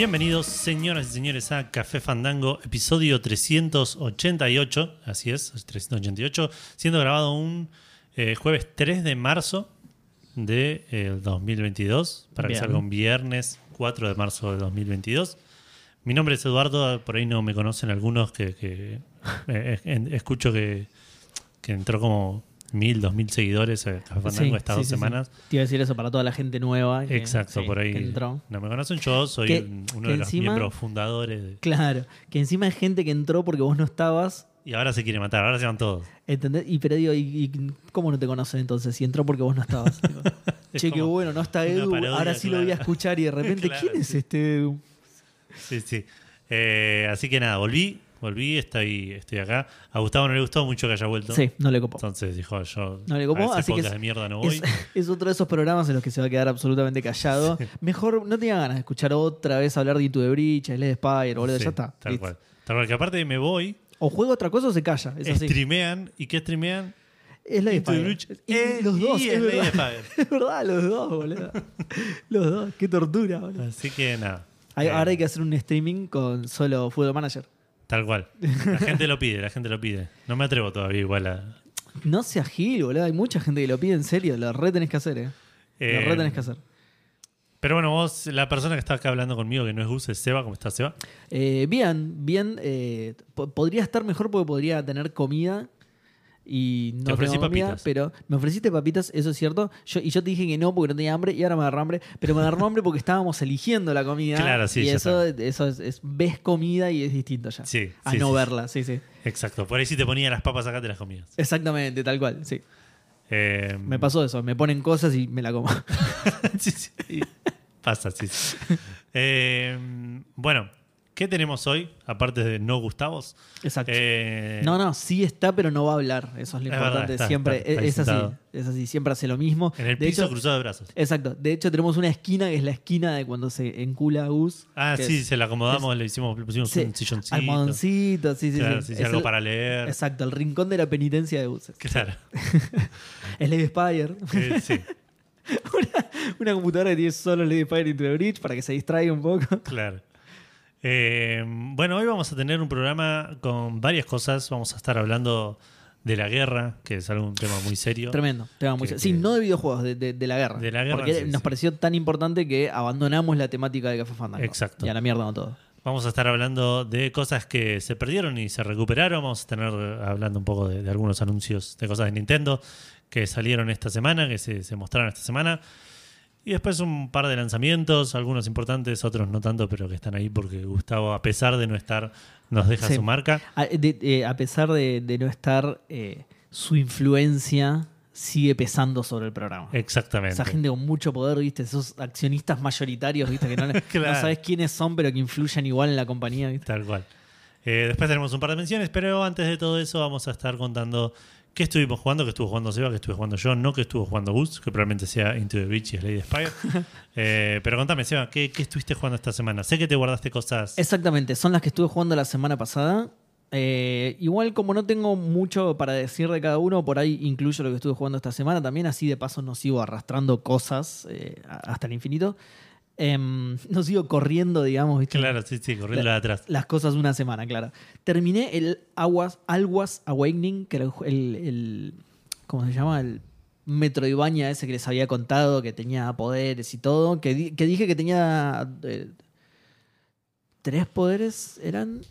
Bienvenidos, señoras y señores, a Café Fandango, episodio 388. Así es, 388, siendo grabado un eh, jueves 3 de marzo de eh, 2022, para Bien. que salga un viernes 4 de marzo de 2022. Mi nombre es Eduardo, por ahí no me conocen algunos que, que, eh, en- escucho que, que entró como mil, dos mil seguidores a Café Fandango Sí, estas sí, dos sí, semanas. Te iba a decir eso para toda la gente nueva. que- Exacto, por ahí que entró. no me conocen. Yo soy Que- uno de los miembros fundadores de- Claro, que encima hay gente que entró porque vos no estabas. y ahora se quiere matar, ahora se van todos. ¿Entendés? Y pero digo, ¿y, y cómo no te conocen entonces? Si entró porque vos no estabas. Digo, Es che, qué bueno, no está Edu. parodia, ahora sí lo voy a escuchar y de repente, Claro, ¿quién es este Edu? Sí, sí. Eh, así que nada, volví, volví, estoy, estoy acá. A Gustavo no le gustó mucho que haya vuelto. Sí, no le copó. Entonces dijo, yo No le copó, a así que es- de mierda no voy. Es, es otro de esos programas en los que se va a quedar absolutamente callado. Mejor no tenía ganas de escuchar otra vez hablar de Into the Breach, Slade Spire, boludo, Sí, ya está. Tal cual. Tal cual, que aparte me voy, O juega otra cosa o se calla. Es así. streamean. ¿Y qué streamean? Es la. Y Eh, los dos, y es verdad. Es verdad, los dos, boludo. Los dos, qué tortura, boludo. Así que nada. Hay- Eh, ahora hay que hacer un streaming con solo Football Manager. Tal cual. La gente lo pide, la gente lo pide. No me atrevo todavía igual a... No seas gil, boludo. Hay mucha gente que lo pide en serio. Lo re tenés que hacer, eh. Eh, Lo re tenés que hacer. Pero bueno, vos, la persona que está acá hablando conmigo, que no es Gus, es Seba. ¿Cómo estás, Seba? Eh, bien, bien. eh, po- podría estar mejor porque podría tener comida. Y no Te ofrecí tengo comida, papitas. pero me ofreciste papitas, eso es cierto. Yo, y yo te dije que no porque no tenía hambre y ahora me agarró hambre. Pero me agarró hambre porque estábamos eligiendo la comida. Claro, sí, Y ya eso, eso es, es- ves comida y es distinto ya. Sí, A sí, no sí. verla, sí, sí. Exacto. Por ahí si te ponía las papas acá te las comías. Exactamente, tal cual, sí. Eh, Me pasó eso, me ponen cosas y me la como. sí, sí. Pasa, sí. sí. Eh, bueno, ¿qué tenemos hoy? Aparte de no Gustavos. Exacto. Eh, no, no, sí está, pero no va a hablar. Eso es lo Es importante. verdad, está, siempre está, está es, así. Es así, siempre hace lo mismo. En el de piso hecho, cruzado de brazos. Exacto. De hecho, tenemos una esquina que es la esquina de cuando se encula a Gus. Ah, sí, es- se la acomodamos, le hicimos, le pusimos sí, un silloncito. Almohadoncito, sí, sí, Claro, sí. sí, Es algo el- para leer. Exacto, el rincón de la penitencia de Gus. Claro. Slade Spire. Eh, sí, una, una computadora que tiene solo Slade Spire Into the Bridge para que se distraiga un poco. claro. Eh, bueno, hoy vamos a tener un programa con varias cosas. Vamos a estar hablando de la guerra, que es algún tema muy serio. Tremendo. tema muy Que- serio. Sí, no de videojuegos, de, de- de la guerra. De la guerra, Porque sí, nos sí. pareció tan importante que abandonamos la temática de Café Fandango. Exacto. Y a la mierda no todo. Vamos a estar hablando de cosas que se perdieron y se recuperaron. Vamos a tener hablando un poco de, de algunos anuncios de cosas de Nintendo que salieron esta semana, que se, se mostraron esta semana. Y después un par de lanzamientos, algunos importantes, otros no tanto, pero que están ahí porque Gustavo, a pesar de no estar, nos deja Sí. su marca. A, de- eh, a pesar de, de no estar, eh, su influencia sigue pesando sobre el programa. Exactamente. Esa gente con mucho poder, ¿viste? Esos accionistas mayoritarios, ¿viste? Que no, Claro. no sabes quiénes son, pero que influyen igual en la compañía, ¿viste? Tal cual. Eh, después tenemos un par de menciones, pero antes de todo eso vamos a estar contando qué estuvimos jugando, que estuvo jugando Seba, que estuve jugando yo, no que estuvo jugando Gus, que probablemente sea Into the Breach y Slade Spire. Eh, pero contame, Seba, ¿qué, qué estuviste jugando esta semana? Sé que te guardaste cosas. Exactamente, son las que estuve jugando la semana pasada. Eh, igual como no tengo mucho para decir de cada uno, por ahí incluyo lo que estuve jugando esta semana también, así de paso no sigo arrastrando cosas eh, hasta el infinito. Em, no sigo corriendo, digamos, ¿viste? Claro, sí, sí, corriendo la de atrás. las cosas una semana, claro. Terminé el Aguas, Alwas Awakening, que era el, ¿Cómo se llama? El Metroidvania ese que les había contado, que tenía poderes y todo. Que, que dije que tenía. eh, ¿Tres poderes eran?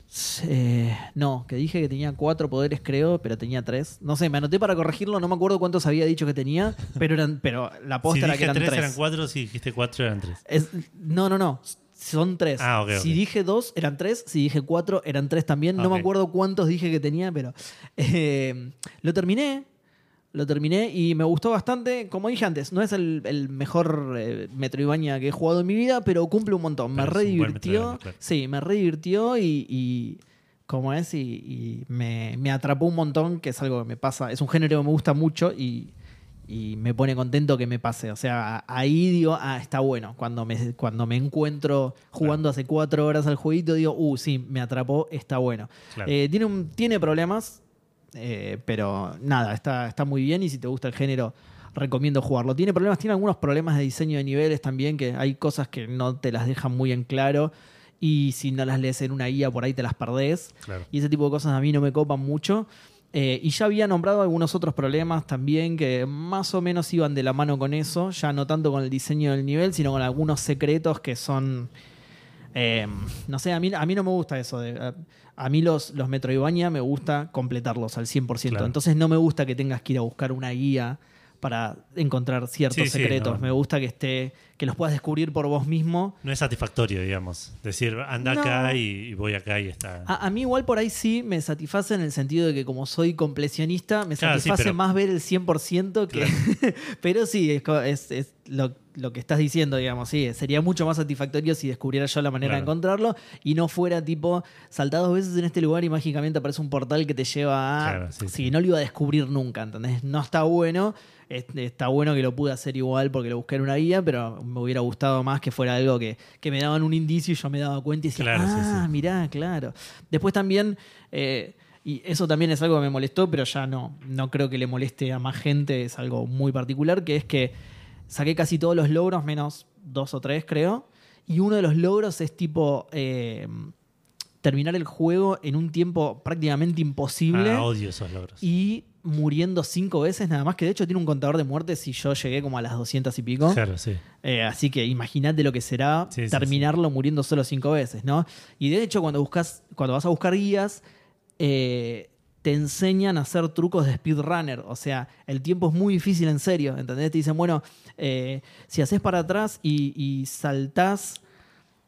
Eh, no, que dije que tenía cuatro poderes, creo, pero tenía tres. No sé, me anoté para corregirlo, no me acuerdo cuántos había dicho que tenía, pero eran, pero la Si posta era que eran tres, eran cuatro, si dijiste cuatro, eran tres. Es- no, no, no. Son tres. Ah, ok, si dije dos, eran tres. Si dije cuatro, eran tres también. No me acuerdo cuántos dije que tenía, pero eh, lo terminé. Lo terminé y me gustó bastante. Como dije antes, no es el, el mejor eh, Metroidvania que he jugado en mi vida, pero cumple un montón. me Pero re divirtió. Claro. Sí, me re divirtió y, y como es, y, y me, me atrapó un montón, que es algo que me pasa. Es un género que me gusta mucho y, y me pone contento que me pase. O sea, ahí digo, ah, está bueno. Cuando me, cuando me encuentro jugando hace cuatro horas al jueguito, digo, uh, sí, me atrapó, está bueno. Claro. Eh, tiene, un, tiene problemas, eh, pero nada, está, está muy bien y si te gusta el género, recomiendo jugarlo. Tiene problemas, tiene algunos problemas de diseño de niveles también, que hay cosas que no te las dejan muy en claro. y si no las lees en una guía por ahí te las perdés. Claro. Y ese tipo de cosas a mí no me copan mucho. Eh, y ya había nombrado algunos otros problemas también que más o menos iban de la mano con eso, ya no tanto con el diseño del nivel, sino con algunos secretos que son... eh, no sé, a mí, a mí no me gusta eso. de- a, a mí los, los Metroidvania me gusta completarlos al 100%. Claro. Entonces no me gusta que tengas que ir a buscar una guía para encontrar ciertos Sí, sí, secretos. no. Me gusta que esté que los puedas descubrir por vos mismo No es satisfactorio, digamos. Decir, anda No. acá y, y voy acá y está. A, a mí igual por ahí sí me satisface en el sentido de que como soy completionista, me Claro, sí, satisface pero- más ver el 100% que... pero sí, es- es lo, lo que estás diciendo, digamos, sí, sería mucho más satisfactorio si descubriera yo la manera de encontrarlo y no fuera tipo, saltá dos veces en este lugar y mágicamente aparece un portal que te lleva a... Claro, sí, sí, sí. no lo iba a descubrir nunca, ¿entendés? No está bueno. es- Está bueno que lo pude hacer igual porque lo busqué en una guía, pero me hubiera gustado más que fuera algo que, que me daban un indicio y yo me daba cuenta y decía, Claro, ah, sí. mirá, claro. Después también, eh, y eso también es algo que me molestó, pero ya no, no creo que le moleste a más gente, es algo muy particular, que es que saqué casi todos los logros, menos dos o tres creo, y uno de los logros es tipo eh, terminar el juego en un tiempo prácticamente imposible Ah, odio esos logros. y muriendo cinco veces nada más, que de hecho tiene un contador de muertes y yo llegué como a las 200 y pico. Claro, sí. Eh, así que imagínate lo que será Sí, sí, terminarlo muriendo solo cinco veces, ¿no? Y de hecho, cuando buscas, cuando vas a buscar guías, eh, te enseñan a hacer trucos de speedrunner. O sea, el tiempo es muy difícil en serio. ¿Entendés? Te dicen, bueno, eh, si haces para atrás y, y saltás.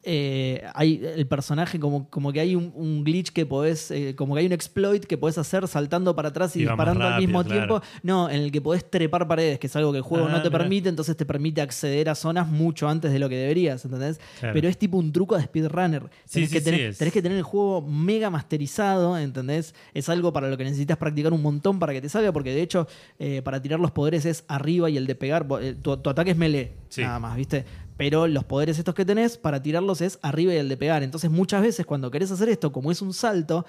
Eh, hay el personaje como, como que hay un, un glitch que podés, eh, como que hay un exploit que podés hacer saltando para atrás y, disparando al mismo claro. tiempo. No, en el que podés trepar paredes, que es algo que el juego Ah, no te permite, entonces te permite acceder a zonas mucho antes de lo que deberías, ¿entendés? Claro. Pero es tipo un truco de speedrunner. Sí, Tenés, sí, que sí, tener, es. tenés que tener el juego mega masterizado, ¿entendés? Es algo para lo que necesitas practicar un montón para que te salga, porque de hecho, eh, para tirar los poderes es arriba y el de pegar, tu, tu ataque es melee, nada más, ¿viste? Pero los poderes estos que tenés, para tirarlos es arriba y el de pegar. Entonces, muchas veces cuando querés hacer esto, como es un salto,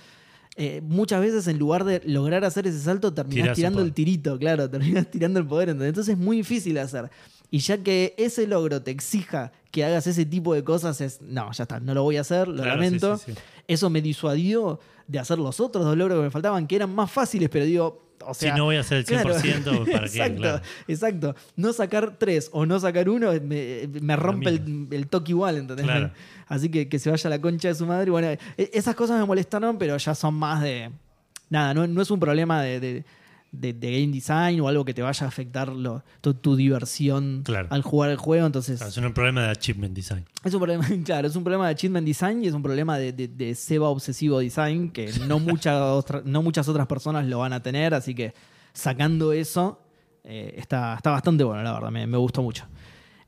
eh, muchas veces en lugar de lograr hacer ese salto, terminás Tirás tirando el tirito, claro, terminás tirando el poder. ¿entendés? Entonces es muy difícil hacer. Y ya que ese logro te exija que hagas ese tipo de cosas, es, no, ya está, no lo voy a hacer, lo Claro, lamento. sí, sí, sí. Eso me disuadió de hacer los otros dos logros que me faltaban, que eran más fáciles, pero digo, o sea... si no voy a hacer el 100%, claro, ¿para qué? exacto, Claro. exacto. No sacar tres o no sacar uno me, me rompe el, el toque igual, ¿entendés? Claro. Así que que se vaya a la concha de su madre. Bueno, e- esas cosas me molestaron, pero ya son más de... Nada, no, no es un problema de, de- de- de game design o algo que te vaya a afectar lo- tu, tu diversión Claro. al jugar el juego. Entonces, Claro, es un problema de achievement design. es un problema, claro, es un problema de achievement design y es un problema de, de, de Seba obsesivo design que no, mucha otra- no muchas otras personas lo van a tener, así que sacando eso eh, está, está bastante bueno, la verdad, me, me gustó mucho.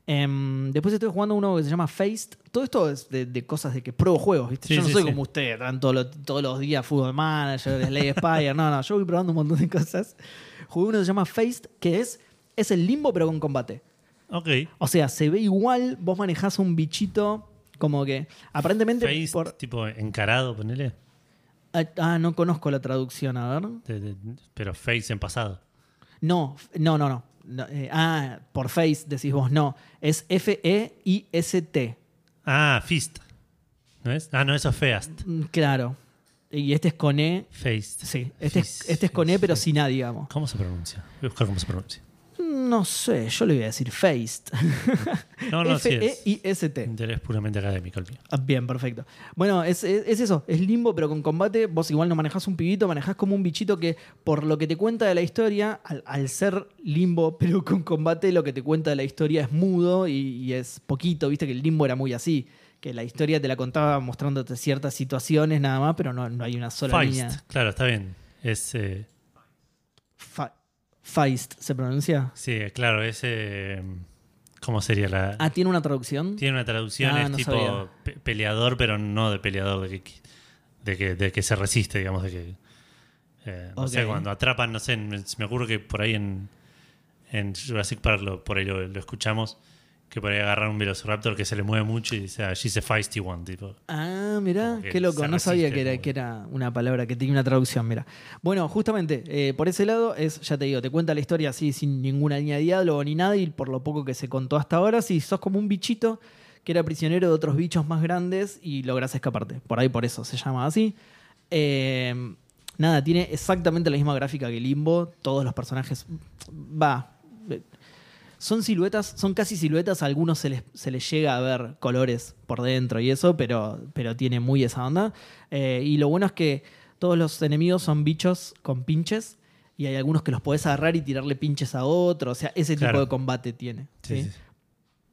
Em, después estoy jugando uno que se llama Faced. Todo esto es de, de cosas de que pruebo juegos, ¿viste? Sí, yo no sí, soy sí. como usted, están todos los, todos los días Football Manager, Slay Spire. No, no, yo voy probando un montón de cosas. Jugué uno que se llama Faced, que es, es el limbo pero con combate. Ok. O sea, se ve igual, vos manejás un bichito como que aparentemente Face, por tipo encarado, ponele. ah, ah, no conozco la traducción, a ver. De- de- pero face en pasado. No, no, no, no. No, eh, ah, por face decís vos, no. Es F E I S T. Ah, fist. ¿No es? Ah, no, eso es feast. Mm, Claro. Y este es con E. Faced. Sí, este es, este es con E, pero sin A, digamos. ¿Cómo se pronuncia? Voy a buscar cómo se pronuncia. No sé, yo le voy a decir faced. No, no, sí es. F-E-I-S-T. Interés puramente académico el mío. Ah, Bien, perfecto. Bueno, es, es- es eso, es limbo, pero con combate. Vos igual no manejás un pibito, manejás como un bichito que, por lo que te cuenta de la historia, al, al ser limbo, pero con combate, lo que te cuenta de la historia es mudo y, y es poquito. Viste que el limbo era muy así. Que la historia te la contaba mostrándote ciertas situaciones nada más, pero no, no hay una sola Feist. línea. Claro, está bien. Es. eh, Fa- Feist, ¿se pronuncia? sí, claro, es. eh, ¿Cómo sería la.? Ah, ¿tiene una traducción? Tiene una traducción, Ah, es no tipo sabía. peleador, pero no de peleador de que, de que, de que se resiste, digamos, de que. eh, no sé, cuando atrapan, no sé, me, me ocurre que por ahí en, en Jurassic Park, lo, por ahí lo, lo escuchamos, que por ahí agarran un Velociraptor que se le mueve mucho y dice, ah, she's a feisty one, tipo. Ah, mirá, qué loco. No sabía que era, que era una palabra que tenía una traducción, mira. Bueno, justamente, eh, por ese lado, es, ya te digo, te cuenta la historia así, sin ninguna línea de diálogo ni nada, y por lo poco que se contó hasta ahora, sí, sos como un bichito que era prisionero de otros bichos más grandes y logras escaparte. Por ahí por eso se llama así. Eh, nada, tiene exactamente la misma gráfica que Limbo. Todos los personajes. Va. Son siluetas, son casi siluetas. A algunos se les, se les llega a ver colores por dentro y eso, pero, pero tiene muy esa onda. Eh, y lo bueno es que todos los enemigos son bichos con pinches. Y hay algunos que los podés agarrar y tirarle pinches a otro. O sea, ese tipo de combate tiene. Sí, ¿sí? sí, sí.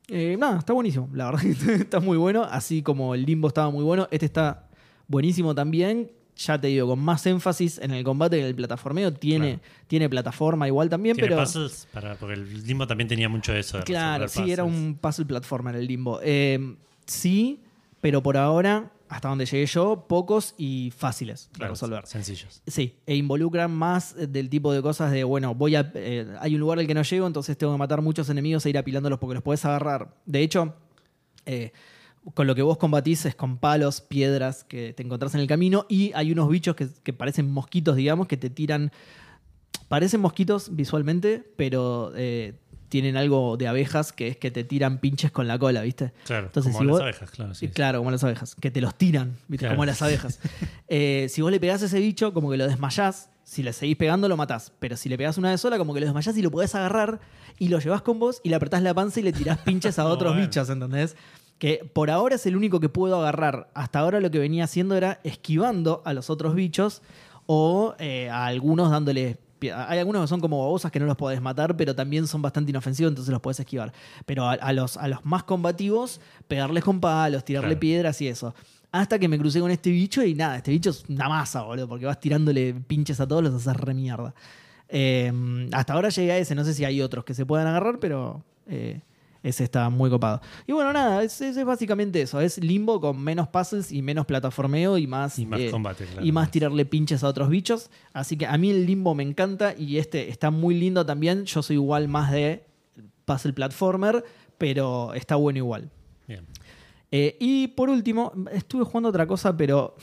Eh, nada, está buenísimo. La verdad que está muy bueno. Así como el Limbo estaba muy bueno, este está buenísimo también. Ya te digo, con más énfasis en el combate que en el plataformeo. Tiene, Claro. tiene plataforma igual también, Tiene pero. puzzles para, porque el Limbo también tenía mucho de eso. de Claro, sí, era un puzzle platformer el Limbo. Eh, sí, pero por ahora, hasta donde llegué yo, pocos y fáciles de Claro, resolver. Sencillos. Sí, e involucran más del tipo de cosas de, bueno, voy a. eh, hay un lugar al que no llego, entonces tengo que matar muchos enemigos e ir apilándolos porque los puedes agarrar. De hecho, eh, con lo que vos combatís es con palos, piedras que te encontrás en el camino y hay unos bichos que, que parecen mosquitos, digamos, que te tiran. Parecen mosquitos visualmente, pero eh, tienen algo de abejas que es que te tiran pinches con la cola, ¿viste? Claro, Entonces, como si las vos- abejas, claro. sí, claro, como las abejas, que te los tiran, ¿viste? Claro. como las abejas. Eh, si vos le pegás a ese bicho, como que lo desmayás. Si le seguís pegando, lo matás. Pero si le pegás una vez sola, como que lo desmayás y lo podés agarrar y lo llevas con vos y le apretás la panza y le tirás pinches a otros Bueno. bichos, ¿entendés? Que por ahora es el único que puedo agarrar. Hasta ahora lo que venía haciendo era esquivando a los otros bichos o eh, a algunos dándole. Hay algunos que son como babosas que no los podés matar, pero también son bastante inofensivos, entonces los podés esquivar. Pero a, a los, a los más combativos, pegarles con palos, tirarle Claro. piedras y eso. Hasta que me crucé con este bicho y nada, este bicho es una masa, boludo, porque vas tirándole pinches a todos, los haces re mierda. Eh, hasta ahora llegué a ese, no sé si hay otros que se puedan agarrar, pero eh, ese está muy copado. Y bueno, nada, es, es- es básicamente eso, es limbo con menos puzzles y menos plataformeo y más, Y más eh, combate, claro. y más tirarle pinches a otros bichos. Así que a mí el limbo me encanta y este está muy lindo también. Yo soy igual más de puzzle platformer, pero está bueno igual. Bien. Eh, y por último, estuve jugando otra cosa, pero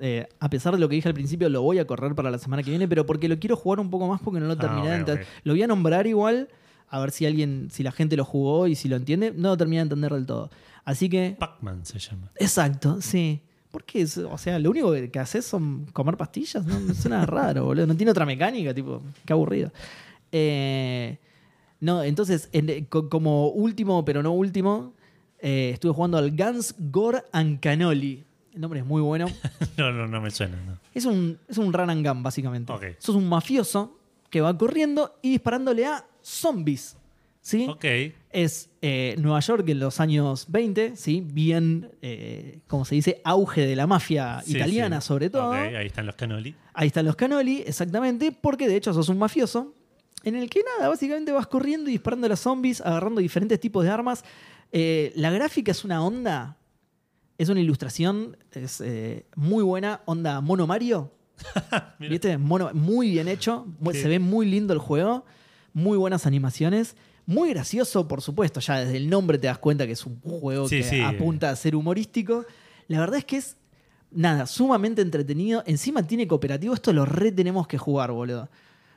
eh, a pesar de lo que dije al principio, lo voy a correr para la semana que viene, pero porque lo quiero jugar un poco más porque no lo Ah, terminé ok. Lo voy a nombrar igual, a ver si alguien, si la gente lo jugó y si lo entiende. No lo terminé de entender del todo. Así que, Pac-Man se llama. exacto, sí. Porque, es- o sea, lo único que haces son comer pastillas, ¿no? Me suena raro, boludo. No tiene otra mecánica, tipo, qué aburrido. Eh, no, entonces, en- co- como último, pero no último, eh, estuve jugando al Guns, Gore and Cannoli. El nombre es muy bueno. No, no, no me suena. No. Es un, es un run and gun, básicamente. Ok. Sos un mafioso que va corriendo y disparándole a zombies. ¿Sí? Ok. Es eh, Nueva York en los años 20, ¿sí? Bien, eh, como se dice, auge de la mafia Sí, italiana, sí. sobre todo. Ok, ahí están los canoli. Ahí están los canoli, exactamente, porque de hecho sos un mafioso en el que nada, básicamente vas corriendo y disparando a los zombies, agarrando diferentes tipos de armas. Eh, la gráfica es una onda, es una ilustración, es muy buena, onda Mono Mario. ¿Viste? Mono, muy bien hecho, Sí. se ve muy lindo el juego, muy buenas animaciones. Muy gracioso, por supuesto, ya desde el nombre te das cuenta que es un juego Sí, que sí. apunta a ser humorístico. La verdad es que es nada, sumamente entretenido. Encima tiene cooperativo. Esto lo re tenemos que jugar, boludo.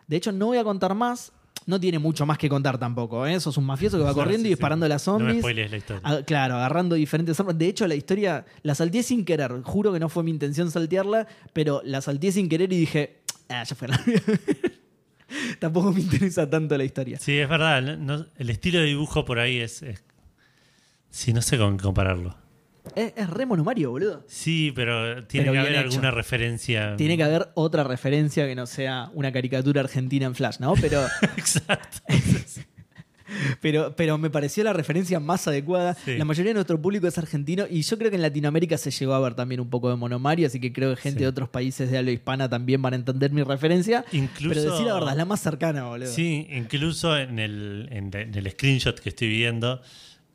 De hecho, no voy a contar más. No tiene mucho más que contar tampoco. ¿eh? Sos un mafioso que va corriendo sí, y sí. disparando a las No me zombies. la historia. Claro, agarrando diferentes armas. De hecho, la historia la salteé sin querer. Juro que no fue mi intención saltearla, pero la salteé sin querer y dije, ah, ya fue. Tampoco me interesa tanto la historia. Sí, es verdad. no- el estilo de dibujo por ahí es. es- sí, no sé con qué compararlo. Es, es re monomario, boludo. Sí, pero tiene Pero que haber hecho. alguna referencia. Tiene que haber otra referencia que no sea una caricatura argentina en Flash, ¿no? Pero, Exacto. pero, pero me pareció la referencia más adecuada. Sí. La mayoría de nuestro público es argentino y yo creo que en Latinoamérica se llegó a ver también un poco de monomario, así que creo que gente Sí. de otros países de habla hispana también van a entender mi referencia. Incluso. Pero decir la verdad, es la más cercana, boludo. Sí, incluso en el, en el screenshot que estoy viendo,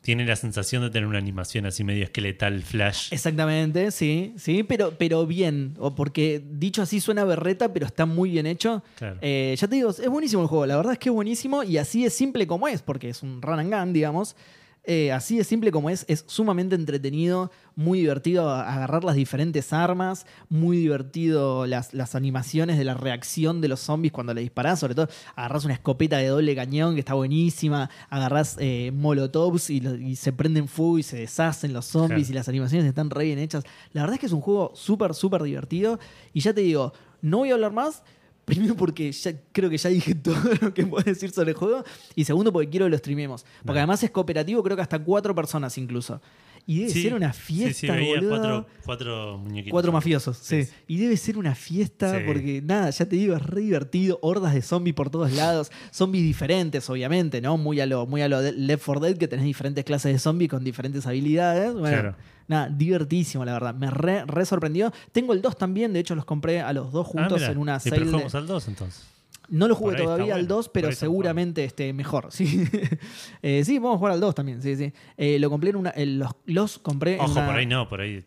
tiene la sensación de tener una animación así medio esqueletal flash. Exactamente, sí, sí, pero, pero bien. O porque dicho así suena berreta, pero está muy bien hecho. Claro. Eh, ya te digo, es buenísimo el juego. La verdad es que es buenísimo y así es simple como es, porque es un run and gun, digamos. Eh, así de simple como es, es sumamente entretenido, muy divertido agarrar las diferentes armas, muy divertido las, las animaciones de la reacción de los zombies cuando le disparás, sobre todo agarras una escopeta de doble cañón que está buenísima, agarras eh, molotovs y, lo- y se prenden fuego y se deshacen los zombies y las animaciones están re bien hechas. La verdad es que es un juego súper, súper divertido y ya te digo, no voy a hablar más. Primero porque ya creo que ya dije todo lo que puedo decir sobre el juego. Y segundo porque quiero que lo streamemos. Porque además es cooperativo, creo que hasta cuatro personas incluso. Y debe Sí, ser una fiesta, sí, veía cuatro, cuatro muñequitos. Cuatro mafiosos, sí. Y debe ser una fiesta porque, nada, ya te digo, es re divertido. Hordas de zombies por todos lados. Zombies diferentes, obviamente, ¿no? Muy a lo, muy a lo de Left 4 Dead, que tenés diferentes clases de zombies con diferentes habilidades. Bueno, Claro. Nada, divertísimo, la verdad. Me re, re sorprendió. Tengo el 2 también, de hecho los compré a los dos Ah, juntos mirá. en una sale. pero de- jugamos al 2 entonces. No lo jugué todavía al bueno, 2, por pero ahí está seguramente esté mejor. Sí, Eh, sí vamos a jugar al 2 también. Sí, sí. Eh, lo compré en una. el- los, los compré en Ojo, una- por ahí no, por ahí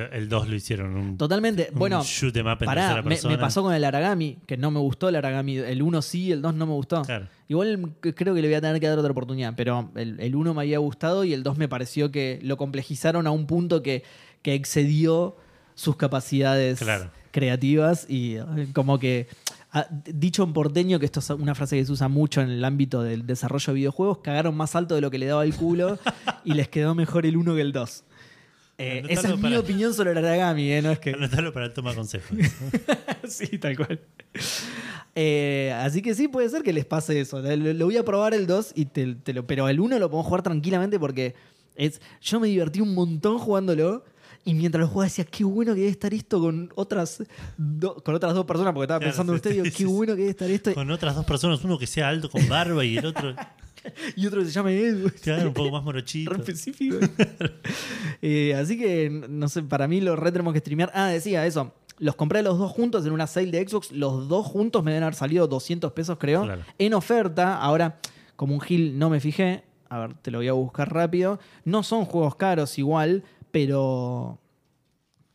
el 2 lo hicieron un, Totalmente. un Bueno, shoot em up en pará, tercera me, persona. me pasó con el Aragami, que no me gustó el Aragami. El 1 sí, el 2 no me gustó. Claro. Igual creo que le voy a tener que dar otra oportunidad, pero el, el 1 me había gustado y el 2 me pareció que lo complejizaron a un punto que, que excedió sus capacidades Claro. creativas y como que, ah, dicho en porteño, que esto es una frase que se usa mucho en el ámbito del desarrollo de videojuegos, cagaron más alto de lo que le daba el culo y les quedó mejor el 1 que el 2. Eh, esa es mi opinión sobre el Aragami, eh, no es que... Anotalo para el toma consejos. sí, tal cual. Eh, así que sí, puede ser que les pase eso. Lo, lo voy a probar el 2, y te, te lo, pero el 1 lo podemos jugar tranquilamente porque es, yo me divertí un montón jugándolo. Y mientras lo jugaba decía, qué bueno que debe estar esto con otras, do- con otras dos personas, porque estaba Claro, pensando en usted, digo, qué bueno que debe estar esto. con otras dos personas, uno que sea alto con barba y el otro Y otro que se Edu. claro, un poco más morochito. Re específico. Eh, así que, no sé, para mí los re tenemos que streamear. Ah, decía eso. Los compré los dos juntos en una sale de Xbox. Los dos juntos me deben haber salido 200 pesos, creo. Claro. En oferta. Ahora, como un gil no me fijé. A ver, te lo voy a buscar rápido. No son juegos caros igual, pero.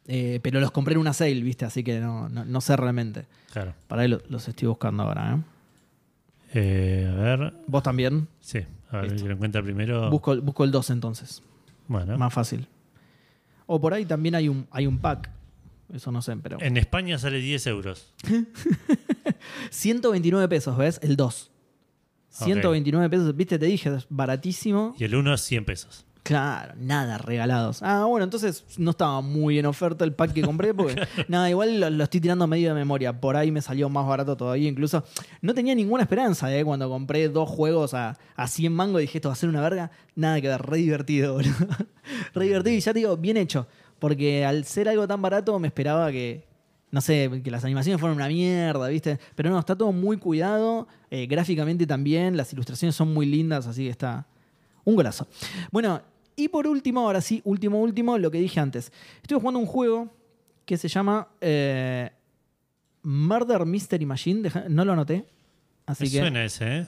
eh, pero los compré en una sale, ¿viste? Así que no, no, no sé realmente. Claro. Para ahí lo- los estoy buscando ahora, ¿eh? Eh, a ver, ¿Vos también? sí, a ver Listo. que lo encuentra primero. Busco, busco el 2 entonces. bueno, Más fácil. O por ahí también hay un, hay un pack. Eso no sé, pero. en España sale 10 euros. 129 pesos, ¿ves? El 2. 129 pesos, viste, te dije, es baratísimo. Y el 1 100 pesos. Claro, nada regalados. Ah, bueno, entonces no estaba muy en oferta el pack que compré, porque nada, igual lo, lo estoy tirando medio de memoria. Por ahí me salió más barato todavía. Incluso no tenía ninguna esperanza, ¿eh? Cuando compré dos juegos a, a 100 mangos, dije esto va a ser una verga. Nada que ver, re divertido, boludo. re divertido y ya te digo, bien hecho. Porque al ser algo tan barato me esperaba que, no sé, que las animaciones fueran una mierda, ¿viste? Pero no, está todo muy cuidado. eh, gráficamente también, las ilustraciones son muy lindas, así que está un golazo. Bueno, y por último, ahora sí, último, último, lo que dije antes. Estuve jugando un juego que se llama eh, Murder Mystery Machine. Deja- no lo anoté. Así Me que. suena ese, ¿eh?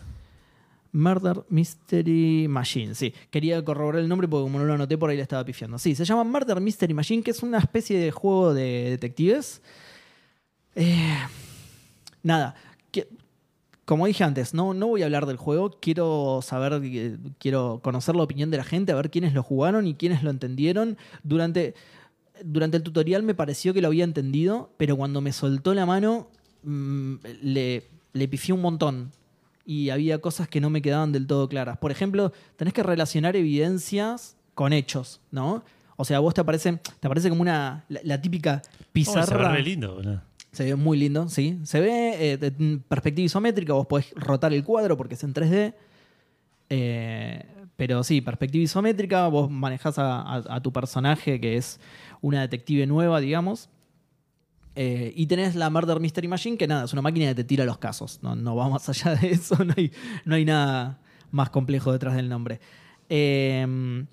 Murder Mystery Machine, sí. Quería corroborar el nombre porque como no lo anoté por ahí le estaba pifiando. Sí, se llama Murder Mystery Machine, que es una especie de juego de detectives. Eh, nada, como dije antes, no, no voy a hablar del juego. Quiero saber, eh, quiero conocer la opinión de la gente, a ver quiénes lo jugaron y quiénes lo entendieron. Durante, durante el tutorial me pareció que lo había entendido, pero cuando me soltó la mano mm, le, le pifié un montón y había cosas que no me quedaban del todo claras. Por ejemplo, tenés que relacionar evidencias con hechos, ¿no? O sea, vos te aparece, te aparece como una la, la típica Oh, pizarra. re lindo, boludo. Se ve muy lindo, sí. Se ve eh, de- en perspectiva isométrica, vos podés rotar el cuadro porque es en 3D. Eh, pero sí, perspectiva isométrica, vos manejás a tu personaje, que es una detective nueva, digamos. Eh, y tenés la Murder Mystery Machine, que nada, es una máquina que te tira los casos. No, no va más allá de eso, no hay, no hay nada más complejo detrás del nombre. Eh,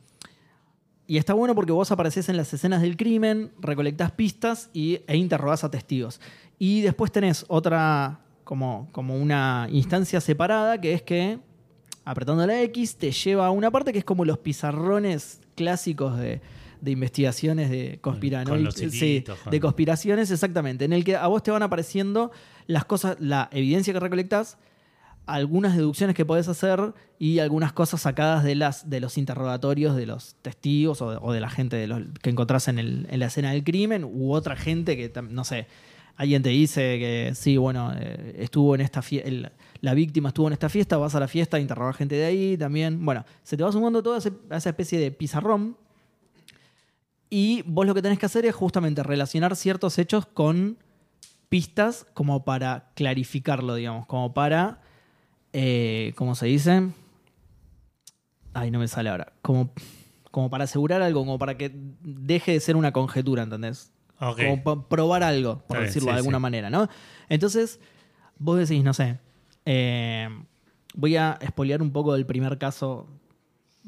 y está bueno porque vos apareces en las escenas del crimen, recolectás pistas y, e interrogás a testigos. Y después tenés otra, como, como una instancia separada, que es que apretando la X te lleva a una parte que es como los pizarrones clásicos de, de investigaciones de Con conspiranoicos. los hilitos, con- de conspiraciones, exactamente. En el que a vos te van apareciendo las cosas, la evidencia que recolectás, algunas deducciones que podés hacer y algunas cosas sacadas de, las, de los interrogatorios de los testigos o de, la gente que encontrás en, la escena del crimen u otra gente que, no sé, alguien te dice que sí, bueno, eh, estuvo en esta fiesta, la víctima estuvo en esta fiesta, vas a la fiesta, interrogar gente de ahí también. Bueno, se te va sumando toda esa especie de pizarrón y vos lo que tenés que hacer es justamente relacionar ciertos hechos con pistas como para clarificarlo, digamos, como para, eh, ¿cómo se dice? Ay, no me sale ahora. Como, como para asegurar algo, como para que deje de ser una conjetura, ¿entendés? Ok. Como para probar algo, por Está bien, decirlo sí, de alguna sí. manera, ¿no? Entonces, vos decís, no sé, eh, voy a espolear un poco del primer caso.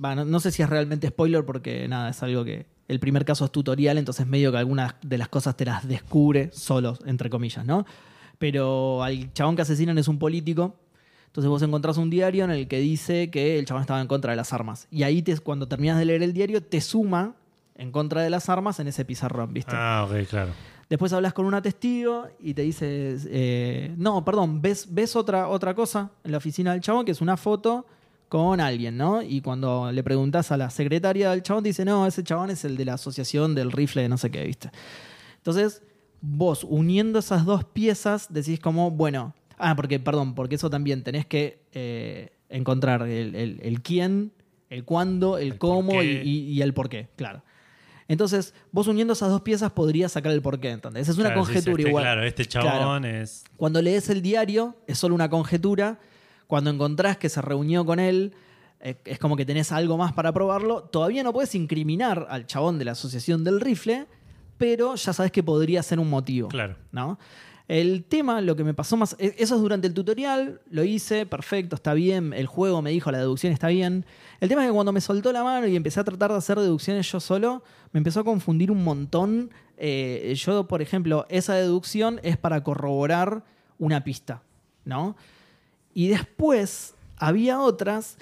Va, no, no sé si es realmente spoiler porque nada, es algo que. El primer caso es tutorial, entonces medio que algunas de las cosas te las descubre solos, entre comillas, ¿no? Pero al chabón que asesinan es un político. Entonces vos encontrás un diario en el que dice que el chabón estaba en contra de las armas. Y ahí te, cuando terminas de leer el diario, te suma en contra de las armas en ese pizarrón, ¿viste? Ah, ok, claro. Después hablas con una testigo y te dice, eh, no, perdón, ves, ves otra, otra cosa en la oficina del chabón, que es una foto con alguien, ¿no? Y cuando le preguntas a la secretaria del chabón, dice, no, ese chabón es el de la asociación del rifle de no sé qué, ¿viste? Entonces, vos uniendo esas dos piezas, decís como, bueno, ah, porque, perdón, porque eso también tenés que eh, encontrar el, el- el quién, el cuándo, el, El cómo y, el por qué, claro. Entonces, vos uniendo esas dos piezas podrías sacar el porqué, ¿entendés? Es una Claro, conjetura este, igual. Claro, este chabón es. Cuando lees el diario, es solo una conjetura. Cuando encontrás que se reunió con él, eh, es como que tenés algo más para probarlo. Todavía no puedes incriminar al chabón de la asociación del rifle, pero ya sabes que podría ser un motivo. Claro. ¿no? El tema, lo que me pasó más. e- Eso es durante el tutorial, lo hice, perfecto, está bien. El juego me dijo, la deducción está bien. El tema es que cuando me soltó la mano y empecé a tratar de hacer deducciones yo solo, me empezó a confundir un montón. Eh, yo, por ejemplo, esa deducción es para corroborar una pista, ¿no? Y después había otras.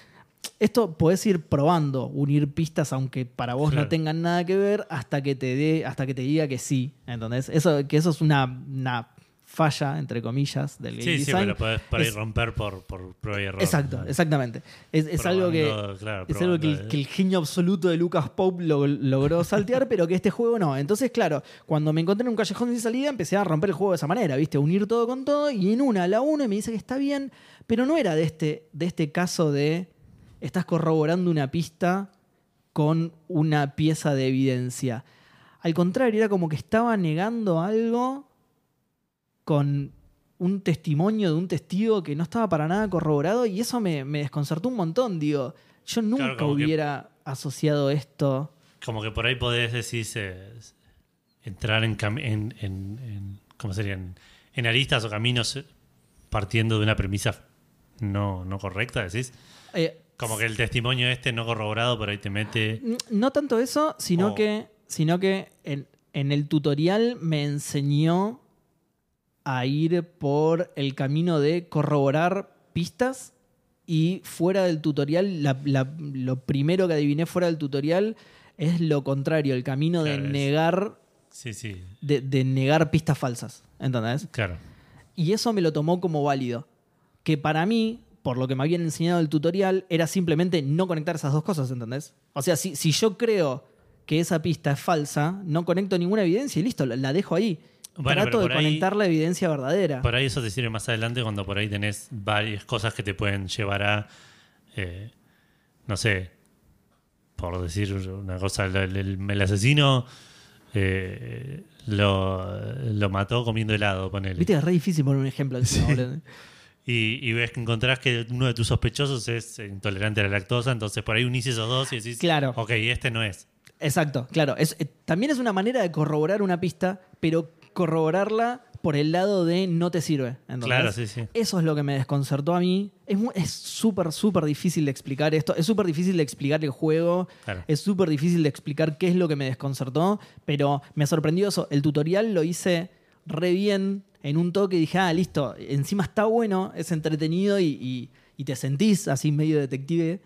Esto podés ir probando, unir pistas, aunque para vos Claro. no tengan nada que ver, hasta que te dé, hasta que te diga que sí. ¿Entendés? Eso, que eso es una, una falla, entre comillas, del game Sí, sí, design. pero podés por ahí Es- romper por, por prueba y error. Exacto, exactamente. Es, es algo que. Claro, Es algo que el, que el genio absoluto de Lucas Pope lo- logró saltear, pero que este juego no. Entonces, claro, cuando me encontré en un callejón sin salida, empecé a romper el juego de esa manera, ¿viste? Unir todo con todo y en una la uno y me dice que está bien, pero no era de este, de este caso de estás corroborando una pista con una pieza de evidencia. Al contrario, era como que estaba negando algo con un testimonio de un testigo que no estaba para nada corroborado y eso me, me desconcertó un montón. Digo, yo nunca que- hubiera asociado esto. Como que por ahí podés decir entrar en, en, en, en- ¿cómo serían? En aristas o caminos partiendo de una premisa no, no correcta, decís. Eh, Como que el testimonio este no corroborado por ahí te mete. no tanto eso, sino Oh. que, sino que en, en el tutorial me enseñó a ir por el camino de corroborar pistas y fuera del tutorial, la- la- lo primero que adiviné fuera del tutorial es lo contrario, el camino de es- negar Sí, sí, de, de negar pistas falsas, ¿entendés? claro. Y eso me lo tomó como válido. Que para mí, por lo que me habían enseñado el tutorial, era simplemente no conectar esas dos cosas, ¿entendés? O sea, si, si yo creo que esa pista es falsa, no conecto ninguna evidencia y listo, la, la dejo ahí. Bueno, Trato de ahí- conectar la evidencia verdadera. Por ahí eso te sirve más adelante cuando por ahí tenés varias cosas que te pueden llevar a, eh, no sé, por decir una cosa, el, el- el asesino eh, lo, lo mató comiendo helado, ponele. Viste, es re difícil poner un ejemplo. boludo. Y, y ves que encontrás que uno de tus sospechosos es intolerante a la lactosa, entonces por ahí unís esos dos y decís, Claro. ok, este no es. Exacto, claro. Es, eh, también es una manera de corroborar una pista, pero corroborarla por el lado de no te sirve. ¿entendés? Claro, sí, sí. Eso es lo que me desconcertó a mí. Es súper, súper difícil de explicar esto. Es súper difícil de explicar el juego. Claro. Es súper difícil de explicar qué es lo que me desconcertó. Pero me sorprendió eso. El tutorial lo hice re bien en un toque. Dije, ah, listo. Encima está bueno, es entretenido y, y- y te sentís así medio detective.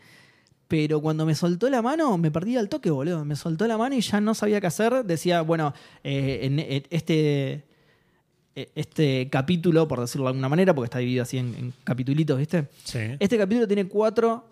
Pero cuando me soltó la mano, me perdí al toque, boludo. Me soltó la mano y ya no sabía qué hacer. Decía, bueno, eh, en, en este, eh, este capítulo, por decirlo de alguna manera, porque está dividido así en, en capitulitos, ¿viste? Sí. Este capítulo tiene cuatro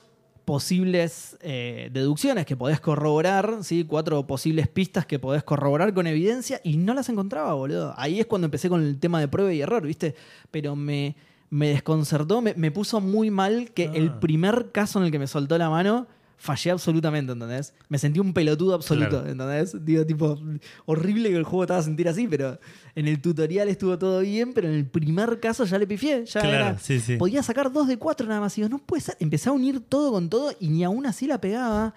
posibles eh, deducciones que podés corroborar, ¿sí? cuatro posibles pistas que podés corroborar con evidencia y no las encontraba, boludo. Ahí es cuando empecé con el tema de prueba y error, ¿viste? Pero me, me desconcertó, me, me puso muy mal que Ah. el primer caso en el que me soltó la mano fallé absolutamente, ¿entendés? Me sentí un pelotudo absoluto, Claro. ¿entendés? Digo, tipo, horrible que el juego te haga sentir así, pero en el tutorial estuvo todo bien, pero en el primer caso ya le pifié, ya Claro, era, sí, sí. podía sacar dos de cuatro nada más. Y digo, no puede ser. Empecé a unir todo con todo y ni aún así la pegaba.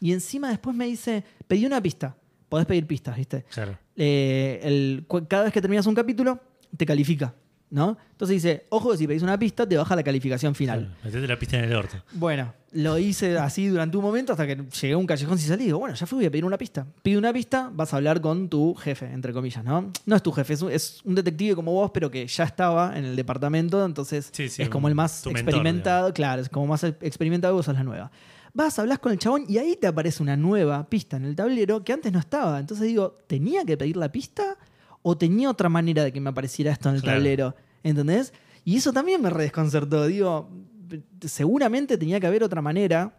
Y encima después me dice, pedí una pista. Podés pedir pistas, ¿viste? Claro. Eh, el- cada vez que terminas un capítulo, te califica, ¿no? Entonces dice, ojo si pedís una pista, te baja la calificación final. Claro. Metete la pista en el orto. Bueno, lo hice así durante un momento hasta que llegué a un callejón sin salida. Digo, bueno, ya fui, voy a pedir una pista. Pide una pista, vas a hablar con tu jefe, entre comillas, ¿no? No es tu jefe, es un, es un detective como vos, pero que ya estaba en el departamento, entonces Sí, sí, es como el más mentor, experimentado, claro, es como más experimentado y vos sos la nueva. Vas, hablas con el chabón y ahí te aparece una nueva pista en el tablero que antes no estaba. Entonces digo, ¿tenía que pedir la pista o tenía otra manera de que me apareciera esto en el Claro. tablero? ¿Entendés? Y eso también me redesconcertó. Digo, seguramente tenía que haber otra manera,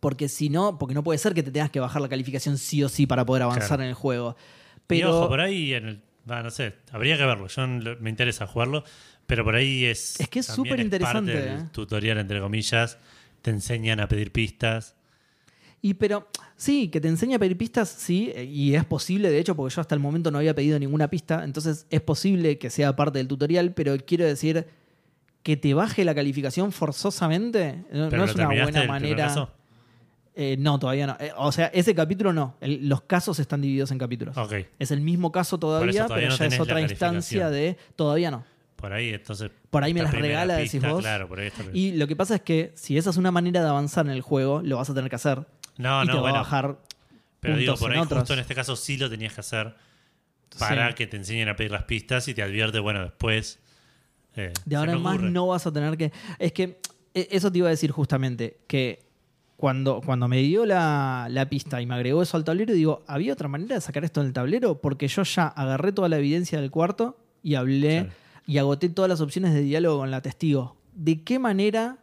porque si no, porque no puede ser que te tengas que bajar la calificación sí o sí para poder avanzar Claro. en el juego. Y Pero ojo, por ahí, en el, va, no sé, habría que verlo. Yo me interesa jugarlo, pero por ahí es. Es que es súper interesante, eh. tutorial, entre comillas. Te enseñan a pedir pistas. Y pero, sí, que te enseña a pedir pistas, sí, eh, y es posible, de hecho, porque yo hasta el momento no había pedido ninguna pista, entonces es posible que sea parte del tutorial, pero quiero decir que te baje la calificación forzosamente, no, Pero no es una buena manera. Eh, no, todavía no. Eh, o sea, ese capítulo no. El- los casos están divididos en capítulos. Ok. Es el mismo caso todavía, pero no ya es otra instancia de todavía no. Por ahí, entonces. Por ahí me las regala, decís pista, vos. Claro, por ahí está. Y lo que pasa es que si esa es una manera de avanzar en el juego, lo vas a tener que hacer. No, y te no, va bueno. a bajar Pero digo, por ahí justo en este caso sí lo tenías que hacer para Sí. que te enseñen a pedir las pistas y te advierte, bueno, después. eh, De ahora en más no vas a tener que. Es que eh, eso te iba a decir justamente. Que cuando, cuando me dio la, la pista y me agregó eso al tablero, digo, ¿había otra manera de sacar esto en el tablero? Porque yo ya agarré toda la evidencia del cuarto y hablé Claro. y agoté todas las opciones de diálogo con la testigo. ¿De qué manera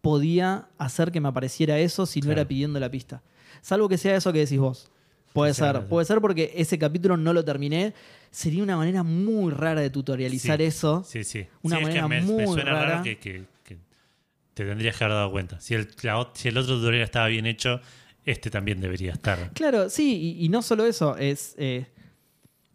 podía hacer que me apareciera eso si no Claro. era pidiendo la pista? Salvo que sea eso que decís vos. Puede ser, puede ser porque ese capítulo no lo terminé. Sería una manera muy rara de tutorializar Sí. eso. Sí, sí. Una Sí, es que manera me, me muy suena rara. raro que, que- que te tendrías que haber dado cuenta. Si el, la si el otro tutorial estaba bien hecho, este también debería estar. Claro, sí, y, y no solo eso, es. eh,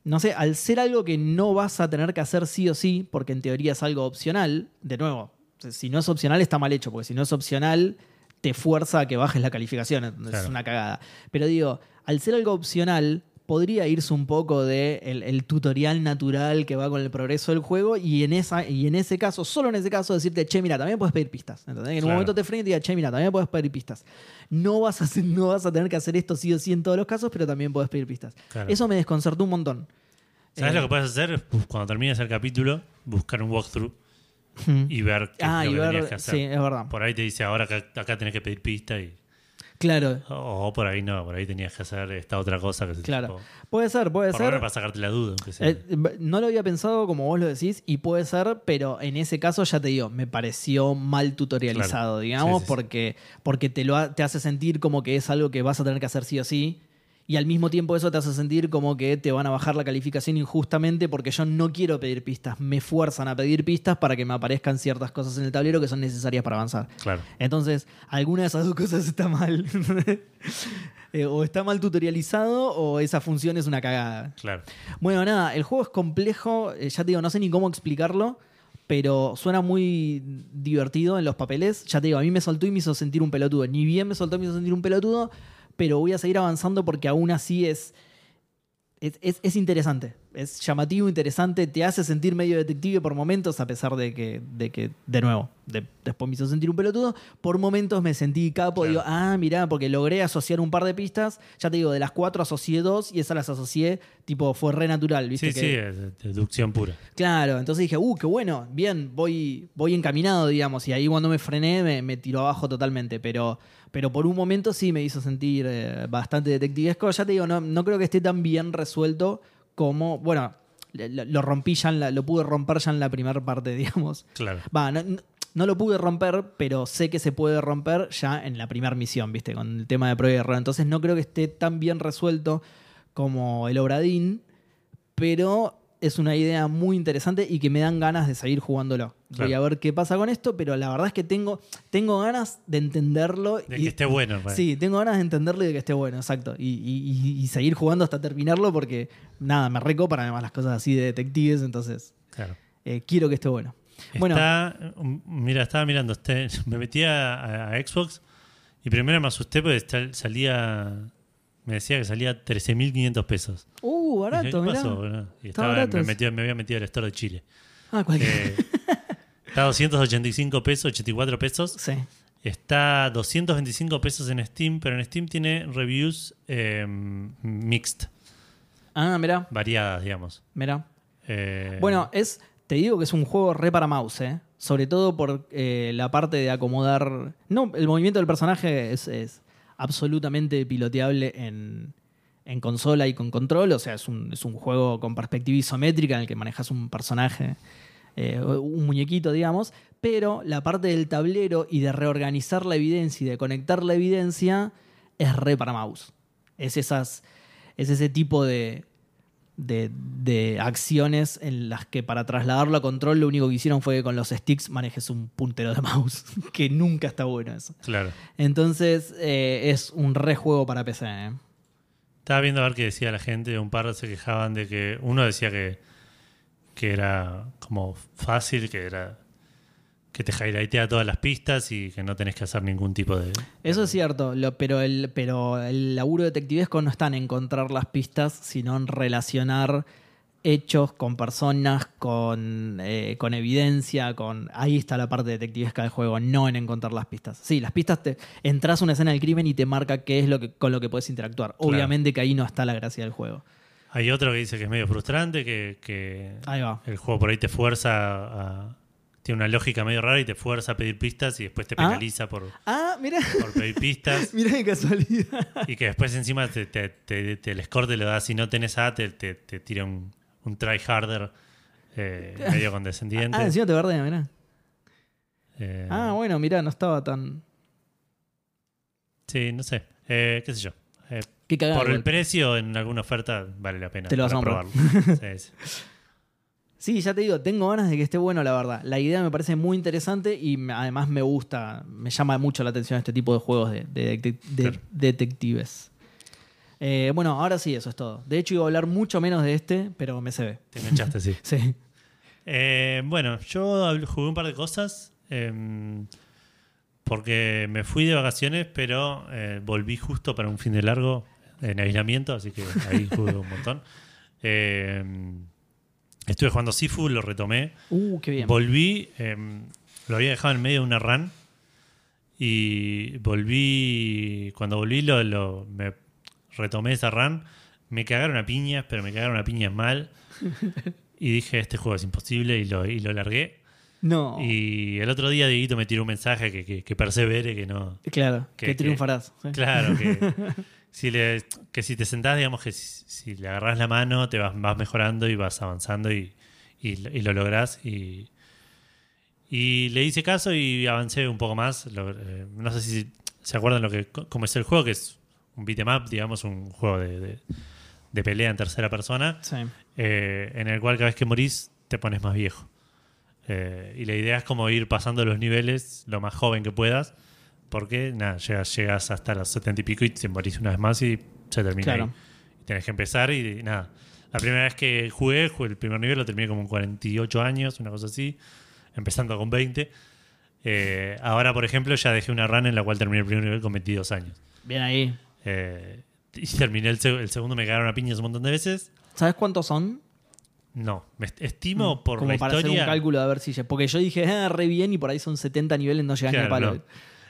no sé, al ser algo que no vas a tener que hacer sí o sí, porque en teoría es algo opcional, de nuevo, si no es opcional está mal hecho, porque si no es opcional te fuerza a que bajes la calificación, entonces es una cagada. Pero digo, al ser algo opcional, podría irse un poco de el, el tutorial natural que va con el progreso del juego y en, esa, y en ese caso, solo en ese caso, decirte, che, mira, también puedes pedir pistas. ¿entendés? En un momento te frene y te diga, che, mira, también puedes pedir pistas. No vas, a, no vas a tener que hacer esto sí o sí en todos los casos, pero también puedes pedir pistas. Claro. Eso me desconcertó un montón. ¿Sabes Eh, lo que puedes hacer? Cuando termines el capítulo, buscar un walkthrough hmm. y ver qué Ah, es y lo que tenías que hacer. sí, es verdad. Por ahí te dice, ahora acá, acá tenés que pedir pista y... Claro, O, o por ahí no, por ahí tenías que hacer esta otra cosa que se claro. Puede ser, puede Por ser. para sacarte la duda. sea. Eh, no lo había pensado como vos lo decís y puede ser, pero en ese caso ya te digo, me pareció mal tutorializado, Claro. digamos, Sí, sí, sí. porque, porque te, lo ha- te hace sentir como que es algo que vas a tener que hacer sí o sí. Y al mismo tiempo eso te hace sentir como que te van a bajar la calificación injustamente porque yo no quiero pedir pistas. Me fuerzan a pedir pistas para que me aparezcan ciertas cosas en el tablero que son necesarias para avanzar. Claro. Entonces, alguna de esas dos cosas está mal. Eh, o está mal tutorializado o esa función es una cagada. Claro. Bueno, nada, el juego es complejo, eh, ya te digo, no sé ni cómo explicarlo, pero suena muy divertido en los papeles. Ya te digo, a mí me soltó y me hizo sentir un pelotudo. Ni bien me soltó y me hizo sentir un pelotudo, pero voy a seguir avanzando porque aún así es, es, es- es interesante. Es llamativo, interesante, te hace sentir medio detective por momentos, a pesar de que, de, que, de nuevo, de- después me hizo sentir un pelotudo. Por momentos me sentí capo, Claro. digo, ah, mirá, porque logré asociar un par de pistas. Ya te digo, de las cuatro asocié dos y esas las asocié, tipo, fue re natural, ¿viste? Sí, que, sí, es deducción pura. Claro, entonces dije, uh, qué bueno, bien, voy, voy encaminado, digamos, y ahí cuando me frené me, me tiró abajo totalmente, pero, pero por un momento sí me hizo sentir eh, bastante detectivesco. Ya te digo, no, no creo que esté tan bien resuelto como, bueno, lo, lo rompí ya, en la- lo pude romper ya en la primera parte, digamos. Claro. Va, no, no- no lo pude romper, pero sé que se puede romper ya en la primera misión, ¿viste? Con el tema de prueba y error. Entonces no creo que esté tan bien resuelto como el Obradín, pero es una idea muy interesante y que me dan ganas de seguir jugándolo. Voy Claro. a ver qué pasa con esto, pero la verdad es que tengo, tengo ganas de entenderlo. De y- que esté bueno. pues. Sí, tengo ganas de entenderlo y de que esté bueno, exacto. Y, y- y- seguir jugando hasta terminarlo porque, nada, me recopan además las cosas así de detectives, entonces Claro. eh, quiero que esté bueno. Bueno, Está, mira, estaba mirando, este, me metí a, a- Xbox y primero me asusté porque salía, me decía que salía 13.500 pesos. uh, Dije, barato, ¿Qué mirá. pasó? Y estaba, barato me, había metido al store de Chile. Ah, cualquier. Eh, está a 285 pesos, 84 pesos. Sí. Está 225 pesos en Steam, pero en Steam tiene reviews eh, mixed, Ah, mirá, variadas, digamos. mirá. Eh, Bueno, es, te digo que es un juego re para mouse, ¿eh? Sobre todo por eh, la parte de acomodar. No, el movimiento del personaje es, es absolutamente piloteable en, en consola y con control. O sea, es un, es un juego con perspectiva isométrica en el que manejas un personaje, eh, un muñequito, digamos. Pero la parte del tablero y de reorganizar la evidencia y de conectar la evidencia es re para mouse. Es, esas, es ese tipo de, de, de acciones en las que para trasladarlo a control lo único que hicieron fue que con los sticks manejes un puntero de mouse, que nunca está bueno eso. Claro. Entonces eh, es un re juego para PC. ¿eh? Estaba viendo a ver qué decía la gente. Un par se quejaban de que. Uno decía que, que era como fácil, que era. que te highlightea todas las pistas y que no tenés que hacer ningún tipo de. Eso es cierto, lo- pero, el, pero el laburo detectivesco no está en encontrar las pistas, sino en relacionar hechos con personas, con, eh, con evidencia, con... Ahí está la parte detectivesca del juego, no en encontrar las pistas. Sí, las pistas te... Entras a una escena del crimen y te marca qué es lo que, con lo que puedes interactuar. Claro. Obviamente que ahí no está la gracia del juego. Hay otro que dice que es medio frustrante, que, que Ahí va. el juego por ahí te fuerza a. Tiene una lógica medio rara y te fuerza a pedir pistas y después te Ah. penaliza por, Ah, mira, por pedir pistas. mira qué casualidad. Y que después encima te, te, te- te- el score te lo da. Si no tenés A, te, te, te tira un, un try harder eh, medio condescendiente. Ah, encima te bardea, mirá. Eh, Ah, bueno, mirá, no estaba tan... Sí, no sé. Eh, ¿Qué sé yo? Eh, Qué cagada. por el precio, en alguna oferta, vale la pena Te lo vas a probarlo. Sí, sí. Sí, ya te digo, tengo ganas de que esté bueno, la verdad. La idea me parece muy interesante y además me gusta, me llama mucho la atención este tipo de juegos de, de- de- de- Claro. detectives. Eh, bueno, ahora sí, eso es todo. De hecho, iba a hablar mucho menos de este, pero me se ve. Te enganchaste, sí. Sí. Eh, bueno, yo jugué un par de cosas. em, porque me fui de vacaciones, pero eh, volví justo para un fin de largo en aislamiento, así que ahí jugué un montón. Em, estuve jugando Sifu, lo retomé. Uh, qué bien. Volví, em, lo había dejado en medio de una run. Y volví. Cuando volví, lo, lo- me retomé esa run. Me cagaron a piñas, pero me cagaron a piñas mal. Y dije: Este juego es imposible. Y lo, y lo largué. no. Y el otro día, Dieguito me tiró un mensaje que, que, que persevere, que no. claro, que- que, triunfarás. sí. Claro, que si, le, que si te sentás, digamos que si, si le agarras la mano, te vas, vas mejorando y vas avanzando y, y, y lo lográs. Y, y le hice caso y avancé un poco más. Lo- eh, no sé si se acuerdan lo que cómo es el juego, que es un beat'em up, digamos, un juego de, de- de pelea en tercera persona, Sí. eh, en el cual cada vez que morís te pones más viejo. Eh, y la idea es como ir pasando los niveles lo más joven que puedas, porque nada, llegas, llegas hasta los 70 y pico y te morís una vez más y se termina Claro. ahí. Y tenés que empezar y, nada. La primera vez que jugué, jugué el primer nivel, lo terminé como en 48 años, una cosa así, empezando con 20. Eh, ahora, por ejemplo, ya dejé una run en la cual terminé el primer nivel con 22 años. Bien ahí. Eh, y terminé el, seg- el segundo, me cagaron a piñas un montón de veces. ¿Sabes cuántos son? No, me est- estimo por Mm, Como la para historia. hacer un cálculo a ver si... Porque yo dije, ah, re bien y por ahí son 70 niveles, no llegas ni a Claro, palo. no.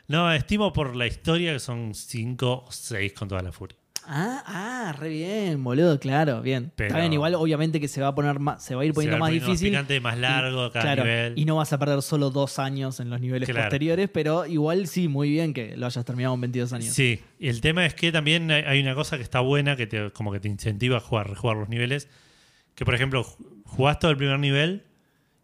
No, estimo por la historia que son 5 o 6 con toda la furia. Ah, ah, re bien, boludo, claro, bien. Pero- Está bien, igual obviamente que se va a poner más, se va a ir poniendo más difícil. picante, más largo cada claro, nivel. y no vas a perder solo dos años en los niveles Claro. posteriores, pero igual sí, muy bien que lo hayas terminado en 22 años. Sí, y el tema es que también hay- hay una cosa que está buena, que te, como que te incentiva a jugar, rejugar los niveles, que, por ejemplo, ju- jugás todo el primer nivel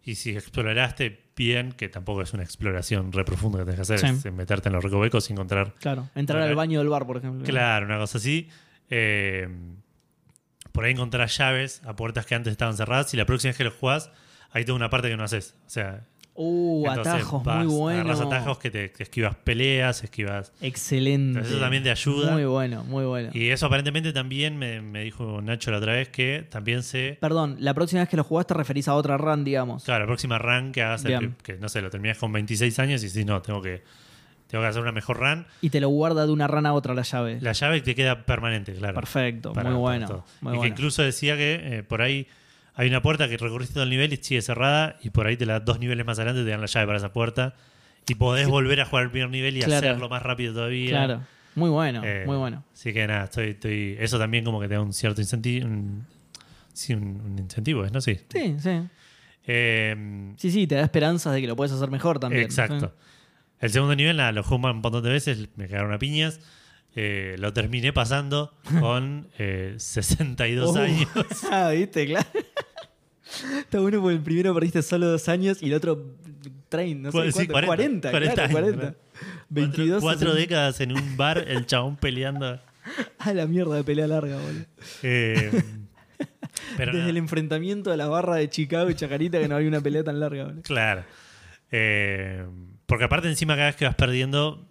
y si exploraste bien, que tampoco es una exploración re profunda que tenés que hacer, Sí. es meterte en los recovecos y encontrar Claro. Entrar al baño del bar, por ejemplo. Claro, una cosa así. Eh, por ahí encontrás llaves a puertas que antes estaban cerradas y la próxima vez que lo jugás, ahí tengo una parte que no haces. O sea, Uh, entonces atajos, vas, muy bueno. agarrás atajos que te esquivas peleas, esquivas. Excelente. Entonces eso también te ayuda. Muy bueno, muy bueno. Y eso aparentemente también me, me dijo Nacho la otra vez que también se. Perdón, la próxima vez que lo jugás te referís a otra run, digamos. Claro, la próxima run que hagas, el que no sé, lo terminas con 26 años y si no, tengo que, tengo que hacer una mejor run. Y te lo guarda de una run a otra la llave. La llave te queda permanente, claro. Perfecto, para- muy bueno. Muy y que incluso decía que eh, por ahí hay una puerta que recorriste todo el nivel y sigue cerrada y por ahí te la dos niveles más adelante te dan la llave para esa puerta y podés volver a jugar el primer nivel y Claro. hacerlo más rápido todavía. Claro. Muy bueno, Eh, muy bueno. Así que nada, estoy, estoy, eso también como que te da un cierto incentivo. sí, un, un incentivo, ¿no? Sí. Sí, sí. Eh, Sí, sí, te da esperanzas de que lo puedes hacer mejor también. Exacto. El segundo nivel, nada, lo jugué un montón de veces, me cagaron a piñas. Eh, lo terminé pasando con eh, 62 Uh. años. ah, viste, claro. Está bueno porque el primero perdiste solo dos años y el otro 30, no sé sí, cuánto, 40, 40, 40 claro, años, 40. claro. 22 Cuatro, cuatro 60. décadas en un bar, el chabón peleando. Ah, la mierda de pelea larga, boludo. Eh, pero Desde el enfrentamiento de la barra de Chicago y Chacarita que no había una pelea tan larga, boludo. Claro. Eh, porque aparte, encima, cada vez que vas perdiendo,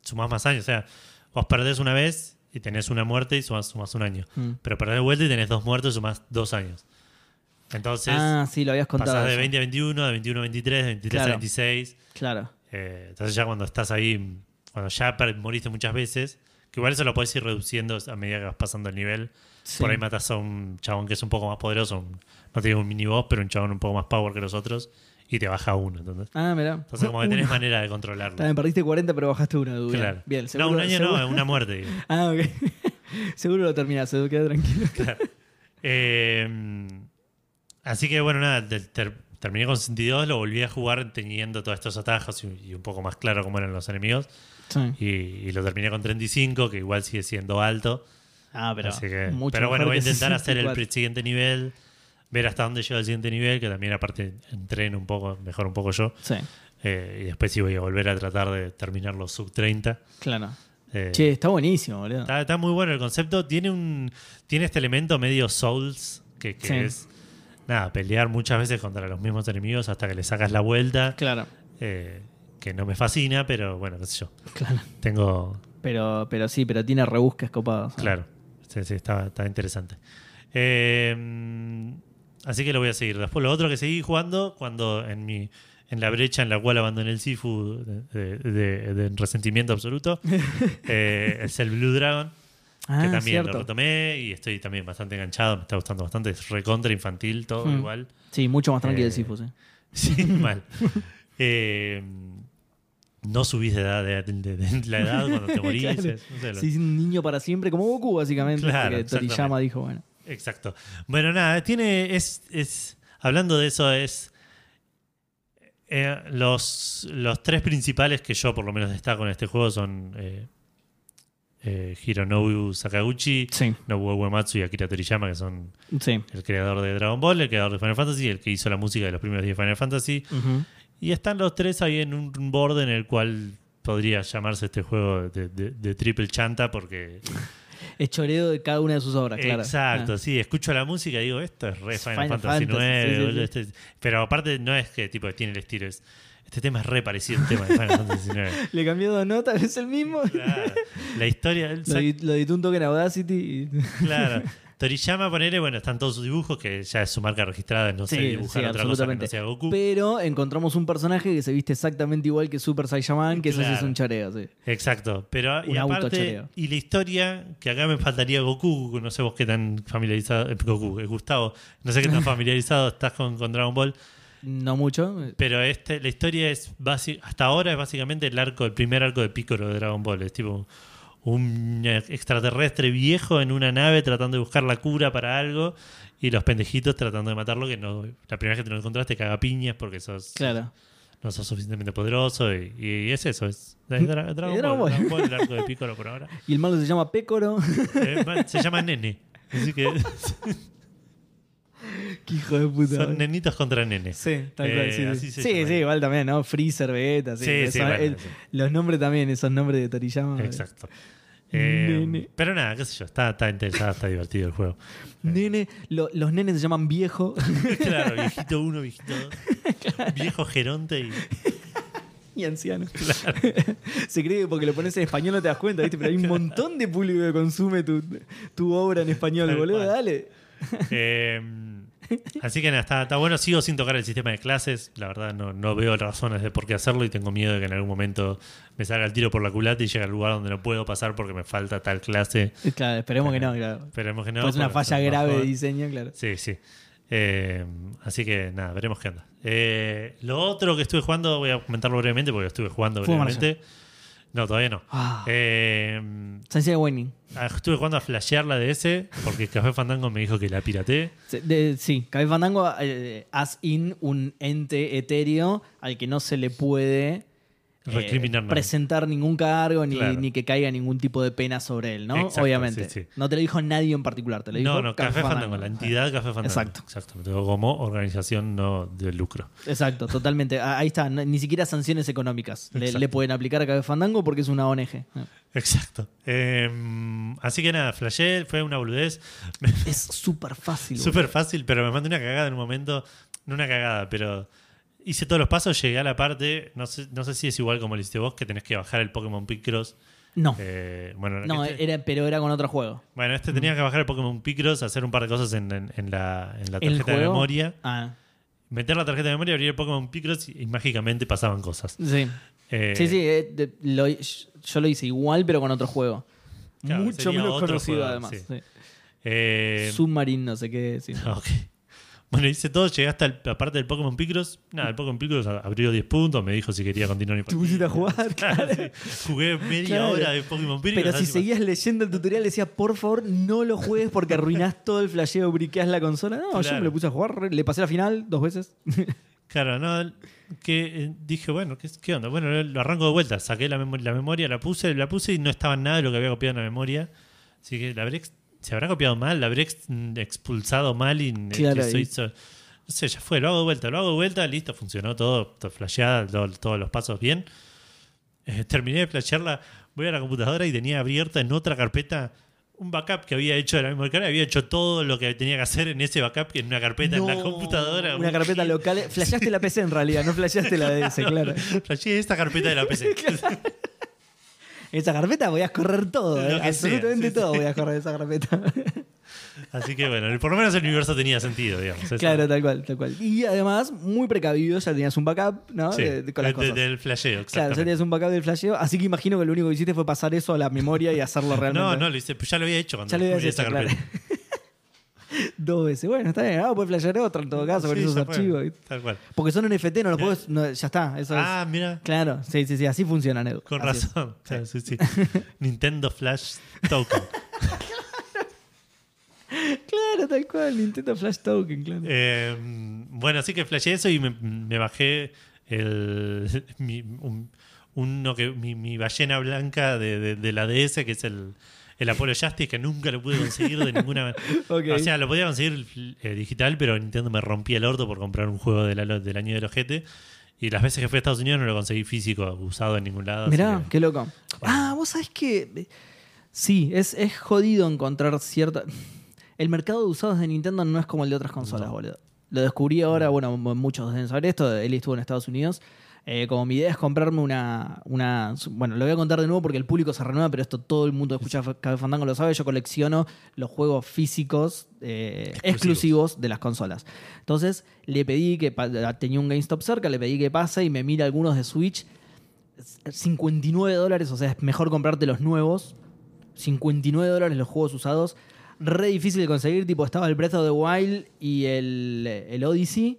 sumás más años. O sea, vos perdés una vez y tenés una muerte y sumás, sumás un año. Mm. Pero perdés vuelta y tenés dos muertes y sumás dos años. Entonces, ah, sí, lo habías contado. pasás de eso. 20 a 21, de 21 a 23, de 23 a Claro. 26. Claro. Eh, entonces ya cuando estás ahí, cuando ya moriste muchas veces, que igual eso lo puedes ir reduciendo a medida que vas pasando el nivel. Sí. Por ahí matas a un chabón que es un poco más poderoso, un- no digo un mini boss, pero un chabón un poco más power que los otros, y te baja uno. ¿entendés? Ah, mirá. Entonces como que tenés manera de controlarlo. También perdiste 40, pero bajaste uno. Bien, Claro. bien. no, seguro- un año seguro- no, una muerte. digo. Ah, ok. seguro lo terminás, queda tranquilo. Eh, así que bueno, nada, ter- ter- terminé con 62, lo volví a jugar teniendo todos estos atajos y, y un poco más claro cómo eran los enemigos. Sí. Y, y lo terminé con 35, que igual sigue siendo alto. Ah, pero, Así que- mucho pero bueno, voy a intentar hacer el 64. pri- siguiente nivel, ver hasta dónde llega el siguiente nivel, que también aparte entreno un poco, mejor un poco yo. Sí, Eh, y después sí voy a volver a tratar de terminar los sub 30. claro. Eh, Che, está buenísimo, boludo. está, está muy bueno el concepto. Tiene un tiene este elemento medio Souls, que, que Sí. es nada, pelear muchas veces contra los mismos enemigos hasta que le sacas la vuelta. Claro, eh, que no me fascina, pero bueno, qué sé yo. claro. Tengo, Pero, pero sí, pero tiene rebusques copados. Claro, sí, sí, está, está interesante. Eh, así que lo voy a seguir. Después, lo otro que seguí jugando cuando en mi en la brecha en la cual abandoné el Sifu de, de- de- de resentimiento absoluto, eh, es el Blue Dragon, Ah, que también lo retomé y estoy también bastante enganchado, me está gustando bastante, es recontra infantil, todo Hmm. igual. Sí, mucho más tranquilo Eh, el Sifu, sí. Sí, mal. Eh, no subís de edad, de, de- de la edad cuando te morís. Claro. es- no sé, lo- Sí, un niño para siempre, como Goku, básicamente. Claro, porque Toriyama dijo, bueno. Exacto. Bueno, nada, tiene. Es, es, hablando de eso, es. eh, los, los tres principales que yo por lo menos destaco en este juego son eh, Hironobu Sakaguchi, Sí, Nobuo Uematsu y Akira Toriyama, que son sí. el creador de Dragon Ball, el creador de Final Fantasy, el que hizo la música de los primeros 10 Final Fantasy. Y están los tres ahí en un borde en el cual podría llamarse este juego de, de- de triple chanta porque Es choreo de cada una de sus obras, claro. Exacto, Ah. sí, escucho la música y digo, esto es re Final, Final Fantasy, Fantasy, 9, sí, sí, boludo, sí. este- pero aparte no es que tipo tiene el estilo, es, este tema es re parecido al tema de Final Fantasy 9. Le cambió dos notas, es el mismo. Claro, la historia, Lo, di- lo editó un toque en Audacity. y- claro. Toriyama, ponele, bueno, están todos sus dibujos, que ya es su marca registrada, no sé Sí, dibujar sí, otra cosa que no sea Goku. Pero encontramos un personaje que se viste exactamente igual que Super Saiyaman, que eso sí es Claro. un choreo, sí. Exacto, pero y Un aparte, autochoreo. y la historia, que acá me faltaría Goku, no sé vos qué tan familiarizado, eh, Goku, eh, Gustavo, no sé qué tan familiarizado estás con, con Dragon Ball, No mucho. Pero este, la historia es basi- hasta ahora es básicamente el arco, el primer arco de Piccolo de Dragon Ball. Es tipo un extraterrestre viejo en una nave tratando de buscar la cura para algo y los pendejitos tratando de matarlo que no la primera vez que te lo encontraste caga piñas porque sos Claro. no sos suficientemente poderoso y, y es eso es, es Dra- Dragon, Ball, Ball. Dragon Ball, el arco de Piccolo por ahora Y el malo se llama Pécoro. Eh, se llama Nene así que Qué hijo de puta. Son nenitos contra nenes. Sí, tal Eh, cual, sí. así Sí, sí, igual también, ¿no? Freezer, Beta, sí. Bueno, el-. Los nombres también, esos nombres de Toriyama. Exacto. Eh, Nene. pero nada, qué sé yo, está, está interesado, está divertido el juego. Nene, lo- los nenes se llaman viejo claro, viejito uno, viejito dos. Viejo geronte y. y anciano. se cree que porque lo pones en español no te das cuenta, ¿viste? Pero hay un montón de público que consume tu, tu obra en español, boludo. Dale. Eh, así que nada, está, está bueno. Sigo sin tocar el sistema de clases. La verdad, no, no veo razones de por qué hacerlo y tengo miedo de que en algún momento me salga el tiro por la culata y llegue al lugar donde no puedo pasar porque me falta tal clase. Claro, esperemos que no, claro. Esperemos que no. Pues una porque falla grave de diseño, claro. Sí, sí. Eh, así que nada, veremos qué onda. Eh, lo otro que estuve jugando, voy a comentarlo brevemente porque estuve jugando Fue brevemente. No, todavía no. Ah. Eh, Awakening. estuve jugando a flashear la DS porque Café Fandango me dijo que la pirateé. Sí, de- sí, Café Fandango eh, as in un ente etéreo al que no se le puede Recriminar nada. presentar ningún cargo ni, Claro. ni que caiga ningún tipo de pena sobre él, ¿no? Exacto, Obviamente. sí, sí. No te lo dijo nadie en particular, te lo dijo No, no, Café, Fandango, la entidad Café Fandango. Exacto. Exacto. Como organización no de lucro. Exacto, totalmente. Ah, Ahí está, ni siquiera sanciones económicas le, pueden aplicar a Café Fandango porque es una ONG. Exacto. Eh, así que nada, flashé, fue una boludez. Es súper fácil. Súper fácil, pero me mandé una cagada en un momento. No una cagada, pero hice todos los pasos, llegué a la parte. No sé, no sé si es igual como lo hiciste vos, que tenés que bajar el Pokémon Picross. No, Eh, bueno, no, este, era, pero era con otro juego. bueno, este tenía que bajar el Pokémon Picross, hacer un par de cosas en, en- en la, en la ¿El tarjeta de memoria. Ah, Meter la tarjeta de memoria, abrir el Pokémon Picross y, y mágicamente pasaban cosas. sí. Eh, Sí, sí, eh, de- lo- yo lo hice igual, pero con otro juego. Claro, Mucho menos conocido, juego, además. sí. sí. Submarine, no sé qué. sí. Ok. Bueno, hice todo, llegué hasta el- la parte del Pokémon Picross. Nada, el Pokémon Picross abrió 10 puntos, me dijo si quería continuar mi Te pusiste a jugar, Claro, claro. sí. Jugué media Claro. hora de Pokémon Picross. Pero si seguías leyendo el tutorial, decía, por favor, no lo juegues porque arruinás todo el flasheo, briqueas la consola. No, yo me lo puse a jugar, le pasé la final dos veces. Claro, no, que eh, dije, bueno, ¿qué, qué onda? Bueno, lo arranco de vuelta, saqué la, memo- la memoria, la puse, la puse y no estaba nada de lo que había copiado en la memoria. Así que la habré se habrá copiado mal, la habré ex- expulsado mal y Claro, eso y- hizo- no sé, ya fue, lo hago de vuelta, lo hago de vuelta, listo, funcionó todo, todo flasheada, todo- todos los pasos bien. Eh, terminé de flashearla, voy a la computadora y tenía abierta en otra carpeta un backup que había hecho de la memoria card, había hecho todo lo que tenía que hacer en ese backup en una carpeta en la computadora. Una un carpeta local. Flasheaste la PC en realidad, no flasheaste la DS, claro. Flasheé esta carpeta de la PC. En esa carpeta podías correr todo, eh, sea, absolutamente sí, todo sí. podías correr esa carpeta. Así que bueno, por lo menos el universo tenía sentido, digamos. Eso. claro, tal cual, tal cual. Y además, muy precavido, ya tenías un backup, ¿no? Sí, De- de- con las de- cosas. del flasheo, Claro, ya tenías un backup del flasheo, así que imagino que lo único que hiciste fue pasar eso a la memoria y hacerlo realmente. no, no, lo hice, pues ya lo había hecho cuando Ya lo claro. carpeta. Dos veces. Bueno, está bien, ah, puedes flashear otra en todo caso con Sí, esos archivos. Tal cual. Porque son NFT, no los puedes. no, ya está, eso Ah, mira. Claro, sí, sí, sí, así funcionan, Edu. con Así razón. Claro, sí, sí. Nintendo Flash Token. Claro, tal cual, Nintendo Flash Token, claro. Eh, bueno, así que flashé eso y me, me bajé el, mi, un- uno que, mi, mi ballena blanca de, de- de la DS, que es el, el Apollo Justice, que nunca lo pude conseguir de ninguna manera. O sea, lo podía conseguir eh, digital, pero Nintendo me rompía el orto por comprar un juego del, año del ojete. Y las veces que fui a Estados Unidos no lo conseguí físico, usado en ningún lado. Mirá, que- qué loco. Ah, vos sabés que. Sí, es, es jodido encontrar cierta. El mercado de usados de Nintendo no es como el de otras consolas, No. boludo. Lo descubrí ahora, bueno, muchos deben saber esto. Él estuvo en Estados Unidos. Eh, como mi idea es comprarme una, una. Bueno, lo voy a contar de nuevo porque el público se renueva, pero esto todo el mundo que escucha Café Fandango lo sabe. Yo colecciono los juegos físicos eh, Exclusivos. exclusivos de las consolas. Entonces, le pedí que. pa- Tenía un GameStop cerca, le pedí que pase y me mira algunos de Switch. 59 dólares, o sea, es mejor comprarte los nuevos. 59 dólares los juegos usados. Re difícil de conseguir, tipo estaba el Breath of the Wild y el, el Odyssey,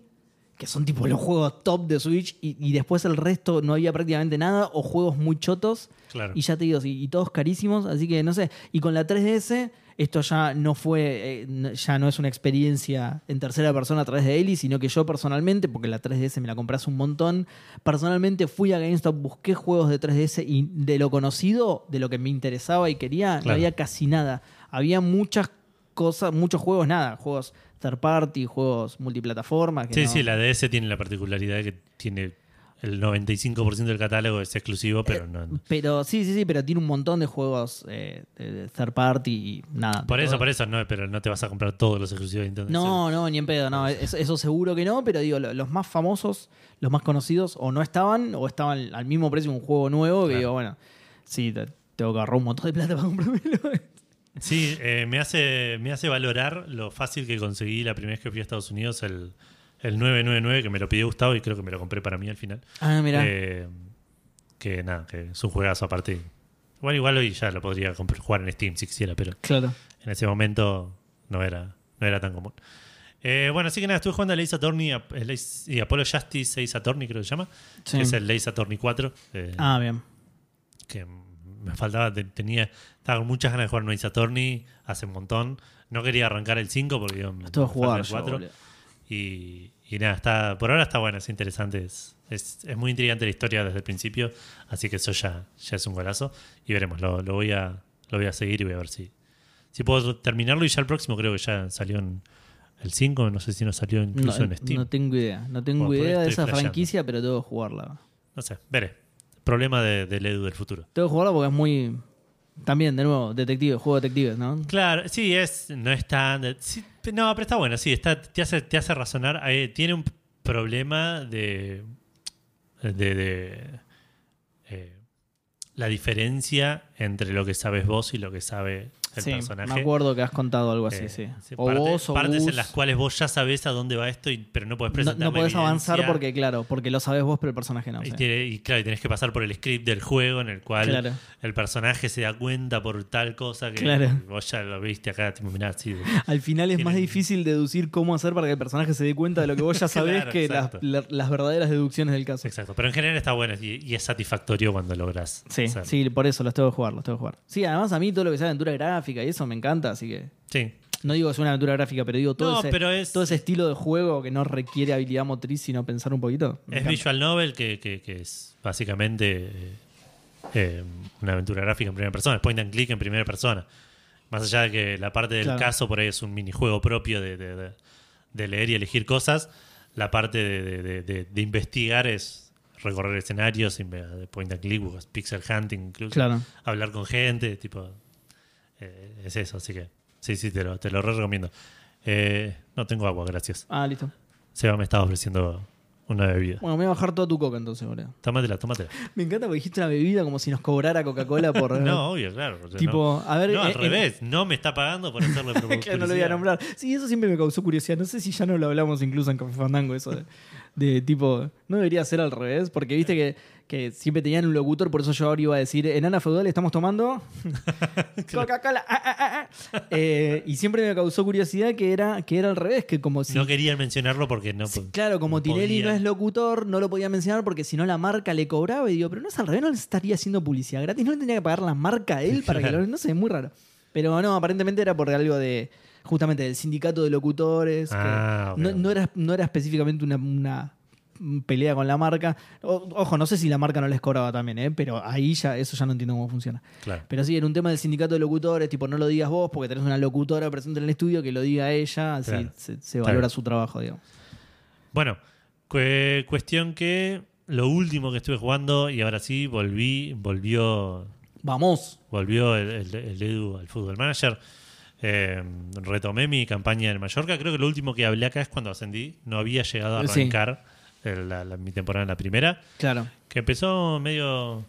que son tipo los juegos top de Switch, y, y después el resto no había prácticamente nada, o juegos muy chotos, Claro. y ya te digo, y, y todos carísimos, así que no sé. Y con la 3DS, esto ya no fue, eh, ya no es una experiencia en tercera persona a través de Eli, sino que yo personalmente, porque la 3DS me la compré hace un montón, personalmente fui a GameStop, busqué juegos de 3DS y de lo conocido, de lo que me interesaba y quería, no había casi nada. Había muchas cosas, muchos juegos, nada, juegos third party, juegos multiplataforma. que Sí, no- sí, la DS tiene la particularidad de que tiene el 95% del catálogo es exclusivo, pero no. no. Pero sí, sí, sí, pero tiene un montón de juegos eh, de, third party y nada. Por eso, todo- por eso, no, pero no te vas a comprar todos los exclusivos de Nintendo. No, no, ni en pedo, no. Eso, eso seguro que no, pero digo, lo- los más famosos, los más conocidos, o no estaban, o estaban al mismo precio un juego nuevo, que Claro. digo, bueno, sí, te- tengo que agarrar un montón de plata para comprármelo. Sí, eh, me, hace, me hace valorar lo fácil que conseguí la primera vez que fui a Estados Unidos, el, el 999, que me lo pidió Gustavo y creo que me lo compré para mí al final. ah, mira. Eh, que nada, que es un juegazo aparte. Bueno, igual hoy ya lo podría comprar- jugar en Steam si quisiera, pero claro. en ese momento no era, no era tan común. Eh, bueno, así que nada, estuve jugando a Ace Attorney a- Ace- y Apollo Justice Ace Attorney, creo que se llama, Sí. que es el Ace Attorney 4. eh, Ah, bien. que me faltaba, te- tenía, estaba con muchas ganas de jugar Ace Attorney hace un montón. No quería arrancar el 5 porque digo, me jugar el yo, 4. boludo. Y, y nada, está, por ahora está bueno, es interesante. Es, es, es muy intrigante la historia desde el principio. Así que eso ya, ya es un golazo. Y veremos, lo, lo voy a, lo voy a seguir y voy a ver si, si puedo terminarlo. Y ya el próximo creo que ya salió en el 5, no sé si no salió incluso No, en Steam. no tengo idea. No tengo Bueno, idea de esa flasheando. franquicia, pero tengo que jugarla. No sé, veré. Problema de- del Edu del futuro. Tengo que jugarla porque es muy. También, de nuevo, detective, juego de detectives, ¿no? Claro, sí, es, no es tan... sí, no, pero está bueno, sí, está, te, hace, te hace razonar. Eh, tiene un problema de... de, de, eh, la diferencia entre lo que sabes vos y lo que sabe el sí, personaje. me acuerdo que has contado algo así, Eh, sí. sí, O parte- vos o partes en las cuales vos ya sabés a dónde va esto, y- pero no podés No, presentar no podés avanzar porque, claro, porque lo sabes vos, pero el personaje no. y, sí. tiene- y claro, y tenés que pasar por el script del juego en el cual Claro. el personaje se da cuenta por tal cosa que Claro. vos ya lo viste acá, tipo, mirá, sí, Al final es más difícil deducir cómo hacer para que el personaje se dé cuenta de lo que vos ya sabés Claro, que las, exacto. la- las verdaderas deducciones del caso. Exacto, pero en general está bueno y, y es satisfactorio cuando logras. Sí, hacerlo. sí, por eso los tengo que jugar, los tengo que jugar. Sí, además a mí todo lo que sea aventura gráfica y eso me encanta, así que. Sí. No digo que sea una aventura gráfica, pero digo todo, No, ese, pero es- todo ese estilo de juego que no requiere habilidad motriz, sino pensar un poquito. Es encanta. Visual Novel, que, que- que es básicamente eh, eh, una aventura gráfica en primera persona, es point and click en primera persona. Más allá de que la parte del Claro. caso por ahí es un minijuego propio de, de- de- de leer y elegir cosas, la parte de, investigar es recorrer escenarios, point and click, pixel hunting incluso, Claro. hablar con gente, tipo eh, es eso, así que sí, sí, te lo, te lo re recomiendo. Eh, no tengo agua, gracias. Ah, listo. Seba me estaba ofreciendo una bebida. Bueno, me voy a bajar toda tu coca entonces, boludo. Tómatela, tómatela. Me encanta porque dijiste una bebida como si nos cobrara Coca-Cola por. No, obvio, claro. o sea, Tipo, no. a ver. No, al eh, eh, revés. No me está pagando por hacerle que no lo voy a publicidad. nombrar. Sí, eso siempre me causó curiosidad. No sé si ya no lo hablamos incluso en Café Fandango, eso de, de tipo, no debería ser al revés, porque viste que, que siempre tenían un locutor, por eso yo ahora iba a decir, en Ana Feudal estamos tomando Coca-Cola. ah, ah, ah, ah". Eh, y siempre me causó curiosidad que era, que era al revés, que como si... No querían mencionarlo porque no. Claro, como no Tinelli no es locutor, no lo podía mencionar porque si no la marca le cobraba. Y digo, pero no es al revés, no le estaría haciendo publicidad gratis, no le tendría que pagar la marca a él para que lo. No sé, es muy raro. Pero no, aparentemente era por algo de. Justamente del sindicato de locutores. que no, no era, no era específicamente una, una pelea con la marca. O- ojo, no sé si la marca no les cobraba también, ¿eh? pero ahí ya, eso ya no entiendo cómo funciona. Claro. Pero sí, era un tema del sindicato de locutores, tipo, no lo digas vos porque tenés una locutora presente en el estudio que lo diga ella, así Claro. se, valora su trabajo, digamos. Bueno, cue- cuestión que lo último que estuve jugando y ahora sí volví, volvió, Vamos. volvió el, el- el Edu al Fútbol Manager. Eh, retomé mi campaña en Mallorca. Creo que lo último que hablé acá es cuando ascendí. No había llegado a arrancar la- la- mi temporada en la primera. Claro. Que empezó medio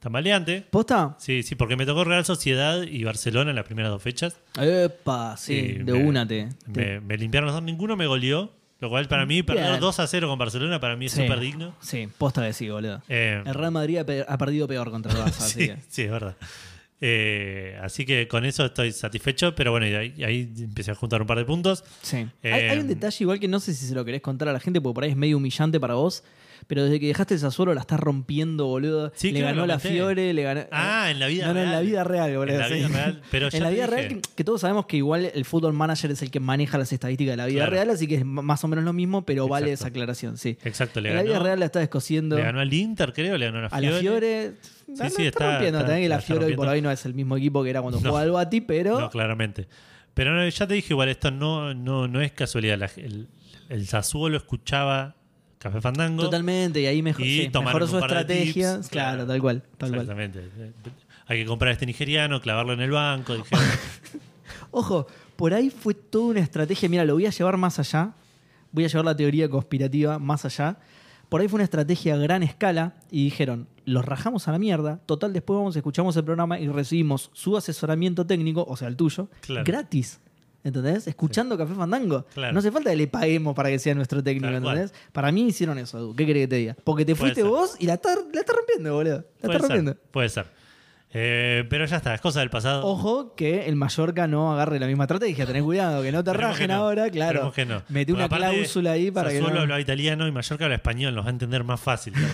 tambaleante. ¿Posta? Sí, sí, porque me tocó Real Sociedad y Barcelona en las primeras dos fechas. Epa, sí, Y de me- una te. Me, me limpiaron los dos, ninguno me goleó. Lo cual para mí, perder Bien. 2 a 0 con Barcelona, para mí es Sí. súper digno. Sí, posta de sí, boludo. Eh, El Real Madrid ha, ha perdido peor contra el Barça, así sí, que. sí, es verdad. Eh, así que con eso estoy satisfecho, pero bueno, y ahí, ahí empecé a juntar un par de puntos. Sí. Eh, hay, hay un detalle igual que no sé si se lo querés contar a la gente, porque por ahí es medio humillante para vos. Pero desde que dejaste el Sassuolo la estás rompiendo, boludo. Sí, le ganó la. Fiore, le ganó. Ah, en la vida no, no, real. en la vida real, boludo. En la sí. vida real, pero ya en la te vida dije. real, que, que todos sabemos que igual el fútbol manager es el que maneja las estadísticas de la vida Claro. real, así que es más o menos lo mismo, pero vale esa aclaración, sí. Exacto, le en la ganó, vida real la está descosiendo. le ganó al Inter, creo, le ganó a la A Fiore. la Fiore. la sí, está- rompiendo. está- también que la Fiore hoy por rompiendo. hoy no es el mismo equipo que era cuando No. jugaba el Bati, pero. No, claramente. Pero no, ya te dije, igual, esto no, no, no es casualidad. La- el, el Sassuolo escuchaba Café Fandango. Totalmente, y ahí mejor, Y sí, mejoró su estrategia. tips, claro, claro. tal cual, tal cual. Exactamente. Hay que comprar a este nigeriano, clavarlo en el banco. Ojo, por ahí fue toda una estrategia. Mira, lo voy a llevar más allá. Voy a llevar la teoría conspirativa más allá. Por ahí fue una estrategia a gran escala y dijeron, los rajamos a la mierda. Total, después vamos, escuchamos el programa y recibimos su asesoramiento técnico, o sea, el tuyo, Claro. gratis. ¿Entendés? Escuchando Café Fandango. Claro. No hace falta que le paguemos para que sea nuestro técnico, Tal cual. ¿entendés? Para mí hicieron eso, Edu. ¿Qué querés que te diga? Porque te Puede fuiste ser. vos y la estás la estás rompiendo, boludo. La puede estás rompiendo. ser. Puede ser. Eh, pero ya está, es cosa del pasado. Ojo que el Mallorca no agarre la misma estrategia. Tenés cuidado, que no te rajen que no. ahora, claro. Que no. Porque una aparte, cláusula ahí para que Sassuolo no. hablaba italiano y Mallorca habla español, nos va a entender más fácil.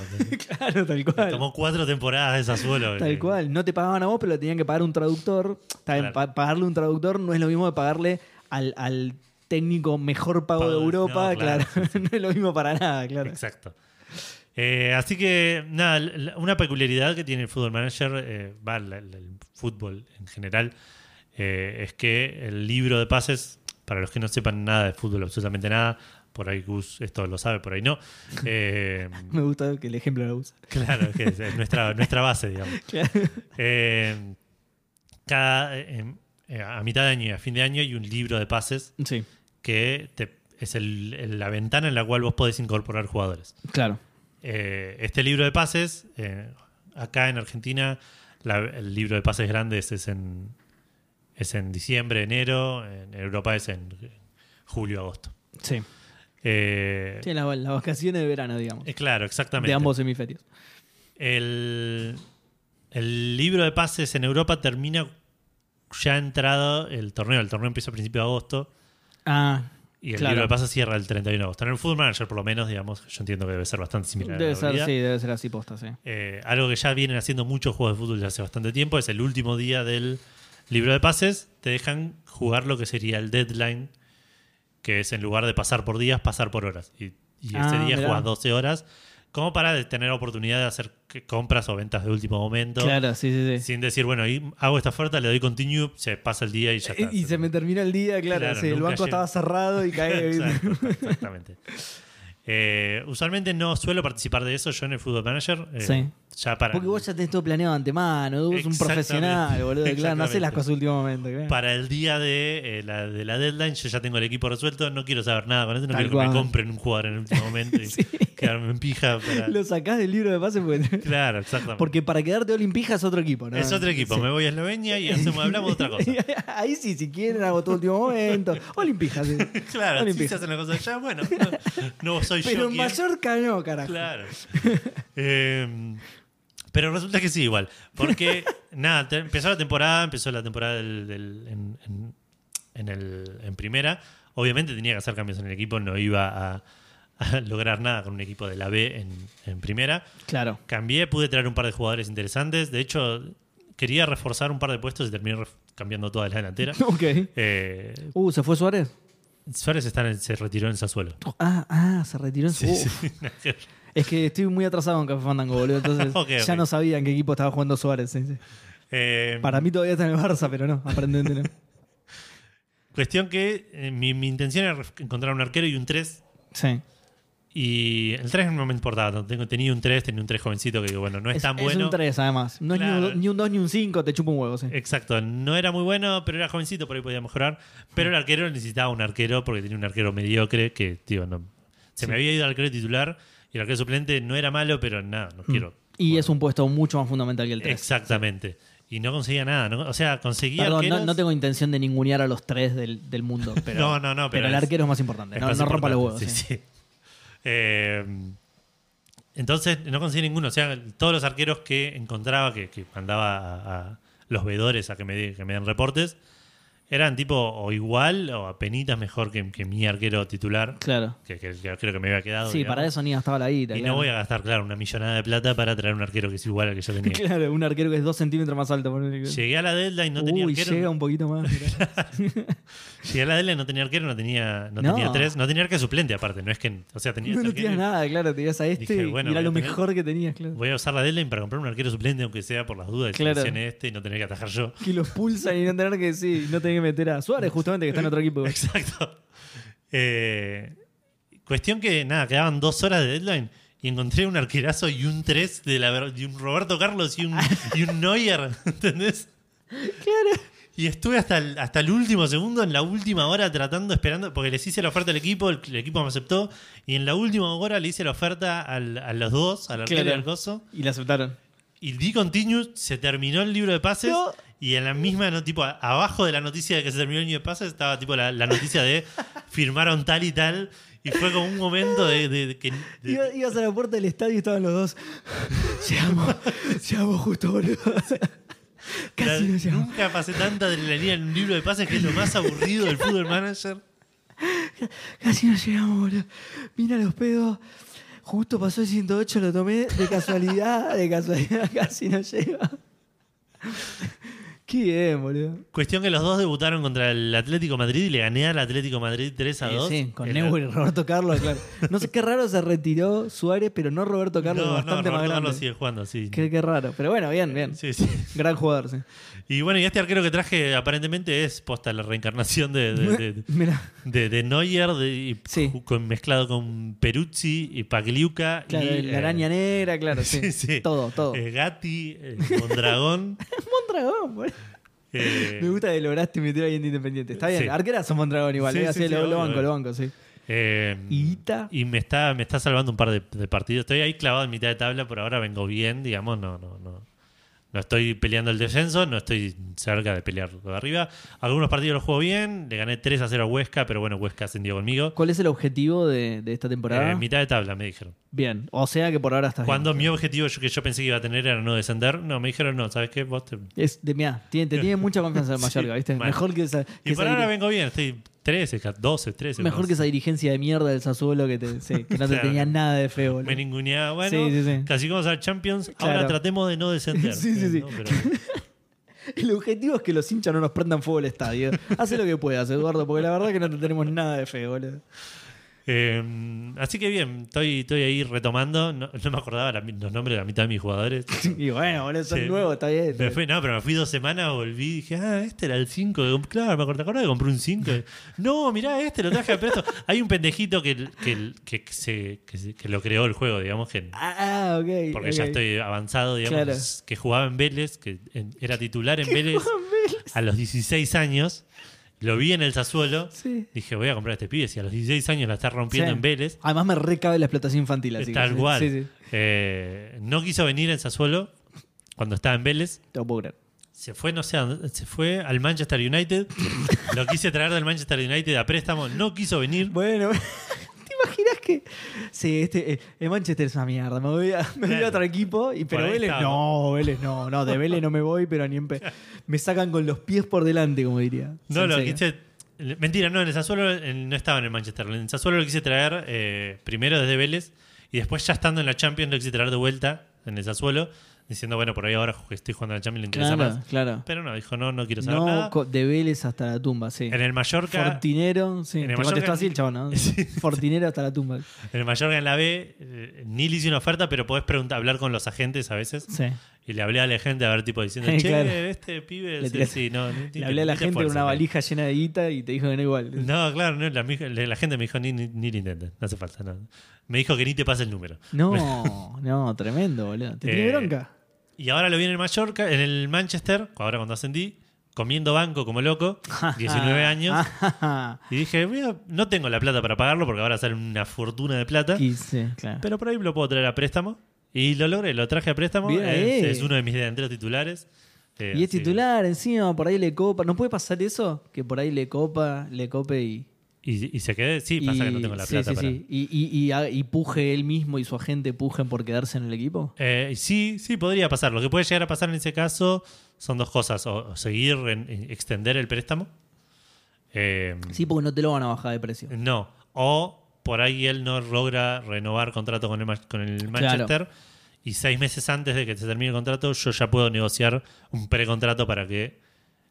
Claro, tal cual. Tomó cuatro temporadas de Sassuolo. Tal eh, cual. No te pagaban a vos, pero le tenían que pagar un traductor. Claro. pa- pagarle un traductor no es lo mismo de pagarle al, al técnico mejor pago de de- Europa. no, claro, claro, no es lo mismo para nada, claro. Exacto. Eh, así que, nada, una peculiaridad que tiene el Football Manager, eh, va, el fútbol en general, eh, es que el libro de pases, para los que no sepan nada de fútbol, absolutamente nada, por ahí Gus esto lo sabe, por ahí no. eh, Me gusta que el ejemplo lo usa. claro, que es, es nuestra, nuestra base, digamos. Claro. Eh, cada, a mitad de año y a fin de año hay un libro de pases Sí, que te- es el- el- la ventana en la cual vos podés incorporar jugadores. claro. Eh, este libro de pases, eh, acá en Argentina, la- el libro de pases grandes es en, es en diciembre, enero, en Europa es en julio, agosto. Sí. Eh, Sí, las las vacaciones de verano, digamos. eh, claro, exactamente. De ambos hemisferios. El, el libro de pases en Europa termina ya entrado el torneo. El torneo empieza a principios de agosto Ah, y el Claro. libro de pases cierra el 31 de agosto. En el Football Manager, por lo menos, digamos, yo entiendo que debe ser bastante similar. a debe la ser, realidad. sí, debe ser así posta, sí. Eh, algo que ya vienen haciendo muchos juegos de fútbol desde hace bastante tiempo, es el último día del libro de pases, te dejan jugar lo que sería el deadline, que es en lugar de pasar por días, pasar por horas. Y, y ese Ah, día mirá. juegas 12 horas, como para tener oportunidad de hacer compras o ventas de último momento. Claro, sí, sí, sí. Sin decir, bueno, hago esta oferta, le doy continue, se pasa el día y ya está. Y se me termina el día, claro. Claro, sí, el banco estaba cerrado y cae. Exacto, exactamente. Eh, usualmente no suelo participar de eso yo en el Football Manager. eh, Sí. Ya para Porque vos ya tenés todo planeado de antemano, vos un profesional, boludo. Claro, no haces las cosas último momento. claro. para el día de, eh, la, de la deadline, yo ya tengo el equipo resuelto, no quiero saber nada con eso, no Tal quiero que me compren un jugador en el último momento y Sí. quedarme en pija. Para... Lo sacás del libro de pase porque, Claro, exactamente. porque para quedarte olimpija es otro equipo, ¿no? es otro equipo, Sí. me voy a Eslovenia y hacemos, hablamos de otra cosa. Ahí sí, si quieren, hago todo último momento. Olimpija, sí. Claro, si Olimpija. se hacen las cosas allá, bueno, no, no soy Pero yo en quien- Mallorca no, carajo. Claro. Eh, pero resulta que sí, igual. Porque, nada, te- empezó la temporada, empezó la temporada del- del- en, en- en el- en primera. Obviamente tenía que hacer cambios en el equipo, no iba a, a lograr nada con un equipo de la B en, en primera. Claro. Cambié, pude traer un par de jugadores interesantes. De hecho, quería reforzar un par de puestos y terminé cambiando toda la delantera. Ok. Eh, Uh, ¿se fue Suárez? Suárez está en- se retiró en Sassuolo. Ah, ah, se retiró en su. Sí, sí. Es que estoy muy atrasado en Café Fandango, boludo. Entonces ya no sabía en qué equipo estaba jugando Suárez. sí. Eh, Para mí todavía está en el Barça, pero no, aparentemente no. Cuestión que eh, mi, mi intención era encontrar un arquero y un 3. Sí. Y el 3 no me importaba. Tengo, tenía un 3, tenía un 3 jovencito que bueno, no es, Es, tan es bueno. un 3, además. No Claro. es ni un 2 ni un 5, te chupa un huevo, sí. Exacto, no era muy bueno, pero era jovencito, por ahí podía mejorar. Pero el arquero necesitaba un arquero porque tenía un arquero mediocre que, tío, no. Se Sí. me había ido al arquero titular y el arquero suplente no era malo, pero nada, no quiero. Y es un puesto mucho más fundamental que el 3. Exactamente. Y no conseguía nada. no- o sea, conseguía Perdón, no, arqueros- no tengo intención de ningunear a los tres del, del mundo. Pero, No, no, no, pero el arquero es más importante. Es No, más no rompa los huevos. sí. sí, sí. Eh, entonces no conseguí ninguno. O sea, todos los arqueros que encontraba, que, que mandaba a, a los veedores a que me, que me den reportes, eran tipo o igual o apenitas mejor que, que mi arquero titular, Claro. que, que, que creo que me había quedado. Sí, digamos. para eso ni gastaba la guita. Y claro. no voy a gastar, claro, una millonada de plata para traer un arquero que es igual al que yo tenía. Claro, un arquero que es 2 centímetros más alto. Llegué a la deadline, no tenía Uy, arquero. llega un poquito más. Llegué a la deadline, no tenía arquero, no tenía, no No. tenía tres, no tenía arquero suplente aparte. No es que, o sea, tenía no, no tenías nada, claro. Tenías a este Dije, bueno, y era lo tener- mejor que tenías, claro. Voy a usar la deadline para comprar un arquero suplente, aunque sea por las dudas Claro. que este y no tener que atajar yo. Que los pulsan y no tener que sí, no tener que meter a Suárez, justamente, que está en otro equipo. Exacto. Eh, cuestión que, nada, quedaban dos horas de deadline y encontré un arquerazo y un 3 de, la, de un Roberto Carlos y un, y un Neuer, ¿entendés? Claro. Y estuve hasta el, hasta el último segundo, en la última hora, tratando, esperando, porque les hice la oferta al equipo, el, el equipo me aceptó, y en la última hora le hice la oferta al- a los dos, al arquero y al coso, Y la aceptaron. y di continue, se terminó el libro de pases. Y en la misma, no, tipo, abajo de la noticia de que se terminó el libro de pases, estaba tipo la, la noticia de firmaron tal y tal, y fue como un momento de, de- de que... de- Iba- ibas a la puerta del estadio y estaban los dos. Llegamos, llegamos justo, boludo. Casi la- no llegamos. nunca pasé tanta adrenalina en un libro de pases que es lo más aburrido del fútbol manager. Casi no llegamos, boludo. Mira los pedos. Justo pasó el 108, lo tomé de casualidad, de casualidad, casi no llega. Qué bien, boludo. Cuestión que los dos debutaron contra el Atlético Madrid y le gané al Atlético Madrid 3 a Sí, 2. sí, con El- Neuer y Roberto Carlos, claro. No sé qué raro se retiró Suárez, pero no Roberto Carlos, no, no, bastante más Roberto grande. Carlos sigue jugando, sí. Qué, qué raro. Pero bueno, bien, bien. Sí, sí. Gran jugador, sí. Y bueno, y este arquero que traje aparentemente es posta la reencarnación de, de, de- Neuer y Sí. con, mezclado con Peruzzi y Pagliuca. claro, y, la eh, araña negra, claro, sí. sí. Todo, todo. eh, Gatti, eh, Mondragón. Mondragón, boludo. eh, Me gusta que lograste meter ahí en Independiente. Está bien, arquerazo Mondragón igual, Sí, sí, así sí, lo, lo banco, lo banco, sí. eh, ¿Y Ita? y me está, me está salvando un par de, de partidos. Estoy ahí clavado en mitad de tabla, por ahora vengo bien, digamos, no, no, no. No estoy peleando el descenso, no estoy cerca de pelear lo de arriba. Algunos partidos los juego bien, le gané 3 a 0 a Huesca, pero bueno, Huesca ascendió conmigo. ¿Cuál es el objetivo de, de esta temporada? Eh, mitad de tabla, me dijeron. Bien, o sea que por ahora estás Cuando bien. mi objetivo yo- que yo pensé que iba a tener era no descender, no, me dijeron no, ¿sabes qué? Vos te- Es de mira, tiene, te tiene mucha confianza en Mallorca, ¿viste? Mejor que esa, que Y por ahora vengo bien, estoy 13, 12, 13. mejor que esa dirigencia de mierda del Sassuolo que, te, sí, que no te tenía nada de feo, boludo. Me ninguneaba, bueno, Sí, sí, sí. casi como a Champions, ahora tratemos de no descender. Sí, sí, sí. ¿no? Pero- El objetivo es que los hinchas no nos prendan fuego el estadio. Hace lo que puedas, Eduardo, porque la verdad es que no te tenemos nada de feo, boludo. Eh, así que bien, estoy, estoy ahí retomando. No, no me acordaba la- los nombres de la mitad de mis jugadores. Y bueno, boludo, son Sí. nuevos, está bien. Me fui, no, pero me fui dos semanas, volví y dije, ah, este era el 5. Claro, me acordé, ¿te acordás que compré un 5? no, mirá, este lo traje a presto. Hay un pendejito que, que, que, se, que, se- que lo creó el juego, digamos, que, Ah, ok. porque ya estoy avanzado, digamos, Claro. que jugaba en Vélez, que en- era titular en Vélez. a los 16 años. Lo vi en el Sassuolo. Sí. Dije, voy a comprar a este pibe. Si a los 16 años la está rompiendo Sí. en Vélez. Además me recabe la explotación infantil, así que Tal sí, cual. Sí, sí. Eh, no quiso venir en Sassuolo cuando estaba en Vélez. Te lo puedo creer. Se fue, no sé, a dónde- se fue al Manchester United. Lo quise traer del Manchester United a préstamo. No quiso venir. Bueno, ¿te imaginas que.? Sí, este, eh, el Manchester es una mierda. Me voy a, me voy a otro equipo. Y, pero Por ahí Vélez, está, no, Vélez no, no, de Vélez no me voy, pero ni en pe- Me sacan con los pies por delante, como diría. No, lo Sensei. quise. Mentira, no, en el Sassuolo eh, no estaba en el Manchester. En el Sassuolo lo quise traer eh, primero desde Vélez y después ya estando en la Champions lo quise traer de vuelta en el Sassuolo, diciendo, bueno, por ahí ahora que estoy jugando en la Champions le interesa Claro, más. claro. Pero no, dijo, no, no quiero saber No, nada. de Vélez hasta la tumba, sí. En el Mallorca, Fortinero, sí. en el contestó Mallorca- así el chabón, ¿no? Sí. Fortinero hasta la tumba. en el Mallorca en la B, eh, ni le hice una oferta, pero podés preguntar, hablar con los agentes a veces. Sí. Y le hablé a la gente a ver, tipo, diciendo, che, Claro. este pibe. Le sí, sí, no, Le hablé a la gente con una valija llena de guita y te dijo que no igual. No, claro, no, la, la gente me dijo, ni, ni, ni lo intentes, no hace falta. No. Me dijo que ni te pase el número. No, no, tremendo, boludo. ¿Te tiene Eh, bronca? Y ahora lo vi en el Mallorca, en el Manchester, ahora cuando ascendí, comiendo banco como loco, 19 años. Y dije, "Voy a- no tengo la plata para pagarlo porque ahora sale una fortuna de plata. 15, claro. Pero por ahí lo puedo traer a préstamo. Y lo logré, lo traje a préstamo. Bien es, es uno de mis delanteros titulares. Eh, Y es que- titular encima, por ahí le copa. ¿No puede pasar eso? Que por ahí le copa, le cope y. Y, y se quede, sí, pasa y- que no tengo la sí, plata sí, para. sí. Y, y- puje él mismo y su agente pujen por quedarse en el equipo. Eh, sí, sí, podría pasar. Lo que puede llegar a pasar en ese caso son dos cosas. O, o seguir, en, en extender el préstamo. Eh, Sí, porque no te lo van a bajar de precio. No. O por ahí él no logra renovar contrato con el, con el Manchester. Y seis meses antes de que se termine el contrato, yo ya puedo negociar un precontrato para que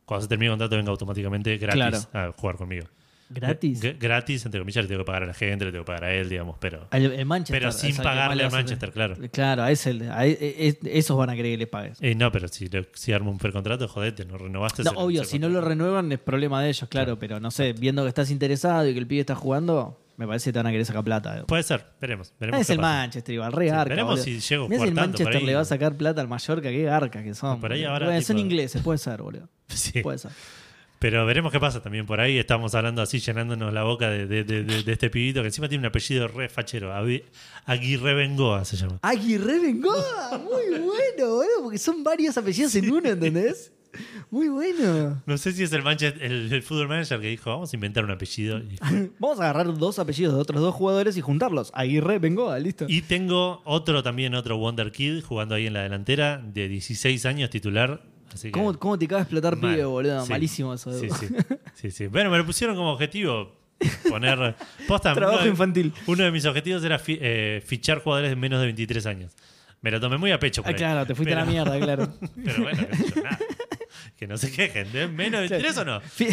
cuando se termine el contrato venga automáticamente gratis a jugar conmigo. ¿Gratis? G- gratis, entre comillas, le tengo que pagar a la gente, le tengo que pagar a él, digamos, pero. El, el Manchester. Pero sin al pagarle le al Manchester, claro. Claro, a ese, a e- e- esos van a querer que le pagues. Eh, no, pero si, le- si armo un fair contrato, jodete, no renovaste. No, obvio, si no lo renuevan es problema de ellos, claro, pero no sé, viendo que estás interesado y que el pibe está jugando, me parece que te van a querer sacar plata. Puede ser, veremos. veremos es el pasa. Manchester, igual, re Sí, garca. veremos boludo. si llego Mirá si el Manchester ahí- le va a sacar plata al Mallorca, qué garca que son. Por ahí ahora, tipo- son ingleses, puede ser, boludo. Sí. Puede ser. Pero veremos qué pasa también por ahí. Estamos hablando así, llenándonos la boca de, de- de- de- de este pibito que encima tiene un apellido re fachero. Aguirre Bengoa se llama. Aguirre Bengoa, muy bueno, boludo, porque son varios apellidos en uno, ¿entendés? Muy bueno. No sé si es el Manchester, el, el fútbol manager que dijo, vamos a inventar un apellido. Y, Vamos a agarrar dos apellidos de otros dos jugadores y juntarlos. Aguirre Bengoa, listo. y tengo otro también, otro Wonder Kid jugando ahí en la delantera, de 16 años titular. Así que, ¿Cómo, ¿Cómo te cabe explotar mal. pibe, boludo? Sí. Malísimo eso. Sí, sí, sí, sí. Bueno, me lo pusieron como objetivo poner... Posta, Trabajo uno de- infantil. Uno de mis objetivos era fi- eh, fichar jugadores de menos de 23 años. Me lo tomé muy a pecho. por Ah, ahí. claro, te fuiste a la mierda, claro. Pero bueno, nada. Que no se quejen. ¿de ¿Menos de 23 o no? Fi-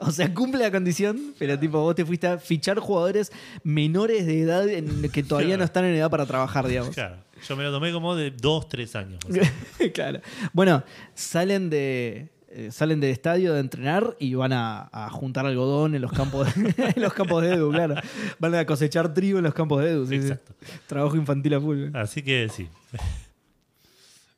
O sea, cumple la condición, pero tipo, vos te fuiste a fichar jugadores menores de edad en- que todavía no están en edad para trabajar, digamos. Claro. Yo me lo tomé como de 2, 3 años. o sea. claro. Bueno, salen de. eh, salen del estadio de entrenar y van a, a juntar algodón en los campos de, en los campos de Edu, claro. Van a cosechar trigo en los campos de Edu. sí, sí. Exacto. Trabajo infantil a full. Así que sí.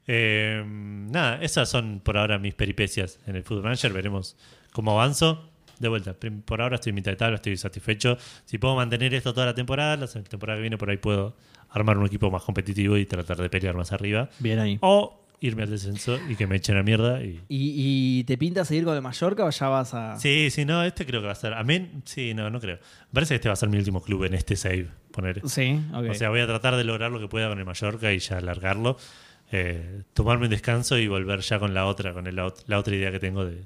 Eh, nada, esas son por ahora mis peripecias en el Football Manager. Veremos cómo avanzo. De vuelta, por ahora estoy en mitad de tabla, estoy satisfecho. Si puedo mantener esto toda la temporada, la temporada que viene por ahí puedo armar un equipo más competitivo y tratar de pelear más arriba. Bien ahí. O irme al descenso y que me echen a mierda. Y... ¿Y, y te pinta seguir con el Mallorca o ya vas a.? Sí, sí, no, este creo que va a ser. Amén, sí, no, no creo. Me parece que este va a ser mi último club en este save. Poner. Sí, ok. O sea, voy a tratar de lograr lo que pueda con el Mallorca y ya largarlo. Eh, tomarme un descanso y volver ya con la otra, con el la otra idea que tengo de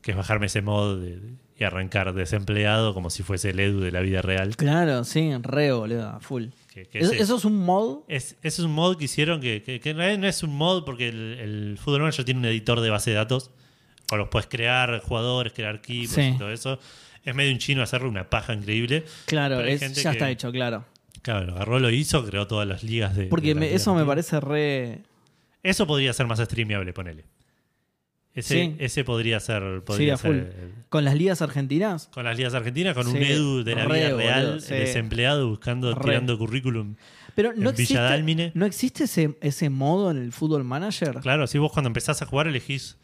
que es bajarme ese mod de- de- y arrancar desempleado como si fuese el Edu de la vida real. Claro, sí, re, boludo, a full. Que- que ¿Eso, eso es un mod? es, ese es un mod que hicieron que, en realidad no es un mod porque el, el Football Manager tiene un editor de base de datos. O los puedes crear jugadores, crear equipos Sí. y todo eso. Es medio un chino hacerle una paja increíble. Claro, es- ya está hecho, claro. Claro, lo agarró, lo hizo, creó todas las ligas de. Porque de me- eso me parece re. Eso podría ser más streameable, ponele. Ese, Sí. ese podría ser. Podría ser el- ¿Con las ligas argentinas? con las ligas argentinas, con un Edu de la re, vida real, boludo, desempleado, buscando, Re. tirando currículum. Pero no En Villa existe, Dálmine. ¿no existe ese, ese modo en el Fútbol Manager? Claro, si vos cuando empezás a jugar elegís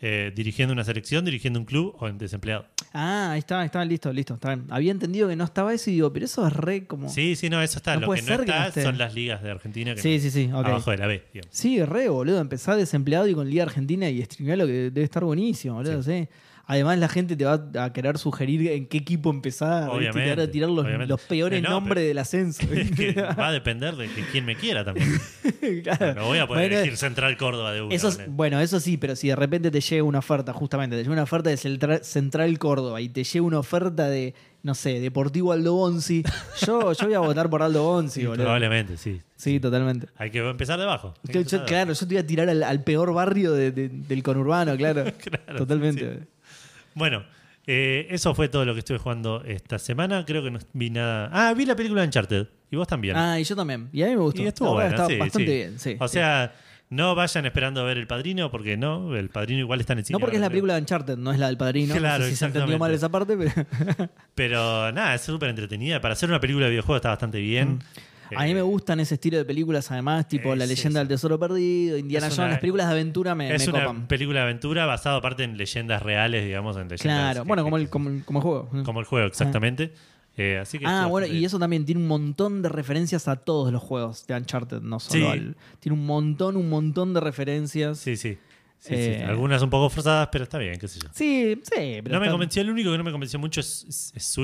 eh, dirigiendo una selección, dirigiendo un club o en desempleado. Ah, ahí está, está listo, listo. Está bien. Había entendido que no estaba eso y digo, pero eso es re como. Sí, sí, no, eso está. No Lo puede que no ser que no está son las ligas de Argentina que Sí, sí, sí, abajo de la B, digamos. Sí, re, boludo. Empezar desempleado y con Liga Argentina y streamear lo que debe estar buenísimo, boludo. Sí. Además, la gente te va a querer sugerir en qué equipo empezar. Te van a tirar los, los peores no, nombres del ascenso. Es que va a depender de quién me quiera también. Claro. No voy a poder Bueno, elegir Central Córdoba de una. Eso es- bueno, eso sí, pero si de repente te llega una oferta, justamente, te llega una oferta de Central, Córdoba y te llega una oferta de, no sé, Deportivo Aldo Bonzi, yo, yo voy a votar por Aldo Bonzi, Sí, boludo. probablemente, sí. Sí, totalmente. Hay que empezar de abajo. Hay que Yo- empezar claro, yo te voy a tirar al, al peor barrio de- de- del conurbano, claro. Claro, Totalmente. Bueno, eh, eso fue todo lo que estuve jugando esta semana. Creo que no vi nada. Ah, vi la película de Uncharted. Y vos también. Ah, y yo también. Y a mí me gustó. y estuvo está sí, bastante sí. bien, sí. O sea, no vayan esperando a ver El Padrino, porque no, El Padrino igual está en el cine. no porque es la película de Uncharted, no es la del padrino. Claro, no sé si se entendió mal esa parte, pero. Pero nada, es súper entretenida. Para hacer una película de videojuego está bastante bien. A mí me Eh, gustan ese estilo de películas, además, tipo La Es- leyenda es- del tesoro perdido, Indiana es Jones, las películas de aventura me, Es me una copan. película de aventura basada aparte en leyendas reales, digamos, en leyendas. Claro, bueno, como el, como, como el juego. como el juego, exactamente. Eh, así que Ah, bueno, y eso también tiene un montón de referencias a todos los juegos de Uncharted, no solo Sí. al. Tiene un montón, un montón de referencias. Sí, sí. Sí, sí. Eh, Algunas un poco forzadas, pero está bien, qué sé yo. Sí, sí, pero. no me convenció, el único que no me convenció mucho es, es,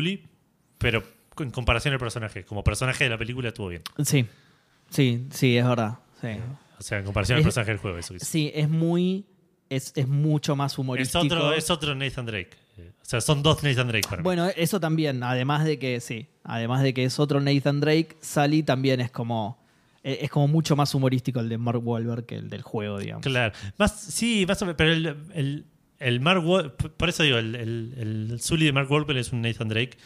pero en comparación al personaje, como personaje de la película estuvo bien. Sí, sí, sí, es verdad. Sí, O sea, en comparación al Es- personaje del juego, eso quise. sí es muy. Es, es mucho más Es humorístico. otro, es otro Nathan Drake. O sea, son dos Nathan Drake para mí. Bueno, eso también, además de que, sí, además de que es otro Nathan Drake, Sally también es como. eh, Es como mucho más humorístico el de Mark Wahlberg que el del juego, digamos. Claro. Más, sí, más o menos, pero el, el- el Mark Wa- por eso digo, el, el, el Sully de Mark Wahlberg es un Nathan Drake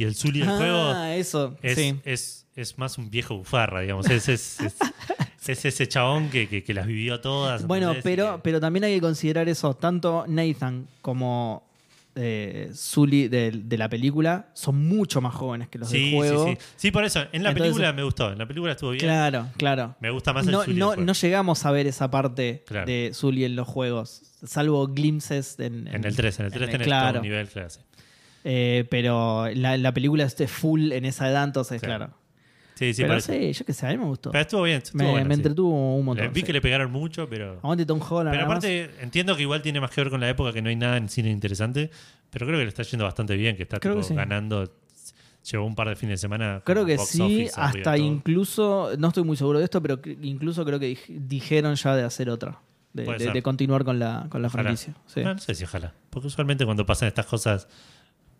y el Sully del juego Ah, eso. es, sí. es, es más un viejo bufarra, digamos. Es, es, es- es ese chabón que, que- que las vivió todas. Bueno, pero, que- pero también hay que considerar eso. Tanto Nathan como eh, Sully de, de la película son mucho más jóvenes que los sí, del juego. sí, sí. Sí, por eso. En la Entonces- película me gustó. En la película estuvo bien. Claro, claro. Me gusta más el No, Sully no, del juego. no llegamos a ver esa parte Claro. de Sully en los juegos, salvo glimpses en, En el 3, en el 3 tenés todo claro. un nivel, claro. Eh, pero la, la película este full en esa edad, entonces, Claro. claro. Sí, sí, pero sí, yo qué sé, a mí me gustó. Pero estuvo bien. Estuvo me, bueno, me sí. entretuvo un montón. Le- Vi sí. que le pegaron mucho, pero. Aguante Tom Holland. Pero más. aparte, entiendo que igual tiene más que ver con la época que no hay nada en cine interesante. Pero creo que le está yendo bastante bien, que está tipo, que ganando. Llevó un par de fines de semana. Creo que box sí, office hasta incluso, no estoy muy seguro de esto, pero incluso creo que dij- dijeron ya de hacer otra, de, continuar con la, con la franquicia. sí. No, no sé si ojalá. Porque usualmente cuando pasan estas cosas,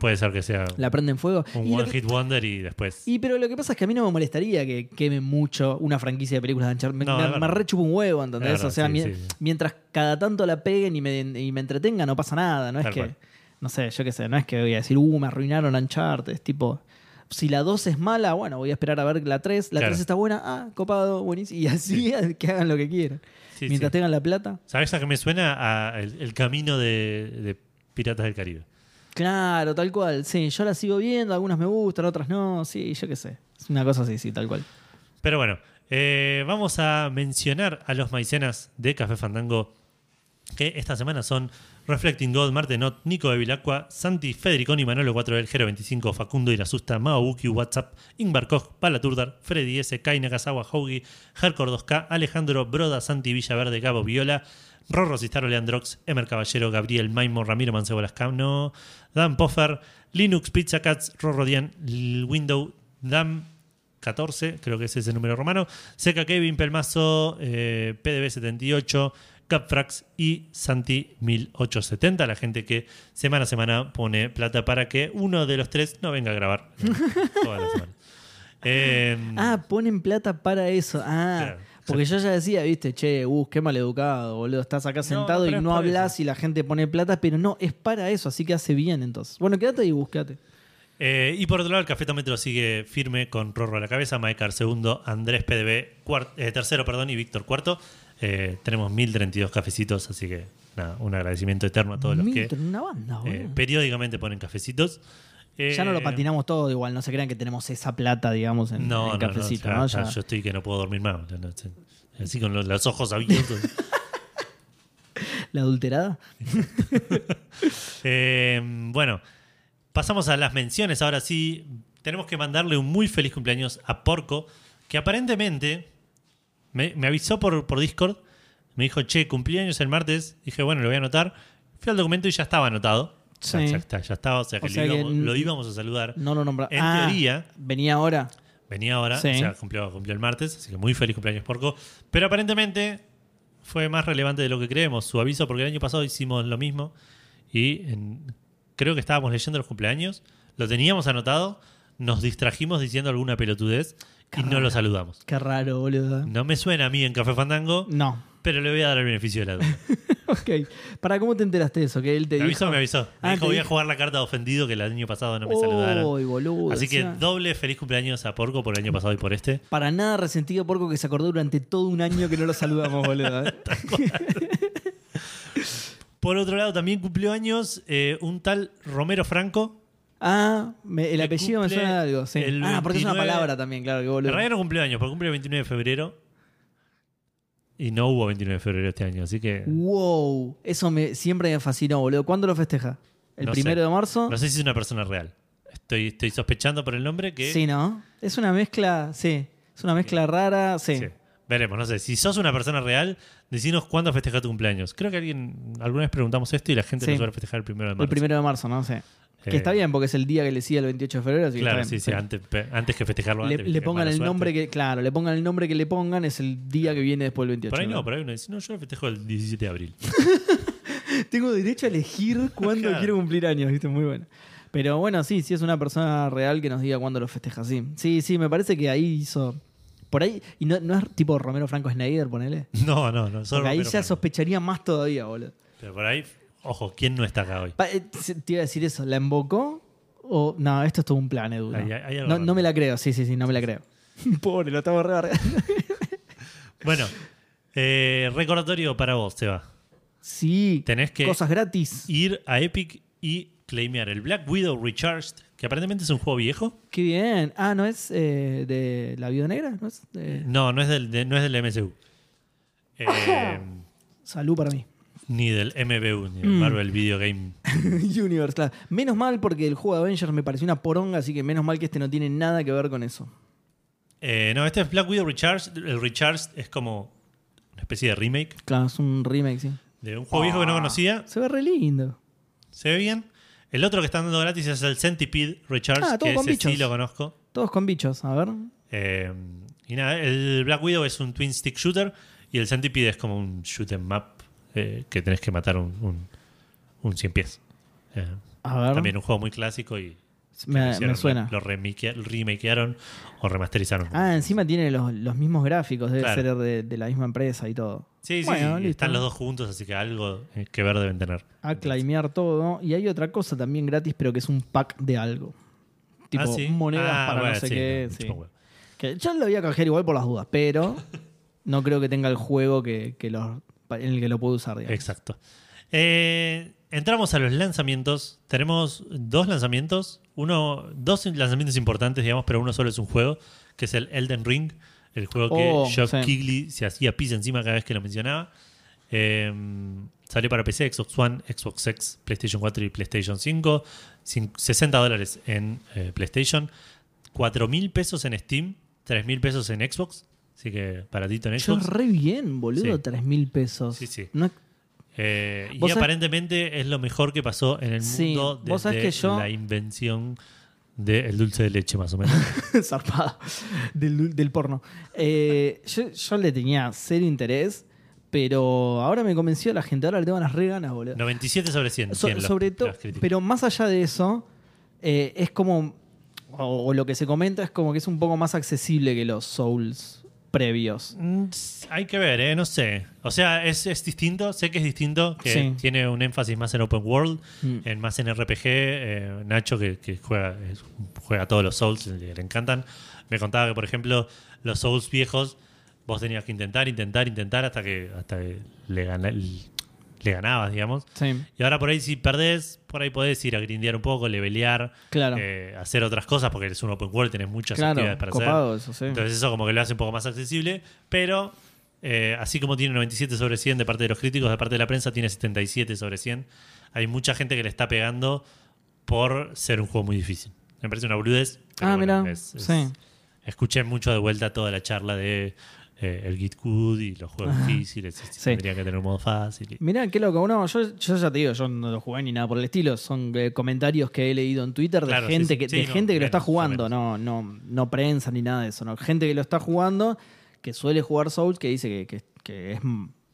puede ser que sea La prenden fuego. un Y, one que- hit wonder y después. y pero lo que pasa es que a mí no me molestaría que quemen mucho una franquicia de películas de Uncharted. Me, No, me, me rechupa un huevo, ¿entendés? Verdad, o sea, sí, mi- sí, sí. mientras cada tanto la peguen y me, y me entretenga, no pasa nada. No es que, cual. no sé, yo qué sé, no es que voy a decir, uh, me arruinaron Uncharted. Es tipo, si la 2 es mala, bueno, voy a esperar a ver la 3. La Claro. 3 está buena, ah, copado, buenísimo. Y así que hagan lo que quieran. Mientras tengan la plata. ¿Sabes a qué me suena? A el, el camino de, de Piratas del Caribe. Claro, tal cual. Sí, yo la sigo viendo, algunas me gustan, otras no. Sí, yo qué sé. Es una cosa así, sí, tal cual. Pero bueno, eh, vamos a mencionar a los maicenas de Café Fandango que esta semana son Reflecting God, Martenot, Nico de Vilacqua, Santi, Federiconi, Manolo 4 del Gero 25, Facundo y la Susta, Mao Buki, WhatsApp, Ingvar Koch, Palaturdar, Freddy S, Kai Nakazawa, Hoagie, Hardcore 2K, Alejandro, Broda, Santi Villaverde, Gabo Viola, Rorro Cistaro, Leandrox, Emer Caballero, Gabriel Maimo, Ramiro Mancebo Lascano, Dan Poffer, Linux Pizza Cats, Rorro Dian, Window, Dan 14, creo que ese es el número romano, Seca Kevin, Pelmazo, eh, PDB78, Capfrax y Santi 1870, la gente que semana a semana pone plata para que uno de los tres no venga a grabar eh, toda la semana. Eh, Ah, ponen plata para eso. Ah, Claro. porque yo ya decía, viste, che, uh, qué maleducado, boludo. Estás acá sentado y no hablas eso. y la gente pone plata, pero no, es para eso, así que hace bien entonces. Bueno, quédate y buscate. Eh, y por otro lado, el cafetómetro sigue firme con Rorro a la cabeza, Maekar segundo, Andrés PDB cuart- eh, tercero perdón, y Víctor cuarto. Eh, tenemos 1032 cafecitos, así que nada, un agradecimiento eterno a todos los que una banda, eh, periódicamente ponen cafecitos. Eh, ya no lo patinamos todo igual, no se crean que tenemos esa plata, digamos, en, No, en no, cafecito, no, ¿no? ya- yo estoy que no puedo dormir más. Así con los, los ojos abiertos. La adulterada. Eh, bueno, pasamos a las menciones. Ahora sí, tenemos que mandarle un muy feliz cumpleaños a Porco, que aparentemente me, me avisó por, por Discord. Me dijo, che, cumpleaños el martes. Dije, bueno, lo voy a anotar. Fui al documento y ya estaba anotado. Sí. ya, está, ya estaba, o sea que, O lo, sea íbamos, n- lo íbamos a saludar. No lo nombra. En Ah, teoría, Venía ahora. venía ahora, Sí. o sea, cumplió, cumplió el martes, así que muy feliz cumpleaños Porco. Pero aparentemente fue más relevante de lo que creemos su aviso, porque el año pasado hicimos lo mismo y en- creo que estábamos leyendo los cumpleaños, lo teníamos anotado, nos distrajimos diciendo alguna pelotudez y no lo saludamos. Qué raro, boludo. No me suena a mí en Café Fandango, No. pero le voy a dar el beneficio de la duda. Ok. ¿Para cómo te enteraste de eso? Que él te Me dijo. avisó, me avisó. Me Ah, dijo, voy a jugar la carta de ofendido que el año pasado no me saludaron. Uy, boludo. Así que doble feliz cumpleaños a Porco por el año pasado y por este. Para nada resentido Porco que se acordó durante todo un año que no lo saludamos, boludo. ¿eh? Por otro lado, también cumplió años eh, un tal Romero Franco. Ah, me- el Que apellido me cumple suena de algo, sí. el Ah, porque es una 29 palabra también, claro, que En boludo. realidad no cumplió años, porque cumple el 29 de febrero. Y no hubo 29 de febrero este año, así que Wow, eso me, siempre me fascinó, boludo. ¿Cuándo lo festeja? ¿El No primero sé. de marzo? no sé si es una persona real. Estoy, estoy sospechando por el nombre que. Sí, ¿no? Es una mezcla, sí. Es una mezcla rara, sí. Sí. Veremos, no sé. Si sos una persona real, decinos cuándo festeja tu cumpleaños. Creo que alguien alguna vez preguntamos esto y la gente Sí. lo suele festejar el primero de marzo. El primero de marzo, ¿no? Sí. Que Eh, está bien porque es el día que le sigue el 28 de febrero. Así que Claro, está sí, bien, sí, antes, pe- antes que festejarlo Le, antes. le que pongan el suerte. nombre que, claro, le pongan el nombre que le pongan, es el día que viene después del 28. Por ahí no, por ahí uno dice, no, yo lo festejo el 17 de abril. Tengo derecho a elegir cuándo Claro. quiero cumplir años, ¿viste? Muy bueno. Pero bueno, sí, sí es una persona real que nos diga cuándo lo festeja, sí. Sí, sí, me parece que ahí hizo. Por ahí, y no, no es tipo Romero Franco Snyder, ponele. No, no, no. Solo Porque ahí Romero ya Franco. sospecharía más todavía, boludo. Pero por ahí Ojo, ¿quién no está acá hoy? Pa- eh, Te iba a decir eso, ¿la invocó? O no, esto es todo un plan, Edu. ¿no? Algo no, raro. no me la creo, sí, sí, sí, no me la creo. Pobre, lo estamos re. Bueno, eh, recordatorio para vos, Seba. Sí, Tenés que cosas gratis. ir a Epic y claimear el Black Widow Recharged, que aparentemente es un juego viejo. Qué bien. Ah, ¿no es eh, de la Viuda Negra? ¿No es de- No, no es del, de- no es del. Eh, Salud para mí. Ni del MBU, ni del Mm. Marvel Video Game. Universe, claro. Menos mal porque el juego de Avengers me pareció una poronga, así que menos mal que este no tiene nada que ver con eso. Eh, no, este es Black Widow Recharged. El Recharged es como una especie de remake Claro, es un remake, sí. de un juego viejo que no conocía. Se ve re lindo. Se ve bien. El otro que están dando gratis es el Centipede Recharged, Ah, que ese sí lo conozco. Todos con bichos, a ver. Eh, y nada, el Black Widow es un twin stick shooter y el Centipede es como un shoot 'em up eh, que tenés que matar un, un, un 100 pies. Eh, A ver. también un juego muy clásico y me, hicieron, me suena. Lo, remake- remakearon o remasterizaron. Ah, encima tiene los, los mismos gráficos, debe Claro. ser de, de la misma empresa y todo. sí, sí, Bueno, sí, están los dos juntos, así que algo eh, que ver deben tener. A claimear todo. Y hay otra cosa también gratis, pero que es un pack de algo. Tipo Ah, ¿sí? monedas Ah, para bueno, no sé sí, qué. no, sí. Que yo lo voy a canjear igual por las dudas, pero no creo que tenga el juego que, que los- en el que lo puedo usar. digamos. Exacto. Eh, entramos a los lanzamientos. Tenemos dos lanzamientos. Uno, dos lanzamientos importantes, digamos, pero uno solo es un juego, que es el Elden Ring. El juego que Oh, Geoff sí. Keighley se hacía pis encima cada vez que lo mencionaba. Eh, salió para PC, Xbox One, Xbox X, PlayStation 4 y PlayStation 5. Cin- 60 dólares en eh, PlayStation. 4 mil pesos en Steam. 3 mil pesos en Xbox. Así que paratito en Yo Xbox. re bien, boludo, Sí. 3 mil pesos. Sí, sí. No es- Eh, y Vos sabés- aparentemente es lo mejor que pasó en el Sí, mundo vos sabés desde que yo- la invención del dulce de leche, más o menos. zarpado del, del porno. Eh, yo, yo le tenía cero interés, pero ahora me convenció la gente. Ahora le tengo unas re ganas, boludo. 97 sobre 100. So- 100 los- sobre todo, las críticas. pero más allá de eso, eh, es como, o, o lo que se comenta es como que es un poco más accesible que los Souls previos. Mm, Hay que ver, ¿eh? No sé. O sea, es, es distinto. Sé que es distinto. Que Sí. tiene un énfasis más en Open World, Mm. en más en RPG. Eh, Nacho, que, que juega, es- juega todos los Souls, le, le encantan. Me contaba que, por ejemplo, los Souls viejos, vos tenías que intentar, intentar, intentar hasta que, hasta que le, gana- le ganabas, digamos. Sí, Y ahora por ahí si perdés, por ahí podés ir a grindear un poco, levelear, claro. eh, hacer otras cosas, porque es un open world, tenés muchas claro, actividades para hacer. eso, sí. Entonces eso como que lo hace un poco más accesible, pero eh, así como tiene 97 sobre 100 de parte de los críticos, de parte de la prensa tiene 77 sobre 100. Hay mucha gente que le está pegando por ser un juego muy difícil. Me parece una pero ah, bueno, mira, es- es- sí. Escuché mucho de vuelta toda la charla de eh, el Git Code y los juegos difíciles. si Sí. Tendría que tener un modo fácil. y- Mirá, qué loco. No, yo, yo ya te digo, yo no lo jugué ni nada por el estilo. Son eh, comentarios que he leído en Twitter de Claro, gente sí. que, Sí, de no, gente que lo está jugando, no, no, no prensa ni nada de eso. No. Gente que lo está jugando, que suele jugar Souls, que dice que, que- que es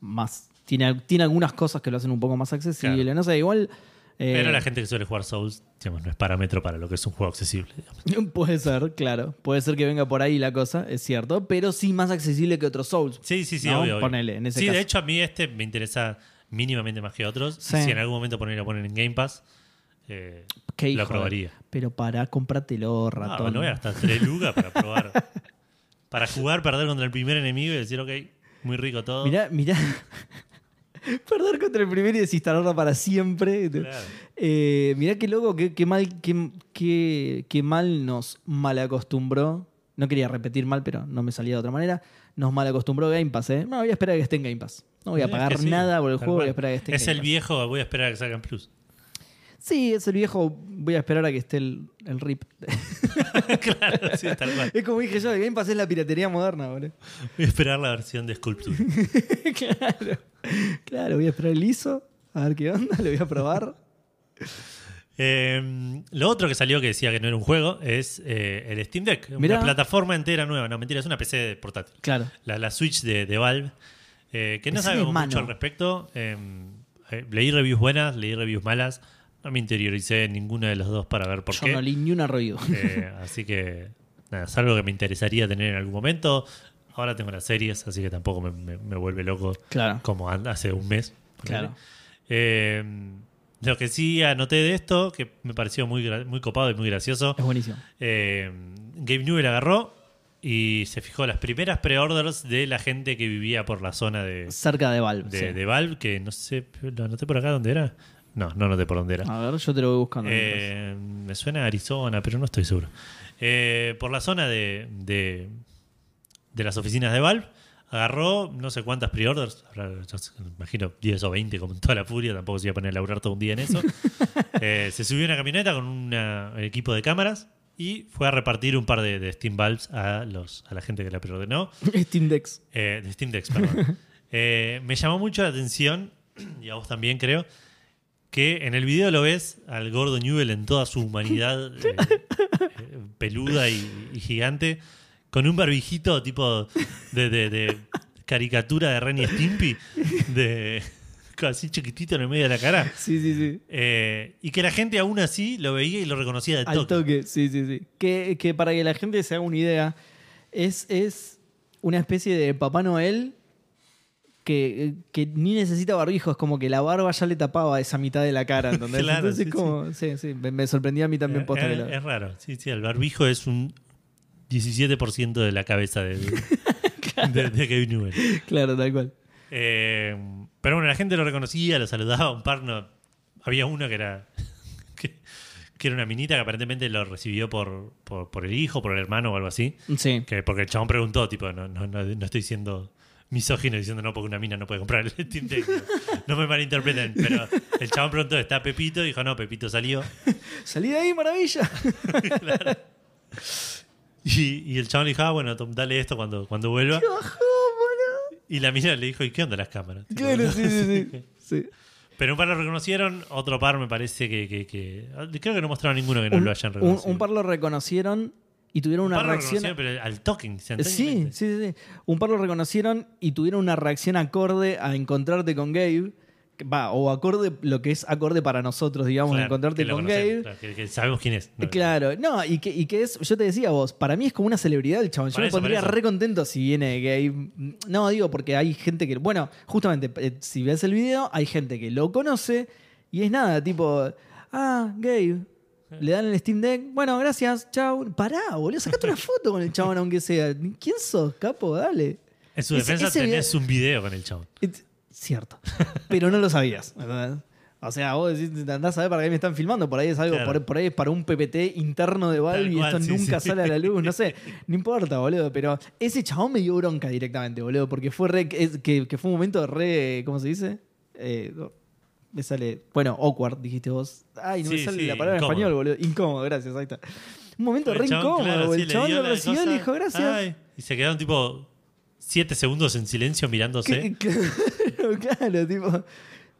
más. Tiene, tiene algunas cosas que lo hacen un poco más accesible. Claro. No sé, igual. Eh, Pero la gente que suele jugar Souls, digamos, no es parámetro para lo que es un juego accesible. digamos. Puede ser, claro. Puede ser que venga por ahí la cosa, es cierto. Pero sí más accesible que otros Souls. Sí, sí, sí, No, obvio. obvio. ponele, en ese sí, de hecho a mí este me interesa mínimamente más que otros. Sí. Si en algún momento poner, lo ponen en Game Pass, eh, Qué lo probaría. Pero para cómpratelo, No, ratón. no voy a gastar 3 lucas para probar. para jugar, perder contra el primer enemigo y decir, ok, muy rico todo. Mirá, mirá. Perder contra el primero y desinstalarla para siempre. Claro. Eh, mirá qué loco, qué, qué mal, qué, qué- qué mal nos malacostumbró. No quería repetir mal, pero no me salía de otra manera. Nos malacostumbró Game Pass, ¿eh? No, voy a esperar a que esté en Game Pass. No voy a pagar es que sí, nada por el juego, voy a esperar a que esté en Es Game el Pass. viejo, voy a esperar a que salgan Plus. Sí, es el viejo, voy a esperar a que esté el, el RIP. claro, sí, tal cual. es como dije yo, el Game Pass es la piratería moderna, boludo. Voy a esperar la versión de Sculpture. claro. Claro, voy a esperar el ISO, a ver qué onda, lo voy a probar. Eh, lo otro que salió que decía que no era un juego es eh, el Steam Deck. Mirá. Una plataforma entera nueva. No, mentira, es una PC de portátil. Claro. La, la Switch de, de Valve. eh, que no PC sabemos mucho al respecto. Eh, eh, leí reviews buenas, leí reviews malas. No me interioricé en ninguno de los dos para ver por Yo qué. no leí ni una review. Eh, así que nada, es algo que me interesaría tener en algún momento. Ahora tengo las series, así que tampoco me, me- me vuelve loco Claro. como hace un mes. Claro. Eh, lo que sí anoté de esto, que me pareció muy, muy copado y muy gracioso, Es buenísimo. eh, Gabe Newell agarró y se fijó las primeras pre-orders de la gente que vivía por la zona de, Cerca de Valve. de, sí. de Valve, que no sé, lo anoté por acá dónde era. No, no anoté por dónde era. A ver, yo te lo voy buscando. Eh, me suena a Arizona, pero no estoy seguro. Eh, por la zona de, de, de las oficinas de Valve, agarró no sé cuántas pre-orders, imagino 10 o 20 como en toda la furia, tampoco se iba a poner a laburar todo un día en eso. Eh, se subió a una camioneta con un equipo de cámaras y fue a repartir un par de, de Steam Valves a, los, a la gente que la preordenó. Steam. Eh, de Steam Decks, perdón. Me llamó mucho la atención, y a vos también creo, que en el video lo ves al gordo Newell en toda su humanidad eh, eh, peluda y, y gigante, con un barbijito tipo de, de- de caricatura de Ren y Stimpy, de, así chiquitito en el medio de la cara. Sí, sí, sí. Eh, y que la gente aún así lo veía y lo reconocía de Al toque. toque, sí, sí, sí. Que, que para que la gente se haga una idea, es, es una especie de Papá Noel que, que ni necesita barbijo, es como que la barba ya le tapaba esa mitad de la cara, ¿entendés? Claro, Entonces, sí, como, sí, sí, me, me sorprendía a mí también Eh, posta eh, es raro, sí, sí, el barbijo es un 17% de la cabeza de, de Gabe Newell. Claro, tal cual. Eh, pero bueno, la gente lo reconocía, lo saludaba, un par no. Había uno que era. Que, que era una minita que aparentemente lo recibió por, por, por el hijo, por el hermano o algo así. Sí. Que porque el chabón preguntó, tipo, no, no, no, no estoy siendo misógino diciendo no porque una mina no puede comprar el Steam Deck. No me malinterpreten, pero el chabón preguntó, ¿está Pepito? Y dijo, no, Pepito salió. Salí de ahí, maravilla. Y, y el chabón le dijo, ah, bueno, dale esto cuando, cuando vuelva. Qué bajón, boludo. Y la mina le dijo, ¿y qué onda las cámaras? Claro, sí, sí, sí. sí. Pero un par lo reconocieron, otro par me parece que. que- que- creo que no mostraron ninguno que no Un, lo hayan un- reconocido. un par lo reconocieron y tuvieron Un una par lo reacción. reconocieron, pero al toque, Sí, sí, sí, sí. Un par lo reconocieron y tuvieron una reacción acorde a encontrarte con Gabe. Va, o acorde, lo que es acorde para nosotros, digamos, Claro, encontrarte con Gabe. claro, que, que sabemos quién es. No, Claro, no, y que, y que es, yo te decía vos, para mí es como una celebridad el chabón. Yo me eso, pondría re contento si viene Gabe. No, digo, porque hay gente que, bueno, justamente, eh, si ves el video, hay gente que lo conoce y es nada, tipo, ah, Gabe. Le dan el Steam Deck. Bueno, gracias, chau. Pará, boludo. Sacate una foto con el chabón, aunque sea. ¿Quién sos, capo? Dale. En su Ese- defensa ese tenés un video con el chabón. Cierto. Pero no lo sabías. O sea, vos decís, andás a ver para qué me están filmando. Por ahí es algo, Claro. por, por ahí es para un PPT interno de Valve y esto sí, nunca sí. sale a la luz. No sé, no importa, boludo. Pero ese chabón me dio bronca directamente, boludo. Porque fue re, es- que, que fue un momento re. ¿Cómo se dice? Eh, me sale. Bueno, awkward, dijiste vos. Ay, no me sale sí, la palabra incómodo. en español, boludo. Incómodo, gracias, ahí está. Un momento El re chabón, incómodo, claro, sí, el chabón lo recibió y le dijo gracias. ay, y se quedaron tipo siete segundos en silencio mirándose. Claro, claro, tipo.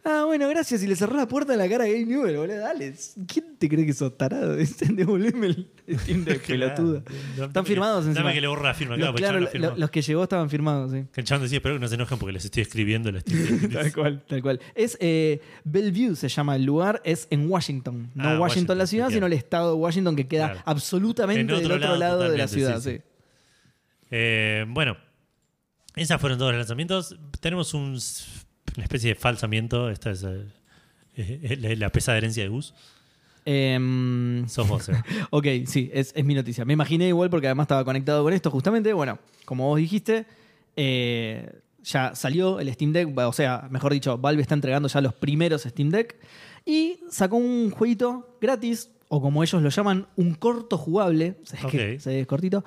Ah, bueno, gracias. Y le cerró la puerta en la cara a Gabe Newell, boludo. Dale. ¿Quién te cree que sos tarado? Devolveme el Steam Deck, pelotudo. Claro. Están firmados Dame encima. que le borro la firma. Los, Claro, lo lo- firmó. los que llegó estaban firmados, sí. Que el chabón decía, espero que no se enojen porque les estoy escribiendo el Steam Deck". Tal cual, tal cual. Es eh, Bellevue, se llama el lugar, es en Washington. No Ah, Washington, Washington, la ciudad, sino el estado de Washington que queda Claro. absolutamente En del otro lado, lado de la ciudad, sí, sí. sí. Eh, bueno, esas fueron todos los lanzamientos. Tenemos un, una especie de falsamiento. Esta es eh, eh, la, la pesada herencia de Gus. Em, Sos vos, eh. Ok, sí, es, es mi noticia. Me imaginé igual porque además estaba conectado con esto justamente. Bueno, como vos dijiste, eh, ya salió el Steam Deck, o sea, mejor dicho, Valve está entregando ya los primeros Steam Deck y sacó un jueguito gratis, o como ellos lo llaman, un corto jugable, es que Ok. se- es cortito,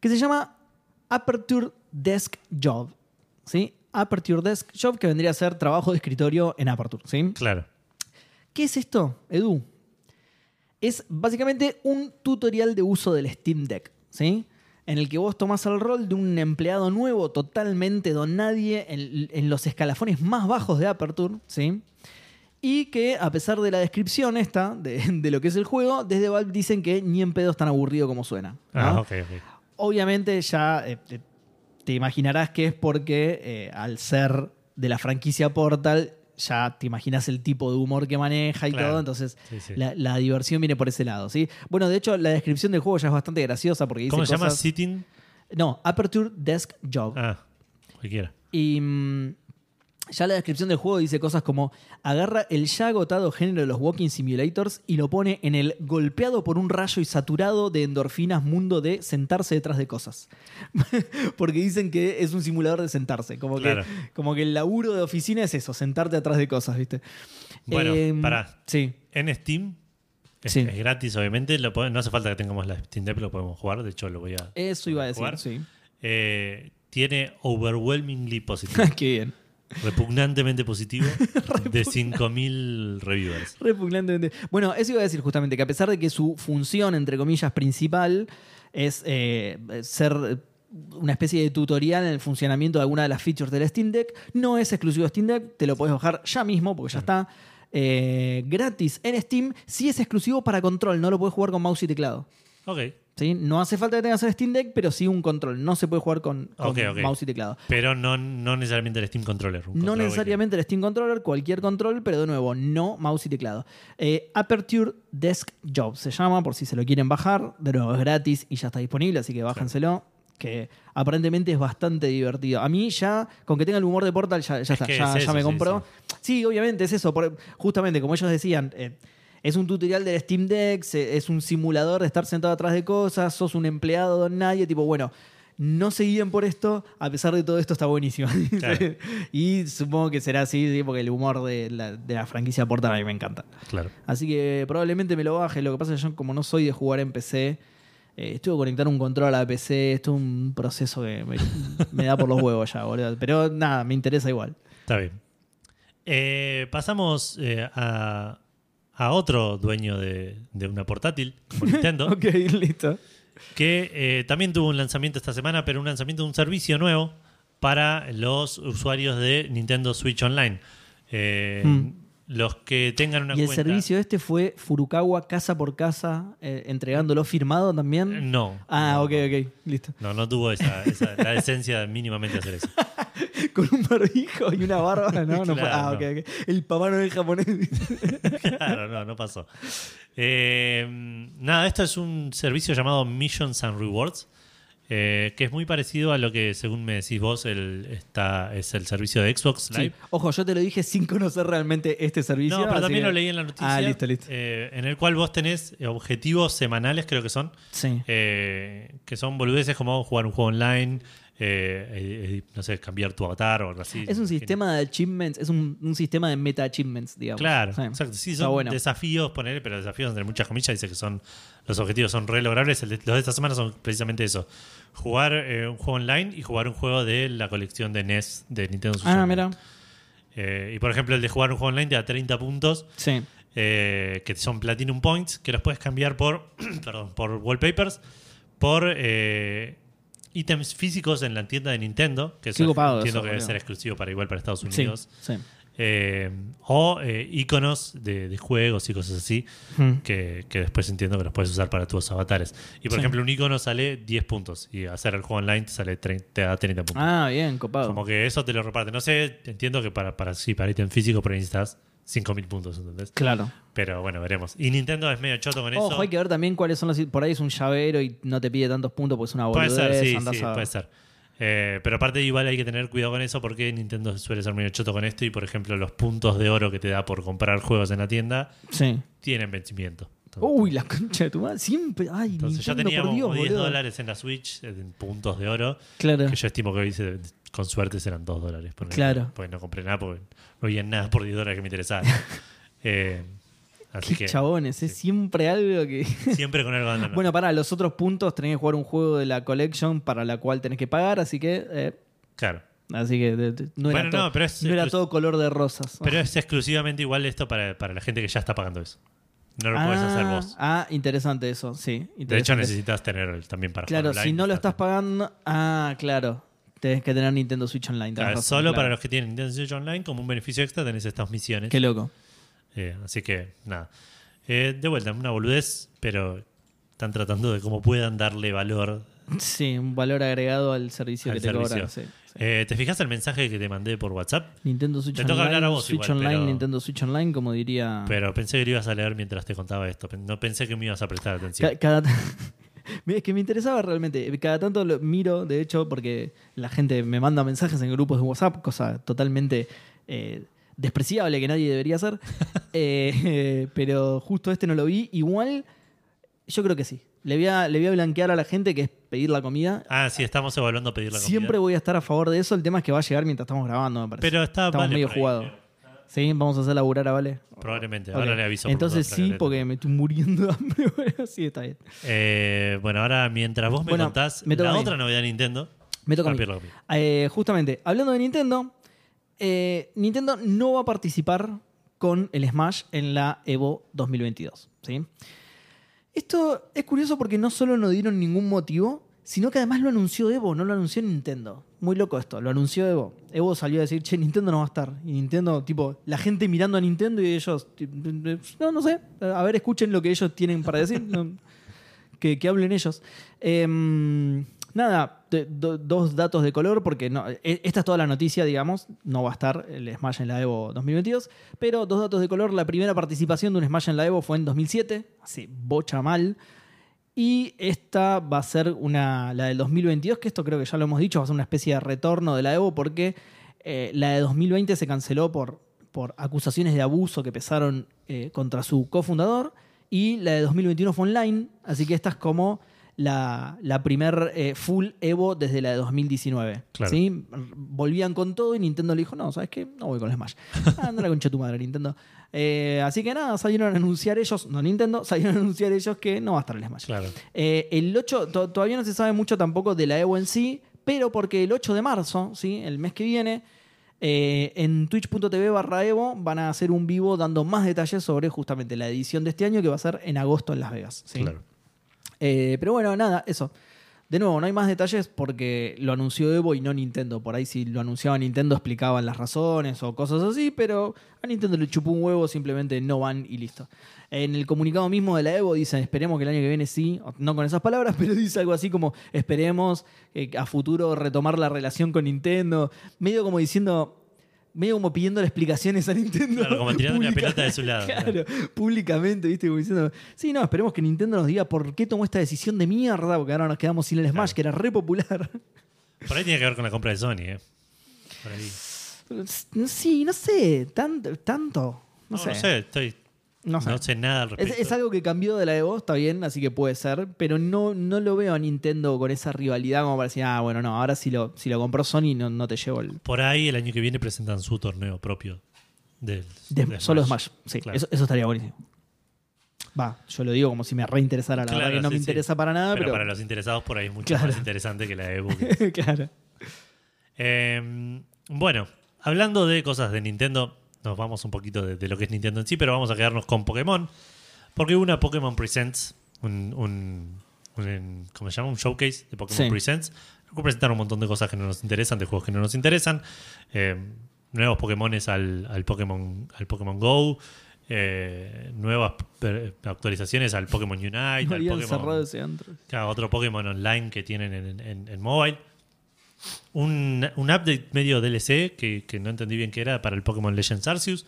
que se llama Aperture Desk Job. ¿Sí? Aperture Desk Job, que vendría a ser trabajo de escritorio en Aperture. ¿sí? Claro. ¿Qué es esto, Edu? Es básicamente un tutorial de uso del Steam Deck, ¿sí? En el que vos tomás el rol de un empleado nuevo, totalmente don nadie, en, en los escalafones más bajos de Aperture, ¿sí? Y que a pesar de la descripción esta, de, de lo que es el juego, desde Valve dicen que ni en pedo es tan aburrido como suena. ¿no? Ah, ok, ok. Obviamente ya eh, te, imaginarás que es porque eh, al ser de la franquicia Portal ya te imaginas el tipo de humor que maneja y Claro. todo, entonces Sí, sí. La, la diversión viene por ese lado, ¿sí? Bueno, de hecho la descripción del juego ya es bastante graciosa porque dice ¿Cómo se llama? Sitting. No, Aperture Desk Job. Ah, cualquiera. Y mm, Ya la descripción del juego dice cosas como agarra el ya agotado género de los walking simulators y lo pone en el golpeado por un rayo y saturado de endorfinas mundo de sentarse detrás de cosas. Porque dicen que es un simulador de sentarse, como, Claro. que, como que el laburo de oficina es eso, sentarte atrás de cosas, ¿viste? Bueno, Em, pará. Sí. En Steam. Es, Sí. es gratis, obviamente. Lo no hace falta que tengamos la Steam Deck, lo podemos jugar. De hecho, lo voy a. Eso iba a decir, jugar. sí. Eh, tiene overwhelmingly positivo. Qué bien. Repugnantemente positivo. de 5.000 reviewers. Repugnantemente. Bueno, eso iba a decir justamente, que a pesar de que su función, entre comillas, principal es eh, ser una especie de tutorial en el funcionamiento de alguna de las features del Steam Deck, no es exclusivo de Steam Deck, te lo puedes bajar ya mismo porque ya está eh, gratis en Steam. Sí es exclusivo para control, no lo puedes jugar con mouse y teclado. Ok. ¿Sí? No hace falta que tengas el Steam Deck, pero sí un control. No se puede jugar con, mouse y teclado. Pero no, no necesariamente el Steam Controller. No control necesariamente el Steam Controller, cualquier control, pero de nuevo, no mouse y teclado. Eh, Aperture Desk Job se llama, por si se lo quieren bajar. De nuevo, es gratis y ya está disponible, así que bájenselo. Que aparentemente es bastante divertido. A mí ya, con que tenga el humor de Portal, ya, ya Es está, ya, es ya eso, me sí, compró. Sí, obviamente es eso. por- justamente, como ellos decían, eh, es un tutorial del Steam Deck, es un simulador de estar sentado atrás de cosas, sos un empleado de nadie, tipo, bueno, no se guíen por esto, a pesar de todo esto está buenísimo. Claro. y supongo que será así, sí, porque el humor de la, de la franquicia Portal a mí me encanta. Claro. Así que probablemente me lo baje. Lo que pasa es que yo, como no soy de jugar en PC, eh, estuve conectar un control a la PC. Esto es un proceso que me, me da por los huevos ya, boludo. Pero nada, me interesa igual. Está bien. Eh, pasamos eh, a, a otro dueño de, de una portátil, como Nintendo, ok, listo. que eh, también tuvo un lanzamiento esta semana, pero un lanzamiento de un servicio nuevo para los usuarios de Nintendo Switch Online. Eh, Hmm. Los que tengan una Y el cuenta. servicio este fue Furukawa casa por casa, eh, entregándolo firmado también. No. Ah, no, ok, ok, listo. No, no tuvo esa, esa- la decencia de mínimamente hacer eso. Con un barbijo y una barba, ¿no? no Claro, ah, no. El papá Noel japonés. Claro, no, no pasó. Eh, nada, esto es un servicio llamado Missions and Rewards, eh, que es muy parecido a lo que, según me decís vos, el, está, es el servicio de Xbox Sí. Live. Ojo, yo te lo dije sin conocer realmente este servicio. No, pero también que- lo leí en la noticia. Ah, listo, listo. eh, en el cual vos tenés objetivos semanales, creo que son, Sí. que son boludeces como jugar un juego online, eh, eh, eh, no sé, cambiar tu avatar o algo así. Es un sistema de achievements, es un, un sistema de meta achievements, digamos. Claro, Sí. exacto. Sí, son bueno. desafíos, poner, pero desafíos entre muchas comillas, dice que son los objetivos son re logrables. Los de esta semana son precisamente eso. Jugar eh, un juego online y jugar un juego de la colección de NES de Nintendo Switch. Ah, mira. Eh, y por ejemplo, el de jugar un juego online te da 30 puntos, Sí. eh, que son Platinum Points, que los puedes cambiar por, perdón, por wallpapers, por eh, ítems físicos en la tienda de Nintendo, que eso entiendo eso, que debe ser exclusivo para igual para Estados. Unidos. sí. Eh, o eh, iconos de, de juegos y cosas así Hmm. que, que después entiendo que los puedes usar para tus avatares. Y por Sí. ejemplo, un icono sale 10 puntos y hacer el juego online te, sale 30, te da 30 puntos. Ah, bien, copado. Como que eso te lo reparte. No sé, entiendo que para, para, sí, para ítem físico por ahí necesitas 5000 puntos, ¿entendés? Claro. Pero bueno, veremos. Y Nintendo es medio choto con eso. Ojo, hay que ver también cuáles son los. Por ahí es un llavero y no te pide tantos puntos porque es una Puede boludez. ser, sí, sí, a puede ser. Eh, pero aparte igual hay que tener cuidado con eso porque Nintendo suele ser medio choto con esto y por ejemplo los puntos de oro que te da por comprar juegos en la tienda Sí. tienen vencimiento. Uy, la concha de tu madre. Siempre. Ay, Entonces ya Nintendo, teníamos por Dios, como 10 boludo. dólares en la Switch en puntos de oro, Claro. que yo estimo que hoy se- con suerte serán 2 dólares. Claro. Pues no compré nada porque no había nada por 10 dólares que me interesara. Eh, así Qué que chabones, es siempre algo que. siempre con algo andando. Bueno, para los otros puntos tenés que jugar un juego de la collection para la cual tenés que pagar, así que. eh, claro. así que de- de- no era, Bueno, todo, pero no era todo color de rosas. Pero es exclusivamente igual esto para, para la gente que ya está pagando eso. No lo puedes hacer vos. Ah, interesante eso, sí. De hecho, necesitas tener también para Claro, jugar si online, no lo está- estás pagando. Ah, claro. Tenés que tener Nintendo Switch Online. Claro, razón, solo claro. para los que tienen Nintendo Switch Online, como un beneficio extra, tenés estas misiones. Qué loco. Eh, así que, nada. Eh, de vuelta, una boludez, pero están tratando de cómo puedan darle valor. Sí, un valor agregado al servicio Al que te servicio. cobran. sí, sí. Eh, ¿Te fijas el mensaje que te mandé por WhatsApp? Nintendo Switch Te toca Online, hablar a vos Switch igual, Online, pero- Nintendo Switch Online, como diría. Pero pensé que lo ibas a leer mientras te contaba esto. No pensé que me ibas a prestar atención. Ca- cada, Es que me interesaba realmente. Cada tanto lo miro, de hecho, porque la gente me manda mensajes en grupos de WhatsApp, cosa totalmente eh, despreciable que nadie debería hacer. Eh, pero justo este no lo vi. Igual, yo creo que sí. Le voy, a, le voy a blanquear a la gente que es pedir la comida. Ah, sí, estamos evaluando pedir la comida. Siempre voy a estar a favor de eso. El tema es que va a llegar mientras estamos grabando, me parece. Pero está Estamos Vale medio jugados. Sí, vamos a hacer laburar a Vale. Probablemente. Ahora le aviso. Entonces sí, porque me estoy muriendo de hambre. Bueno, sí, está bien. Eh, bueno, ahora mientras vos me Bueno, contás me la otra novedad de Nintendo. Me toca a mí. Eh, justamente, hablando de Nintendo, eh, Nintendo no va a participar con el Smash en la Evo 2022. ¿sí? Esto es curioso porque no solo no dieron ningún motivo, sino que además lo anunció Evo, no lo anunció Nintendo. Muy loco esto, lo anunció Evo. Evo salió a decir, che, Nintendo no va a estar. Y Nintendo, tipo, la gente mirando a Nintendo y ellos, no, no sé, a ver, escuchen lo que ellos tienen para decir. que, que hablen ellos. Em, nada, dos datos de color, porque no, e- esta es toda la noticia, digamos. No va a estar el Smash en la Evo 2022. Pero dos datos de color. La primera participación de un Smash en la Evo fue en 2007, hace bocha mal. Y esta va a ser una, la del 2022, que esto creo que ya lo hemos dicho, va a ser una especie de retorno de la Evo, porque eh, la de 2020 se canceló por, por acusaciones de abuso que pesaron eh, contra su cofundador. Y la de 2021 fue online, así que esta es como la, la primer eh, full Evo desde la de 2019. Claro. ¿sí? Volvían con todo y Nintendo le dijo, no, ¿sabes qué? No voy con el Smash. Anda la concha de tu madre, Nintendo. Eh, así que nada, salieron a anunciar ellos, no Nintendo, salieron a anunciar ellos que no va a estar el Smash. Claro. Eh, el 8, to- todavía no se sabe mucho tampoco de la Evo en sí, pero porque el 8 de marzo, ¿sí? el mes que viene, eh, en twitch.tv barra Evo van a hacer un vivo dando más detalles sobre justamente la edición de este año que va a ser en agosto en Las Vegas. ¿sí? Claro. Eh, pero bueno, nada, eso. De nuevo, no hay más detalles porque lo anunció Evo y no Nintendo. Por ahí si lo anunciaba Nintendo explicaban las razones o cosas así, pero a Nintendo le chupó un huevo, simplemente no van y listo. En el comunicado mismo de la Evo dicen, esperemos que el año que viene sí, no con esas palabras, pero dice algo así como, esperemos eh, a futuro retomar la relación con Nintendo. Medio como diciendo, medio como pidiéndole explicaciones a Nintendo. Claro, como tirando una pelota de su lado, Claro, públicamente, ¿viste? Como diciendo, sí, no, esperemos que Nintendo nos diga por qué tomó esta decisión de mierda, porque ahora nos quedamos sin el Smash, Claro. que era re popular. Por ahí tiene que ver con la compra de Sony, ¿eh? Por ahí. Sí, no sé, tanto, tanto. No, No, sé. no sé, estoy, No sé. no sé nada al Es, respecto. es algo que cambió de la Evo, está bien, así que puede ser, pero no, no lo veo a Nintendo con esa rivalidad como para decir, ah, bueno, no, ahora si lo, si lo compró Sony no, no te llevo el... Por ahí el año que viene presentan su torneo propio del de- de solo Smash. Sí, Claro. eso, eso estaría buenísimo. Va, yo lo digo como si me reinteresara, la verdad Claro, que no sí, me sí. interesa para nada, pero, pero... para los interesados por ahí es mucho Claro. más interesante que la Evo. que- claro. Eh, bueno, hablando de cosas de Nintendo, nos vamos un poquito de, de lo que es Nintendo en sí, pero vamos a quedarnos con Pokémon. Porque hubo una Pokémon Presents, un, un, un- ¿cómo se llama? Un showcase de Pokémon Sí. Presents. Presentaron un montón de cosas que no nos interesan, de juegos que no nos interesan. Eh, nuevos Pokémones al, al Pokémon al Pokémon Go. eh, nuevas actualizaciones al Pokémon Unite, al Habían Pokémon cerrado ese. Claro, otro Pokémon online que tienen en, en- en mobile. Un, un update medio DLC que, que no entendí bien qué era para el Pokémon Legends Arceus.